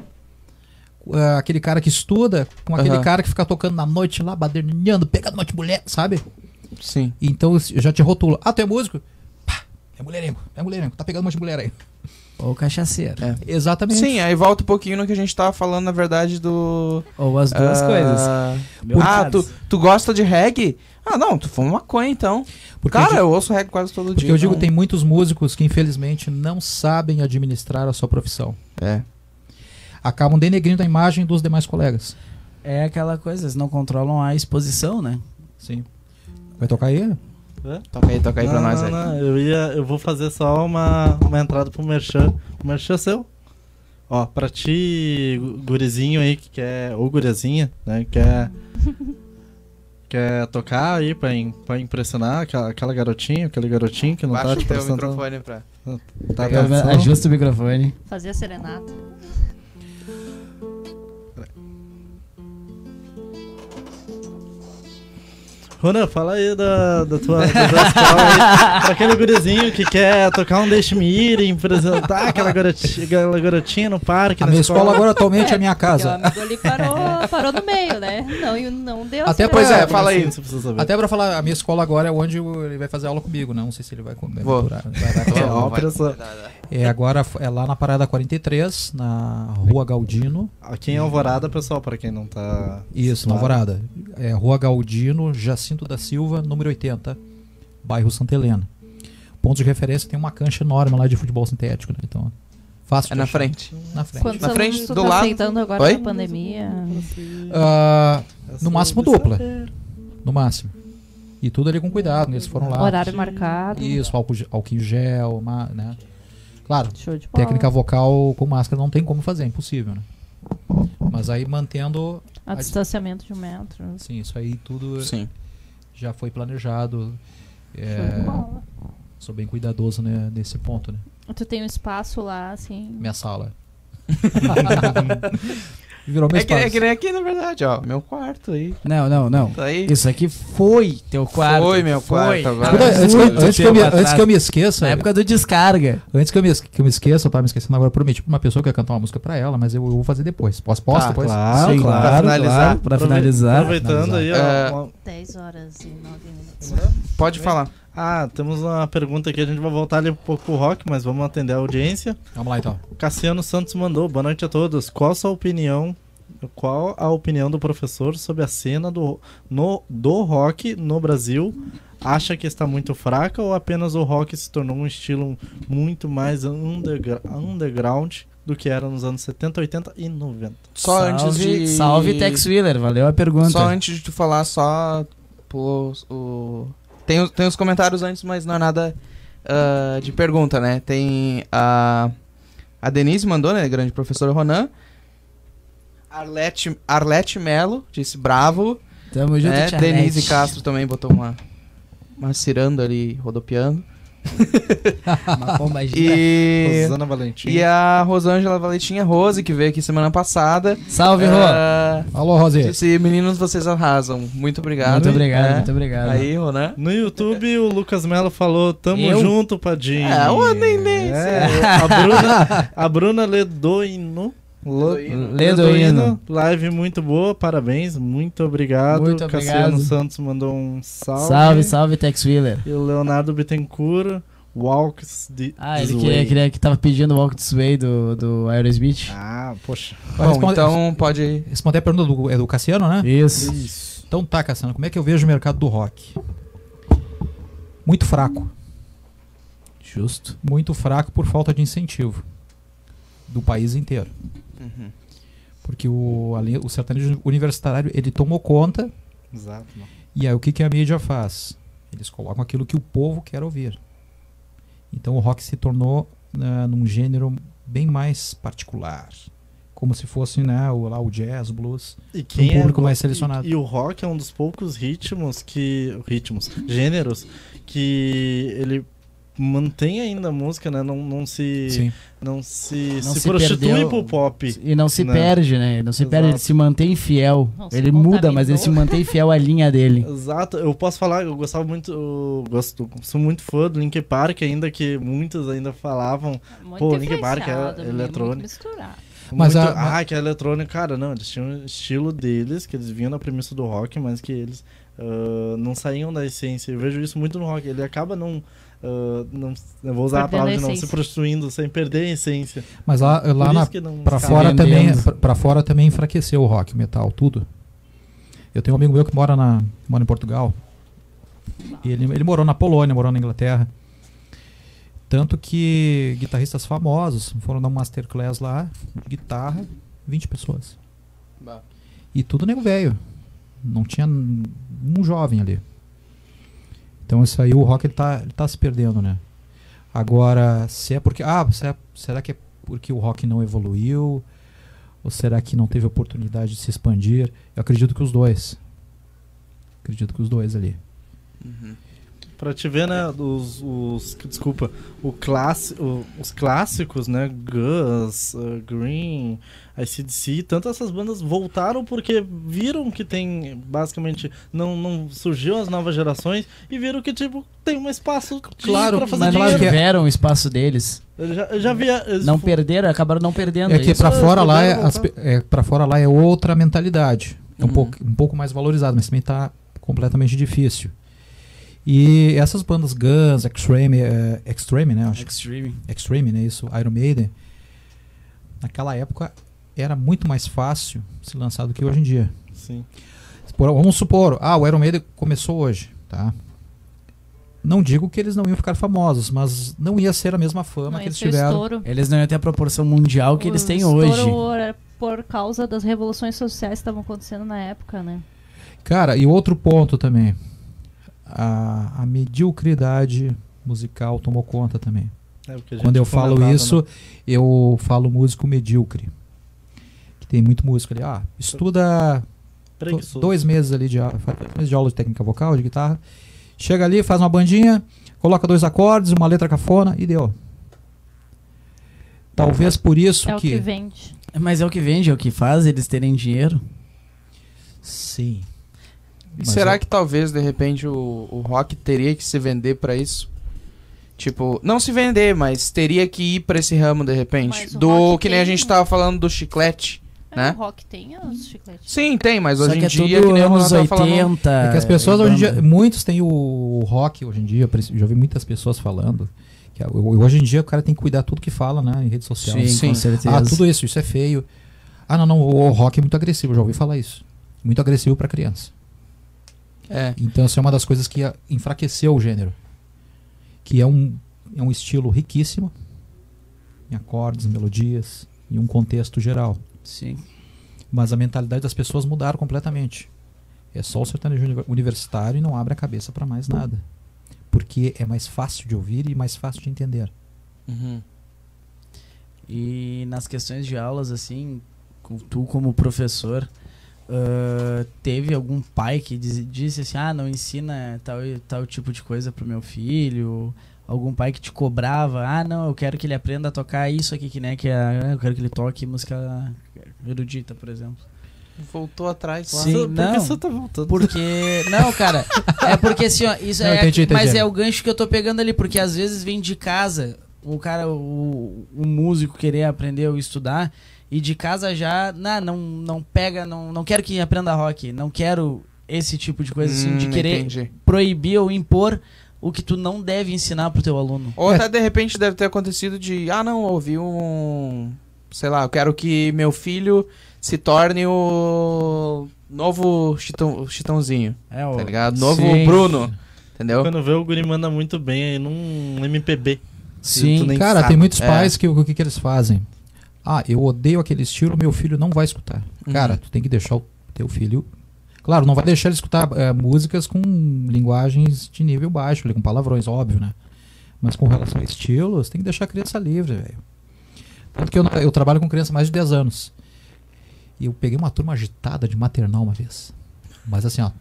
ah, aquele cara que estuda com aquele Aham. cara que fica tocando na noite lá, badernando, pegando um monte de mulher, sabe? Sim. Então eu já te rotulo. Ah, tu é músico? Pá, é mulherengo, é mulherengo, tá pegando um monte de mulher aí. Ou cachaceiro. É. Exatamente. Sim, aí volta um pouquinho no que a gente tava falando, na verdade, do. Ou as duas ah, coisas. Ah, tu, tu gosta de reggae? Ah, não, tu fuma maconha então. Porque Cara, eu, eu ouço reggae quase todo porque dia. eu digo, então- tem muitos músicos que infelizmente não sabem administrar a sua profissão. É. Acabam denegrindo a imagem dos demais colegas. É aquela coisa, eles não controlam a exposição, né? Sim. Vai tocar aí? Toca aí, toca aí pra Não, nós não, aí. não, eu, ia, eu vou fazer só uma, uma entrada pro Merchan. O Merchan é seu? Ó, pra ti, gu- gurizinho aí que quer, ou guriazinha, né, que quer, quer tocar aí pra, im- pra impressionar aquela, aquela garotinha, aquele garotinho que não Baixa tá o te teu prestando microfone pra. tá atenção. Ajusta o microfone. Fazer a serenata. Ronan, fala aí da, da, tua, da tua escola aí, pra aquele gurizinho que quer tocar um Deixe-me Ir e apresentar aquela garotinha, aquela garotinha no parque, A na minha escola agora atualmente é a minha o casa. amigo ali parou, parou no meio, né? Não, e não deu Até Pois é, fala aí. Assim, você precisa saber. Até pra falar, a minha escola agora é onde o- ele vai fazer aula comigo, né? Não sei se ele vai vai Vou. vai dar É, aquela ó, aula. vai- pressão. vai- vai- vai. É agora é lá na Parada 43, na Rua Galdino. Aqui em Alvorada, pessoal, pra quem não tá. Isso, na Alvorada. É Rua Galdino, Jacinto da Silva, número 80, bairro Santa Helena. Ponto de referência tem uma cancha enorme lá de futebol sintético, né? Então, fácil. É na achar. frente. Na frente. Quantos Na frente, do tá lado. aceitando agora Oi? na pandemia? Ah, no máximo dupla. no máximo. E tudo ali com cuidado, né? eles foram lá. Horário marcado. Isso, álcool, álcool em gel, né? Claro, Show de bola. técnica vocal com máscara não tem como fazer, é impossível, né? Mas aí mantendo, A distanciamento de um metro. assim, isso aí tudo Sim. já foi planejado. Show de É, bola. sou bem cuidadoso né, nesse ponto, né? Tu tem um espaço lá, assim. Minha sala. Virou meu É que, espaço. é que nem aqui, na verdade, ó. Meu quarto aí. Não, não, não. Tá aí. Isso aqui foi teu quarto. Foi meu Foi. quarto agora. Antes, que, Muito antes que eu me, antes que eu me esqueça, Na época do descarga. antes que eu, me, que eu me esqueça, eu tava me esquecendo agora, eu prometi pra uma pessoa que ia cantar uma música pra ela, mas eu, eu vou fazer depois. Posso, posso Tá, depois? Claro, Sim, claro. pra finalizar. claro. Pra finalizar. Aproveitando aí, ó. É. uma- 10 horas e 9 minutos. Pode falar. Ah, temos uma pergunta aqui, a gente vai voltar ali um pouco pro rock, mas vamos atender a audiência. Vamos lá então. Cassiano Santos mandou, boa noite a todos. Qual a sua opinião? Qual a opinião do professor sobre a cena do, no, do rock no Brasil? Acha que está muito fraca ou apenas o rock se tornou um estilo muito mais undergra- underground do que era nos anos 70, 80 e 90? Só salve, antes de. Salve Tex Wheeler, valeu a pergunta. Só antes de tu falar, só. Pô, o... tem, os- tem os comentários antes, mas não é nada ah, de pergunta, né? Tem a. A Denise mandou, né? Grande professora Ronan. Arlete, Arlete Melo disse bravo. Tamo junto, É, Tia Denise. Castro também botou uma. macirando ali, rodopiando. E, Rosana Valentim. e a Rosângela Valentinha Rose, que veio aqui semana passada. Salve, Rô. Ah, Alô, Rosê. disse, meninos, vocês arrasam. Muito obrigado. Muito obrigado, É. muito obrigado. Aí, Ronan. No YouTube, o Lucas Melo falou: Tamo Eu? junto, Padinho. É, o nem- nem É, a Bruna, a Bruna Ledoino. Ledoino. Live muito boa, parabéns, muito obrigado. Muito Cassiano obrigado. Santos mandou um salve. Salve, salve, Tex Wheeler. E o Leonardo Bittencourt, Walks the Ah, ele queria, queria que tava pedindo o Walk This Way do, do Aerosmith. Ah, poxa. Bom, responder- então pode. Responder a pergunta do, é do Cassiano, né? Isso. Isso. Então tá, Cassiano, como é que eu vejo o mercado do rock? Muito fraco. Justo. Muito fraco por falta de incentivo do país inteiro. Uhum. Porque o, ali- o sertanejo universitário, ele tomou conta Exato. mano. e aí o que, que a mídia faz? Eles colocam aquilo que o povo quer ouvir. Então o rock se tornou né, num gênero bem mais particular. Como se fosse né, o, lá, o jazz, blues. E Um público go- mais selecionado. E, e o rock é um dos poucos ritmos que. Ritmos, gêneros, que ele mantém ainda a música, né? Não, não se. Sim. Não se, Não se, se prostitui perdeu. pro pop. E não se Né? perde, né? Não se perde, ele Exato. se mantém fiel. Não ele muda, mas ele se mantém fiel à linha dele. Exato, eu posso falar, eu gostava muito, eu gosto, sou muito fã do Linkin Park, ainda que muitos ainda falavam Muito Pô, Linkin Park é eletrônico. misturado. Mas muito, a- ah, que é eletrônico, cara, não, eles tinham o estilo deles, que eles vinham na premissa do rock, mas que eles ah, não saíam da essência. Eu vejo isso muito no rock, ele acaba não, ah, não eu vou usar a Perdendo palavra a de novo, se prostituindo, sem perder a essência. Mas lá, lá na, não Pra escapa. fora, também, pra, pra fora também enfraqueceu o rock, o metal, tudo. Eu tenho um amigo meu que mora, na, mora em Portugal. E ele, ele morou na Polônia, morou na Inglaterra. Tanto que guitarristas famosos foram dar um masterclass lá, de guitarra, 20 pessoas. Bah. E tudo nego velho. Não tinha um jovem ali. Então isso aí, o rock ele tá, se perdendo, né? Agora, se é porque. Ah, se é- será que é porque o rock não evoluiu? Ou será que não teve oportunidade de se expandir? Eu acredito que os dois. Acredito que os dois ali. Pra te ver, né, os, os desculpa, o classi, o- os clássicos, né, Gus, uh, Green, ICDC, tanto essas bandas voltaram porque viram que tem, basicamente, não, não surgiu as novas gerações e viram que, tipo, tem um espaço de- Claro, pra fazer Mas claro é- tiveram o espaço deles. Eu já, eu já vi... eles Não perderam, acabaram não perdendo. É que Eles fora lá é, as é, pra fora lá é outra mentalidade. É um, Uhum. pouco, um pouco mais valorizado, mas também tá completamente difícil. E essas bandas Guns, Extreme, é, Extreme, né? Acho Extreme. Extreme, né? Isso, Iron Maiden. Naquela época era muito mais fácil se lançar do que hoje em dia. Sim. Por- vamos supor, ah, o Iron Maiden começou hoje, tá? Não digo que eles não iam ficar famosos, mas não ia ser a mesma fama Não, que eles o tiveram. estouro. Eles não iam ter a proporção mundial que eles têm O hoje. por causa das revoluções sociais que estavam acontecendo na época, né? Cara, e outro ponto também. A, a mediocridade musical tomou conta também. É, Quando eu falo isso, né? eu falo músico medíocre. Que tem muito músico ali. Ah, estuda Preguiçoso. dois meses ali de dois meses de aula de técnica vocal, de guitarra. Chega ali, faz uma bandinha, coloca dois acordes, uma letra cafona e deu. Talvez por isso É o que que. vende. Mas é o que vende, é o que faz eles terem dinheiro. Sim. E Mas será eu- que talvez, de repente, o, o rock teria que se vender pra isso? Tipo, não se vender, mas teria que ir pra esse ramo, de repente. Do que nem a gente tava falando do chiclete. É, Né? O rock tem os chicletes. Sim, tem, mas Só hoje em é dia, tudo que nem anos tava falando. 80. É que as pessoas hoje em dia, banda. muitos têm o rock hoje em dia, já vi muitas pessoas falando. Que hoje em dia o cara tem que cuidar tudo que fala, né, em rede social. Sim, Sim. com certeza. Ah, tudo isso, isso é feio. Ah, não, não, o rock é muito agressivo, eu já ouvi falar isso. Muito agressivo pra criança. É. Então, isso é uma das coisas que enfraqueceu o gênero. Que é um, é um estilo riquíssimo, em acordes, melodias, em um contexto geral. Sim. Mas a mentalidade das pessoas mudaram completamente. É só o sertanejo uni- universitário e não abre a cabeça para mais nada. Porque é mais fácil de ouvir e mais fácil de entender. Uhum. E nas questões de aulas, assim, tu como professor, ah, teve algum pai que diz- disse assim, ah, não ensina tal, tal tipo de coisa pro meu filho? Algum pai que te cobrava, ah, não, eu quero que ele aprenda a tocar isso aqui, que né, que é, eu quero que ele toque música erudita, por exemplo. Voltou atrás lá. Sim, Por que não. você tá voltando? Porque. Não, cara. É porque assim, ó, isso Não, é. entendi, entendi. Mas é o gancho que eu tô pegando ali, porque às vezes vem de casa o cara, o, o músico querer aprender ou estudar, e de casa já. Não, não, não pega, não, não quero que aprenda rock. Não quero esse tipo de coisa, assim, de Hum, querer entendi. proibir ou impor o que tu não deve ensinar pro teu aluno. Ou até de repente deve ter acontecido de, ah não, ouvi um. Sei lá, eu quero que meu filho se torne o novo chitão, chitãozinho, É, o. tá ligado? Novo Sim. Bruno, entendeu? Quando vê o guri manda muito bem aí num MPB. Sim. Cara, sabe. tem muitos É. pais que o que, que eles fazem? Ah, eu odeio aquele estilo, meu filho não vai escutar. Uhum. Cara, tu tem que deixar o teu filho. Claro, não vai deixar ele escutar eh, músicas com linguagens de nível baixo, com palavrões, óbvio, né? Mas com relação a estilos, tem que deixar a criança livre, velho. Tanto que eu, eu trabalho com criança há mais de 10 anos. E eu peguei uma turma agitada de maternal uma vez. Mas assim, ó,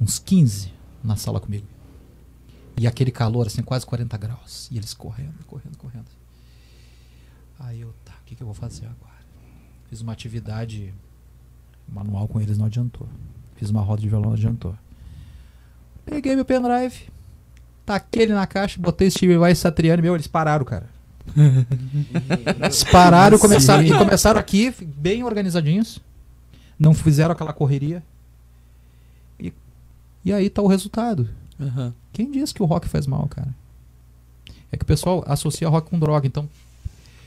uns 15 na sala comigo. E aquele calor, assim, quase 40 graus. E eles correndo, correndo, correndo. Aí eu, que, que eu vou fazer agora? Fiz uma atividade manual com eles, não adiantou. Fiz uma roda de violão, não adiantou. Peguei meu pendrive, taquei ele na caixa, botei Steve Vai e Satriani, meu, eles pararam, cara. Eles pararam e começaram, e começaram aqui, bem organizadinhos. Não fizeram aquela correria. E, e aí tá o resultado. Aham. Quem diz que o rock faz mal, cara? É que o pessoal associa rock com droga, então.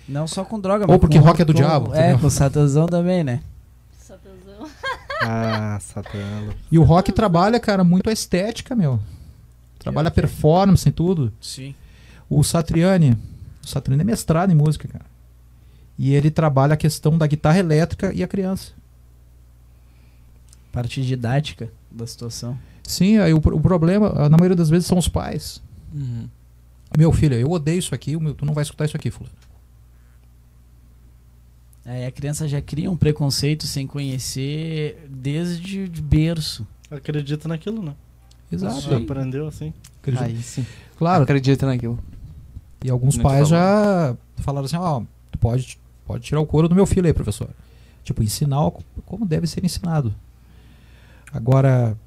Não só com droga, Ou porque com- rock é do com- diabo, É, entendeu? com satanzão também, né? Só tesão. Ah, Satã. E o rock trabalha, cara, muito a estética, meu. Trabalha a performance e tudo. Sim. O Satriani, o Satriani é mestrado em música, cara. E ele trabalha a questão da guitarra elétrica e a criança. Parte didática da situação. Sim, aí o, o problema, ah, na maioria das vezes, são os pais. Uhum. Meu filho, eu odeio isso aqui, o meu- tu não vai escutar isso aqui, fulano. Aí a criança já cria um preconceito sem conhecer desde de berço. Acredita naquilo, né? Exato. Já aprendeu assim. Acredito. Aí sim. Claro, Acredita naquilo. E alguns Muito pais bom. já falaram assim, ó, tu pode, pode tirar o couro do meu filho aí, professor. Tipo, ensinar como deve ser ensinado. Agora,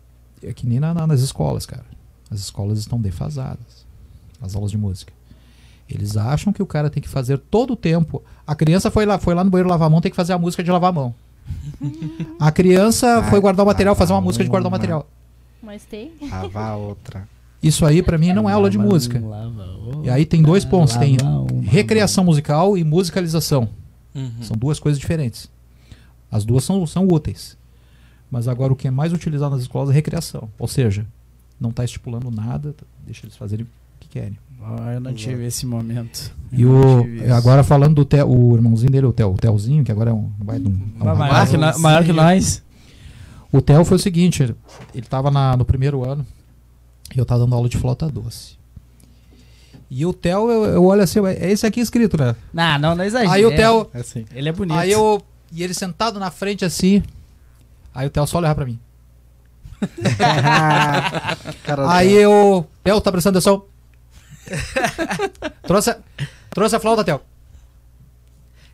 é que nem na- na- nas escolas, cara. As escolas estão defasadas. As aulas de música. Eles acham que o cara tem que fazer todo o tempo. A criança foi lá, foi lá no banheiro lavar a mão, tem que fazer a música de lavar a mão. A criança foi guardar o material, fazer uma música de guardar o material. Mas tem. Ah, vá outra. Isso aí, pra mim, não é aula de música. E aí tem dois pontos. Tem recreação musical e musicalização. Uhum. São duas coisas diferentes. As duas são, são úteis. Mas agora o que é mais utilizado nas escolas é recreação. Ou seja, não está estipulando nada, tá- deixa eles fazerem o que querem. Ah, eu não tive esse momento. E Eu o, agora falando do Theo, o irmãozinho dele, o Theo, o Theozinho, que agora é um. Vai de um, é um maior, rapaz. que nó- maior que nós. O Theo foi o seguinte: ele, ele tava na- no primeiro ano e eu tava dando aula de flauta doce. E o Theo, eu, eu olho assim, é esse aqui escrito, né? Não, não, não exagera. Aí o Theo. É assim. Ele é bonito. Aí eu. E ele sentado na frente assim. Aí o Theo só olhava pra mim. Aí eu. Theo, tá prestando atenção? trouxe, a, trouxe a flauta, Theo.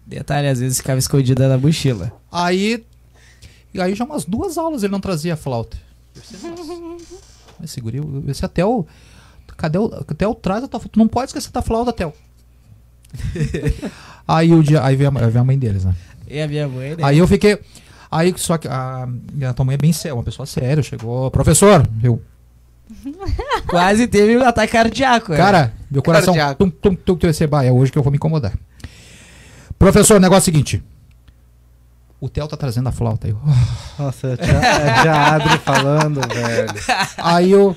Detalhe, às vezes ficava escondida na mochila. Aí. E aí já umas duas aulas ele não trazia a flauta. Eu pensei, "Nossa, Mas segurei, pensei, até o. Cadê o. Até o traz a tua flauta. Tu não pode esquecer da flauta, Theo. aí o dia. Aí veio a, veio a mãe deles, né? E a minha mãe, né? Aí eu fiquei. Aí só que a, a tua mãe é bem séria, uma pessoa séria, chegou, professor, eu, quase teve um ataque cardíaco. é. cara, meu coração, tum, tum, tum, tum, bah, é hoje que eu vou me incomodar. Professor, negócio é o seguinte, o Theo tá trazendo a flauta aí. Nossa, é a tia, é a tia Adri falando, velho. Aí eu,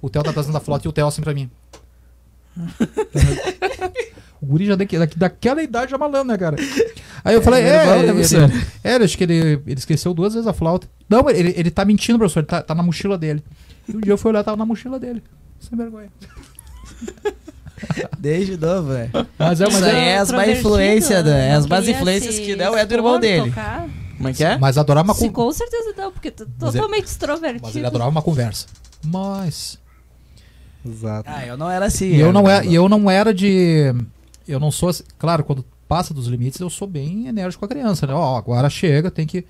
o Theo tá trazendo a flauta e o Theo assim pra mim. O guri já daqui, daqui, daquela idade já malandro, né, cara? Aí eu falei, É, é, normal, né, ele, professor? é, acho que ele, ele esqueceu duas vezes a flauta. Não, ele, ele tá mentindo, professor, ele tá, tá na mochila dele. E um dia eu fui olhar, tava na mochila dele. Sem vergonha. Desde novo, né? Mas é, mas Isso aí é, é as má influências, né? É as más influências que não é do irmão dele. tocar. Como é que é? Mas adorava uma Sim, con- com certeza não, porque tu Mas totalmente extrovertido. Mas ele adorava uma conversa. Mas. Exato. Ah, eu não era assim. E eu não, era, é, e eu não era de. Eu não sou. assim- Claro, quando passa dos limites, eu sou bem enérgico com a criança, né? Ó, agora chega, tem que.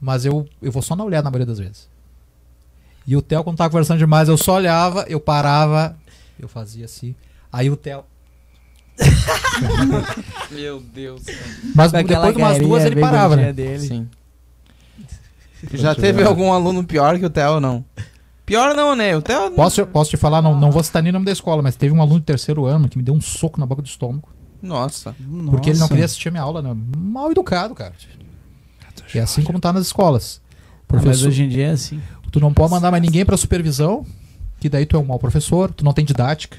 Mas eu, eu vou só na olhada na maioria das vezes. E o Theo, quando tava conversando demais, eu só olhava, eu parava, eu fazia assim. Aí o Theo. Meu Deus. Mas Com aquela depois de umas duas ele parava, né? Dele. Sim. Já teve algum aluno pior que o Theo, não? Pior não, né? O Theo... Posso, posso te falar, não, não vou citar nem o nome da escola, mas teve um aluno de terceiro ano que me deu um soco na boca do estômago. Nossa. Porque ele não Nossa. queria assistir a minha aula, né? Mal educado, cara. É assim como tá nas escolas. Ah, mas Professor, hoje em dia é assim. Tu não pode mandar mais ninguém pra supervisão, que daí tu é um mau professor, tu não tem didática,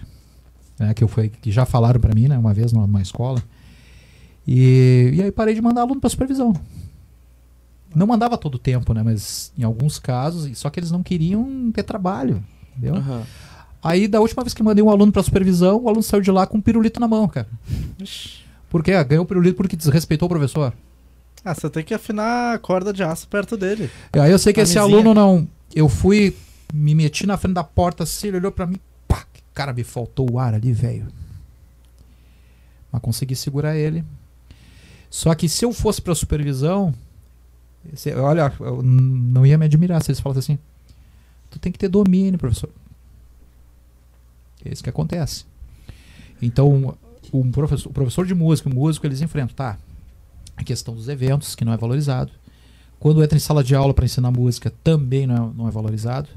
né? Que, eu fui, que já falaram pra mim, né? Uma vez numa, numa escola. E, e aí parei de mandar aluno pra supervisão. Não mandava todo o tempo, né? Mas em alguns casos, só que eles não queriam ter trabalho, entendeu? Aham. Aí, da última vez que mandei um aluno pra supervisão, o aluno saiu de lá com um pirulito na mão, cara. Por quê? Ah, Ganhou o pirulito porque desrespeitou o professor. Ah, você tem que afinar a corda de aço perto dele. E Aí eu sei que esse aluno não. Eu fui, me meti na frente da porta assim, ele olhou pra mim, pá, cara, me faltou o ar ali, velho. Mas consegui segurar ele. Só que se eu fosse pra supervisão, olha, eu não ia me admirar se eles falassem assim: tu tem que ter domínio, professor. É isso que acontece. Então, um professor, o professor de música, o músico, eles enfrentam, tá? A questão dos eventos, que não é valorizado. Quando entra em sala de aula para ensinar música, também não é, não é valorizado.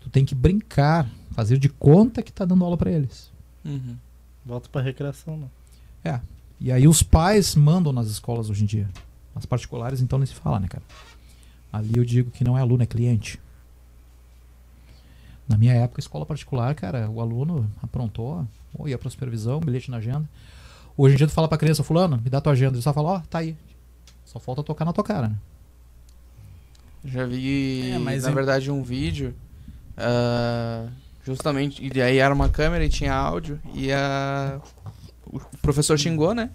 Tu tem que brincar, fazer de conta que tá dando aula para eles. Uhum. Volta pra recreação, não. É. E aí os pais mandam nas escolas hoje em dia. Nas particulares, então nem se fala, né, cara? Ali eu digo que não é aluno, é cliente. Na minha época, escola particular, cara, o aluno aprontou, ou ia pra supervisão, bilhete na agenda. Hoje em dia tu fala pra criança, fulano, me dá tua agenda. Ele só fala, ó, tá aí. Só falta tocar na tua cara, né? Já vi, É, mas na em- verdade, um vídeo. ah, justamente. E aí era uma câmera e tinha áudio. E a, o professor xingou, né?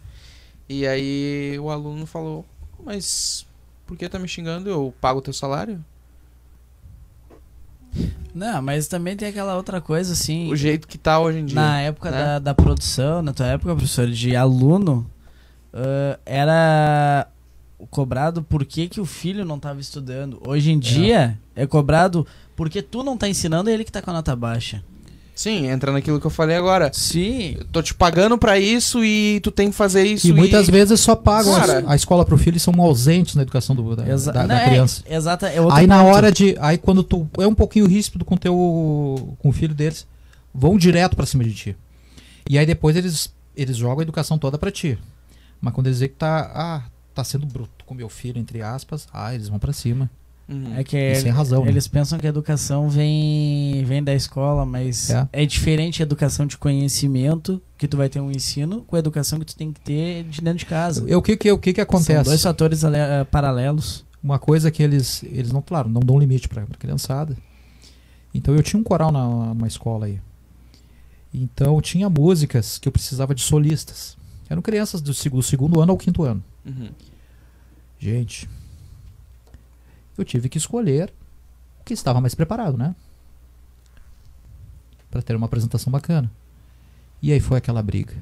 E aí o aluno falou: Mas por que tá me xingando? Eu pago o teu salário? Não, mas também tem aquela outra coisa assim. O jeito que tá hoje em dia. Na época né? da, da produção, na tua época, professor, de aluno, ah, era cobrado por que, que o filho não estava estudando. Hoje em dia, é cobrado porque tu não tá ensinando ele que tá com a nota baixa. Sim, entra naquilo que eu falei agora. Sim. Eu tô te pagando pra isso e tu tem que fazer isso. E muitas vezes só pagam a- Cara. a escola pro filho e são ausentes na educação do, da, Exa da- da é, criança. exata, é Aí na ponto. hora de. Aí quando tu é um pouquinho ríspido com teu com o filho deles, vão direto pra cima de ti. E aí depois eles eles jogam a educação toda pra ti. Mas quando eles dizem que tá ah, tá sendo bruto com meu filho entre aspas, ah, eles vão pra cima. Uhum. É que E sem razão, né? eles pensam que a educação vem, vem da escola, mas É. é. diferente a educação de conhecimento, que tu vai ter um ensino, com a educação que tu tem que ter de dentro de casa. E o que que o que que São acontece? dois fatores eh, paralelos. Uma coisa que eles eles não, claro, não dão limite pra, pra criançada. Então eu tinha um coral na numa escola aí. Então tinha músicas que eu precisava de solistas. Eram crianças do seg- do segundo ano ao quinto ano. Uhum. Gente, eu tive que escolher o que estava mais preparado, né? Para ter uma apresentação bacana. E aí foi aquela briga.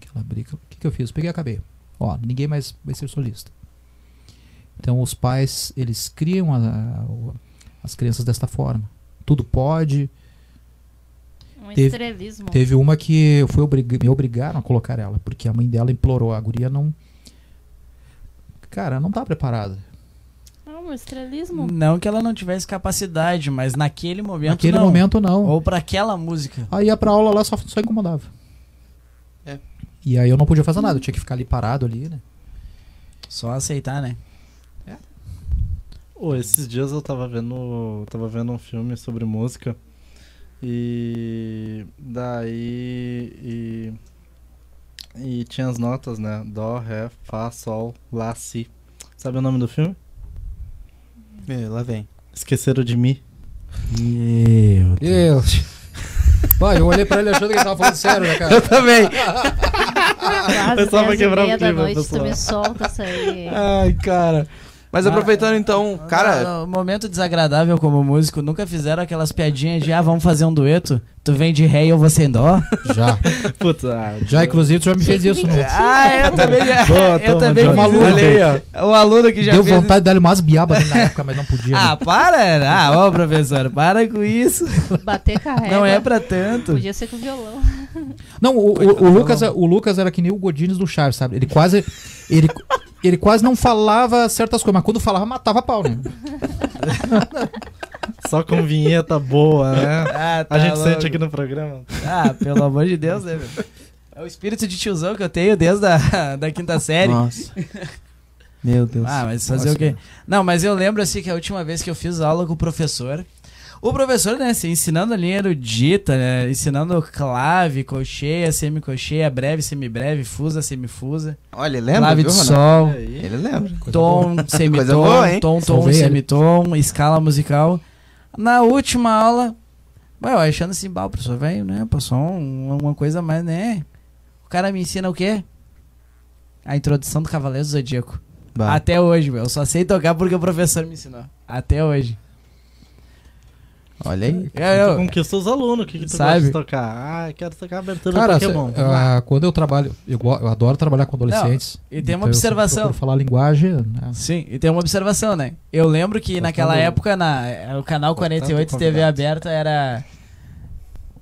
Aquela briga. O que, que eu fiz? Peguei e acabei. Ó, ninguém mais vai ser solista. Então os pais, eles criam a- a- as crianças desta forma. Tudo pode. Um Teve- estrelismo. Teve uma que eu fui obrig- me obrigaram a colocar ela, porque a mãe dela implorou. A guria não. Cara, não tá preparada. Ah, um estrelismo. Não que ela não tivesse capacidade, mas naquele momento Naquele não. momento, não. Ou pra aquela música. Aí ia pra aula lá só, só incomodava. É. E aí eu não podia fazer nada, eu tinha que ficar ali parado ali, né? Só aceitar, né? Ô, esses dias eu tava vendo. Tava vendo um filme sobre música. E daí. E, e tinha as notas, né? Dó, Ré, Fá, Sol, Lá, Si. Sabe o nome do filme? É, lá vem. Esqueceram de mim. Deus. Vai, eu olhei pra ele achando que ele tava falando sério, né, cara? Eu também. Quase Foi só pra 10 quebrar o meia da clima, noite, tu pessoal. me solta essa aí. Ai, cara. Mas Ah, aproveitando então, cara, No, no momento desagradável como músico, nunca fizeram aquelas piadinhas de ah, vamos fazer um dueto? Tu vem de ré e eu vou sem dó? Já. Puta, ah, Já, inclusive, tu já me fez isso. No... ah, eu também. Boa, eu toma, também Johnny. fiz isso. Olha aí, ó. O aluno que já Deu fez vontade de dar-lhe umas biabas ali na época, mas não podia. né? Ah, para! Ah, ó, professor, para com isso. Bater carrega. Não é pra tanto. Podia ser com violão. Não, o, o- o Lucas, o Lucas era que nem o Godines do Charles, sabe? Ele quase. Ele, ele quase não falava certas coisas, mas quando falava, matava pau, né? só com vinheta boa, né? Ah, tá A gente louco. sente aqui no programa. Ah, pelo amor de Deus, né, meu? É o espírito de tiozão que eu tenho desde a da quinta série. Nossa. Meu Deus. Ah, mas fazer Nossa. o quê? Não, mas eu lembro assim que a última vez que eu fiz aula com o professor. O professor, né, assim, ensinando a linha erudita, né? Ensinando clave, colcheia, semicolcheia, breve, semibreve, fusa, semifusa. Olha, ele lembra, clave viu, de sol, Ele lembra. tom, semitom, boa, tom, tom, ele. semitom, escala musical. Na última aula, vai, eu achando assim, bah, o professor velho, né? Passou um- uma coisa mais, né? O cara me ensina o quê? A introdução do Cavaleiro do Zodíaco. Bah. Até hoje, meu. Eu só sei tocar porque o professor me ensinou. Até hoje. Olha aí. Eu, Tu eu, conquista os alunos, o que, que tu Sabe? gosta de tocar? Ah, eu quero tocar a abertura Cara, do Pokémon. cê- ah, quando eu trabalho, eu, eu adoro trabalhar com adolescentes. e tem uma Então eu observação. procuro falar linguagem. né? Sim, e tem uma observação, né? Eu lembro que naquela época, na, o canal Botando 48 TV aberta era.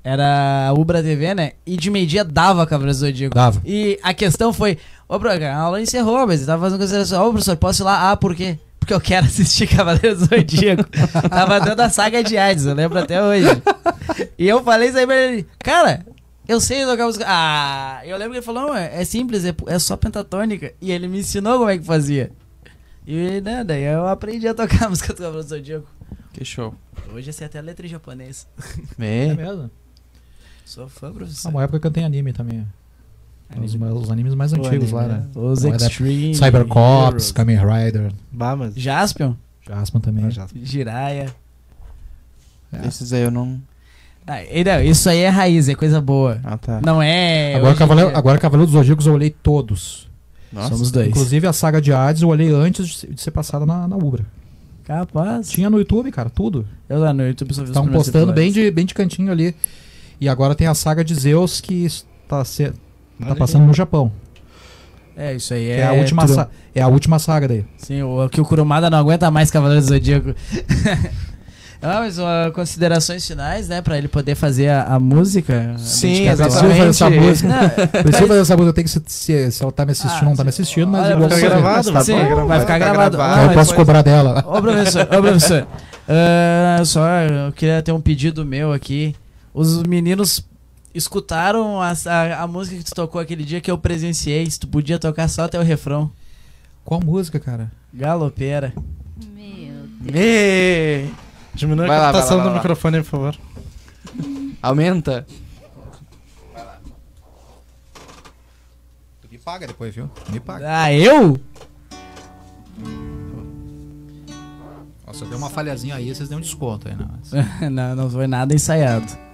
Era a Ubra TV, né? E de meio-dia dava Cavaleiros do Zodíaco. Dava. E a questão foi: Ô, bro, a aula encerrou, mas eu tava fazendo consideração. Ô, professor, posso ir lá? Ah, por quê? Porque eu quero assistir Cavaleiros do Zodíaco. tava dando a saga de Hades, eu lembro até hoje. E eu falei isso aí pra ele: Cara, eu sei tocar música. Ah, eu lembro que ele falou: Não, é, é simples, é, é só pentatônica. E ele me ensinou como é que fazia. E né, daí eu aprendi a tocar a música do Cavaleiros do Zodíaco. Que show. Hoje eu sei até a letra em japonês. É É. mesmo? Sou fã, Ah, professor. uma época que eu tenho anime também. Os, os animes mais O antigos lá, anime, né? Os Não, era Extreme. Cybercops. Kamen Rider, Bah, mas... Jaspion, Jasper também. Ah, já. Jiraiya. É. Esses aí eu não. Ah, não, isso aí é raiz, é coisa boa. Ah, tá. Não é. Agora, Cavaleiro, dia. agora Cavaleiro dos Zodíacos eu olhei todos. Nossa. Somos dois. Inclusive a saga de Hades eu olhei antes de ser- passada na, na Ubra. Capaz. Tinha no YouTube, cara, tudo. Eu lá no YouTube só vi os Estavam postando bem de, bem de cantinho ali. E agora tem a saga de Zeus que está tá passando no Japão. É, isso aí é. é, a última sa- é a última saga daí. Sim, o que o Kurumada não aguenta mais Cavaleiros do Zodíaco. Ah, mas ó, considerações finais, né? Pra ele poder fazer a, a música. a Sim, dedicatória. Preciso fazer essa Exatamente. música. Não, Preciso fazer essa música. Eu tenho que se, se, se ela tá me assistindo ou não tá me assistindo, mas Olha, vai ficar gravado, Tá Sim, bom, vai, vai ficar ficar gravado. gravado. Não, eu mas posso cobrar dela. Ô professor, ô professor. Ah, só eu queria ter um pedido meu aqui. Os meninos escutaram a, a, a música que tu tocou aquele dia que eu presenciei. Se tu podia tocar só até o refrão. Qual música, cara? Galopeira. Meu Me... Diminui Vai a captação do lá. microfone, por favor. Aumenta. Tu me paga depois, viu? Me paga. Ah, eu? Nossa, deu uma falhazinha aí, vocês dêem um desconto aí, né? não, não foi nada ensaiado.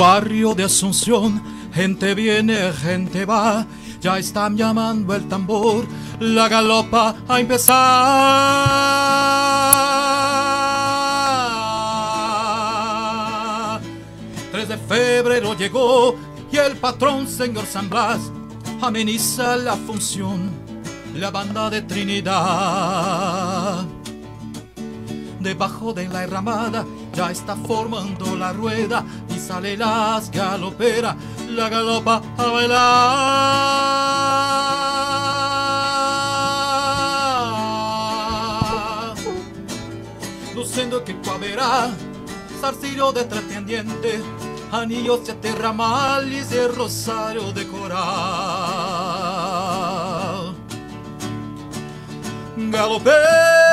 Barrio de Asunción, gente viene, gente va. Ya están llamando el tambor, la galopa a empezar. 3 de febrero llegó y el patrón, señor San Blas, ameniza la función. La banda de Trinidad. Debajo de la enramada ya está formando la rueda sale las galoperas, la galopa a bailar. Luciendo que haberá zarcillo de pretendiente, anillos de terramales y el rosario de coral. capoeira.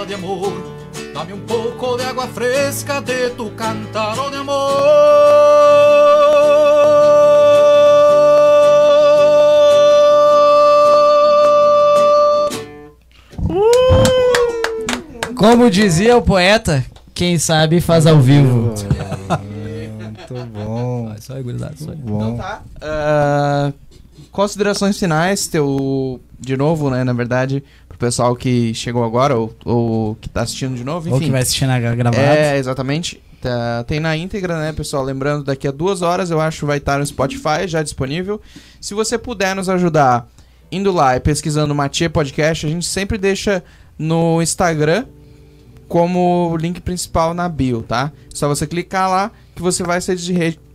Promesa de amor. Dame un poco de agua fresca de tu cántaro de amor. Como dizia o poeta, quem sabe faz ao vivo. Muito bom. Isso aí, gurizada. Aí. Muito bom. Tá. Ah, considerações finais, teu. De novo, né? Na verdade, pessoal que chegou agora ou, ou que tá assistindo de novo, enfim. Ou que vai assistir na gravada. É, exatamente. Tá- tem na íntegra, né, pessoal? Lembrando, daqui a duas horas eu acho vai estar no Spotify já disponível. Se você puder nos ajudar indo lá e pesquisando Matia Podcast, a gente sempre deixa no Instagram como link principal na bio, tá? Só você clicar lá que você vai ser,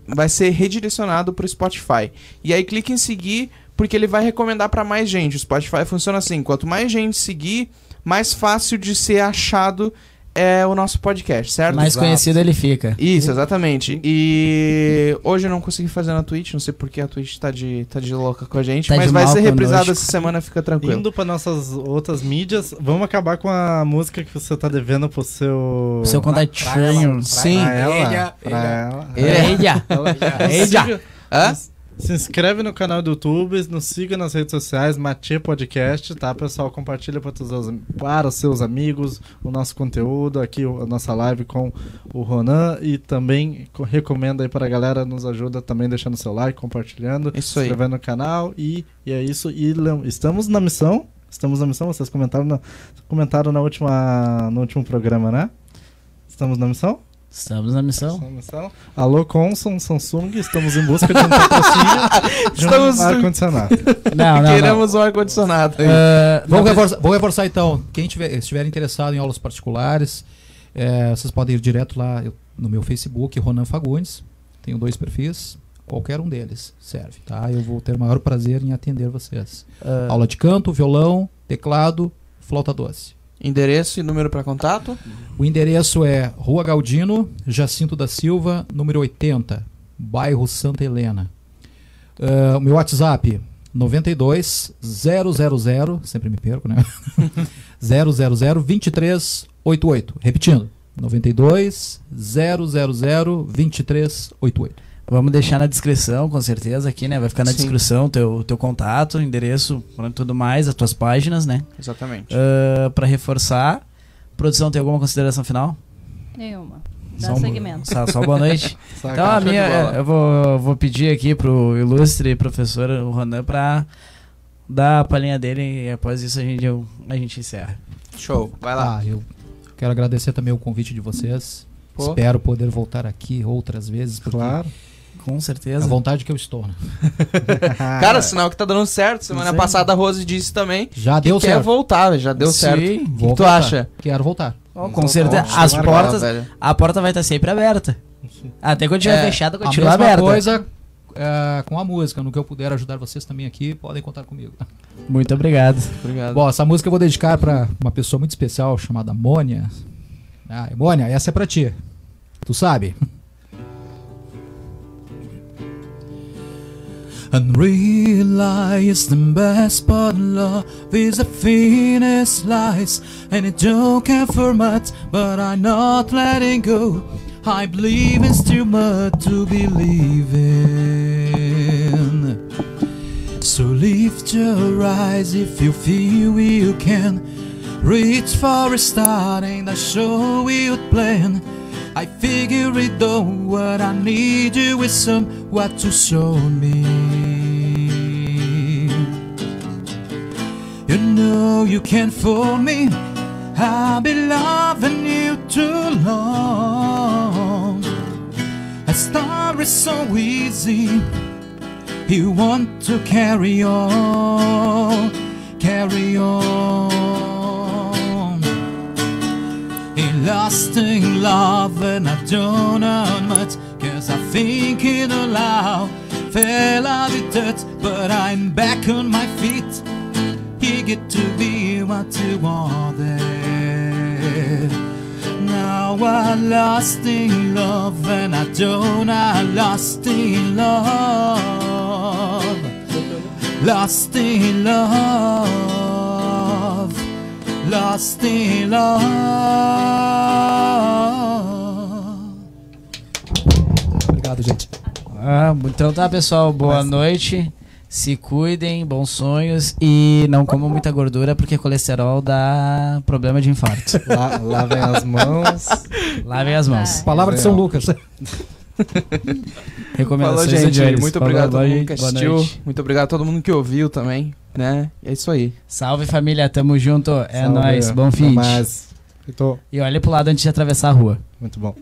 vai ser redirecionado pro Spotify. E aí clique em seguir porque ele vai recomendar para mais gente. O Spotify funciona assim, quanto mais gente seguir, mais fácil de ser achado é o nosso podcast, certo? Mais Exato. conhecido ele fica. Isso, exatamente. E hoje eu não consegui fazer na Twitch, não sei porque a Twitch tá de, tá de louca com a gente, Tá mas vai ser reprisado essa semana, fica tranquilo. Indo para nossas outras mídias, vamos acabar com a música que você tá devendo pro seu. Seu contatinho. Sim. Pra ela. Ela, pra ela. Eia. Eia. Hã? Se inscreve no canal do YouTube, nos siga nas redes sociais, Matia Podcast, tá, pessoal? Compartilha para os, seus- para os seus amigos o nosso conteúdo, aqui a nossa live com o Ronan e também co- recomenda aí para a galera, nos ajuda também deixando seu like, compartilhando, Isso aí. inscrevendo no canal e, e é isso. E estamos na missão, estamos na missão, vocês comentaram na, comentaram na última, no último programa, né? Estamos na missão? Estamos na missão. Estamos na missão. Alô, Conson, Samsung, estamos em busca de um patrocínio de Estamos- um ar-condicionado. Não, não, não. Queremos um ar-condicionado. aí. Ah, Vou não, reforçar, vou reforçar então. Quem tiver, estiver interessado em aulas particulares, é, vocês podem ir direto lá eu- no meu Facebook, Ronan Fagundes. Tenho dois perfis. Qualquer um deles serve, tá? Eu vou ter o maior prazer em atender vocês. ah, Aula de canto, violão, teclado, flauta doce. Endereço e número pra contato? O endereço é Rua Galdino, Jacinto da Silva, número 80, bairro Santa Helena. O meu WhatsApp 92 000, sempre me perco, né? 000 2388. Repetindo, 92 000 2388. Vamos deixar na descrição, com certeza, aqui, né? Vai ficar na Sim. descrição teu, teu contato, endereço, pronto, tudo mais, as tuas páginas, né? Exatamente. Ah, pra reforçar. Produção, tem alguma consideração final? Nenhuma. Só Dá um- segmento. Só, só boa noite. Saca? Então a minha, eu vou, vou pedir aqui pro ilustre professor Ronan pra dar a palhinha dele e após isso a gente, eu- a gente encerra. Show, vai lá. Ah, eu quero agradecer também o convite de vocês. Pô. Espero poder voltar aqui outras vezes, porque Claro. Com é a certeza. vontade que eu estou, né? Cara, sinal que tá dando certo. Semana Sim. passada a Rose disse também Já que deu quer certo. voltar, velho, já deu Sim. certo. O que, tu acha? Quero voltar. Ó, com certeza. As portas, velho. a porta vai estar sempre aberta. Até quando estiver É, fechada, A continua mesma aberta. coisa é, com a música. No que eu puder ajudar vocês também aqui, podem contar comigo. Muito obrigado. Obrigado. Bom, essa música eu vou dedicar pra uma pessoa muito especial chamada Mônia. Ah, Mônia, essa é pra ti. Tu sabe? Unrealized the best, part of love is the thinnest slice, and it don't care for much, but I'm not letting go. I believe it's too much to believe in. So lift your eyes if you feel you can. Reach for a start and I show you plan. I figure it out what I need you is somewhat to show me. Know you can't fool me. I've been loving you too long. A star is so easy. You want to carry on, carry on. In lasting love, and I don't know much, cause I think it aloud. Fell out of touch, but I'm back on my feet. Eager to be what you wanted. Now Now I'm lost in love and I don't I lost in love Lost in love Lost in love Obrigado, gente. Ah, então tá, pessoal. Boa noite. Se cuidem, bons sonhos e não comam muita gordura porque colesterol dá problema de infarto. La- lavem as mãos. Lavem as mãos. Palavra de São Lucas. Recomendações Falou, gente. Muito Falou, obrigado a todo mundo que assistiu. Muito obrigado a todo mundo que ouviu também, né? É isso aí. Salve família, tamo junto. É Salve. nóis, bom fim. mais. Tô E olha pro lado antes de atravessar a rua. muito bom.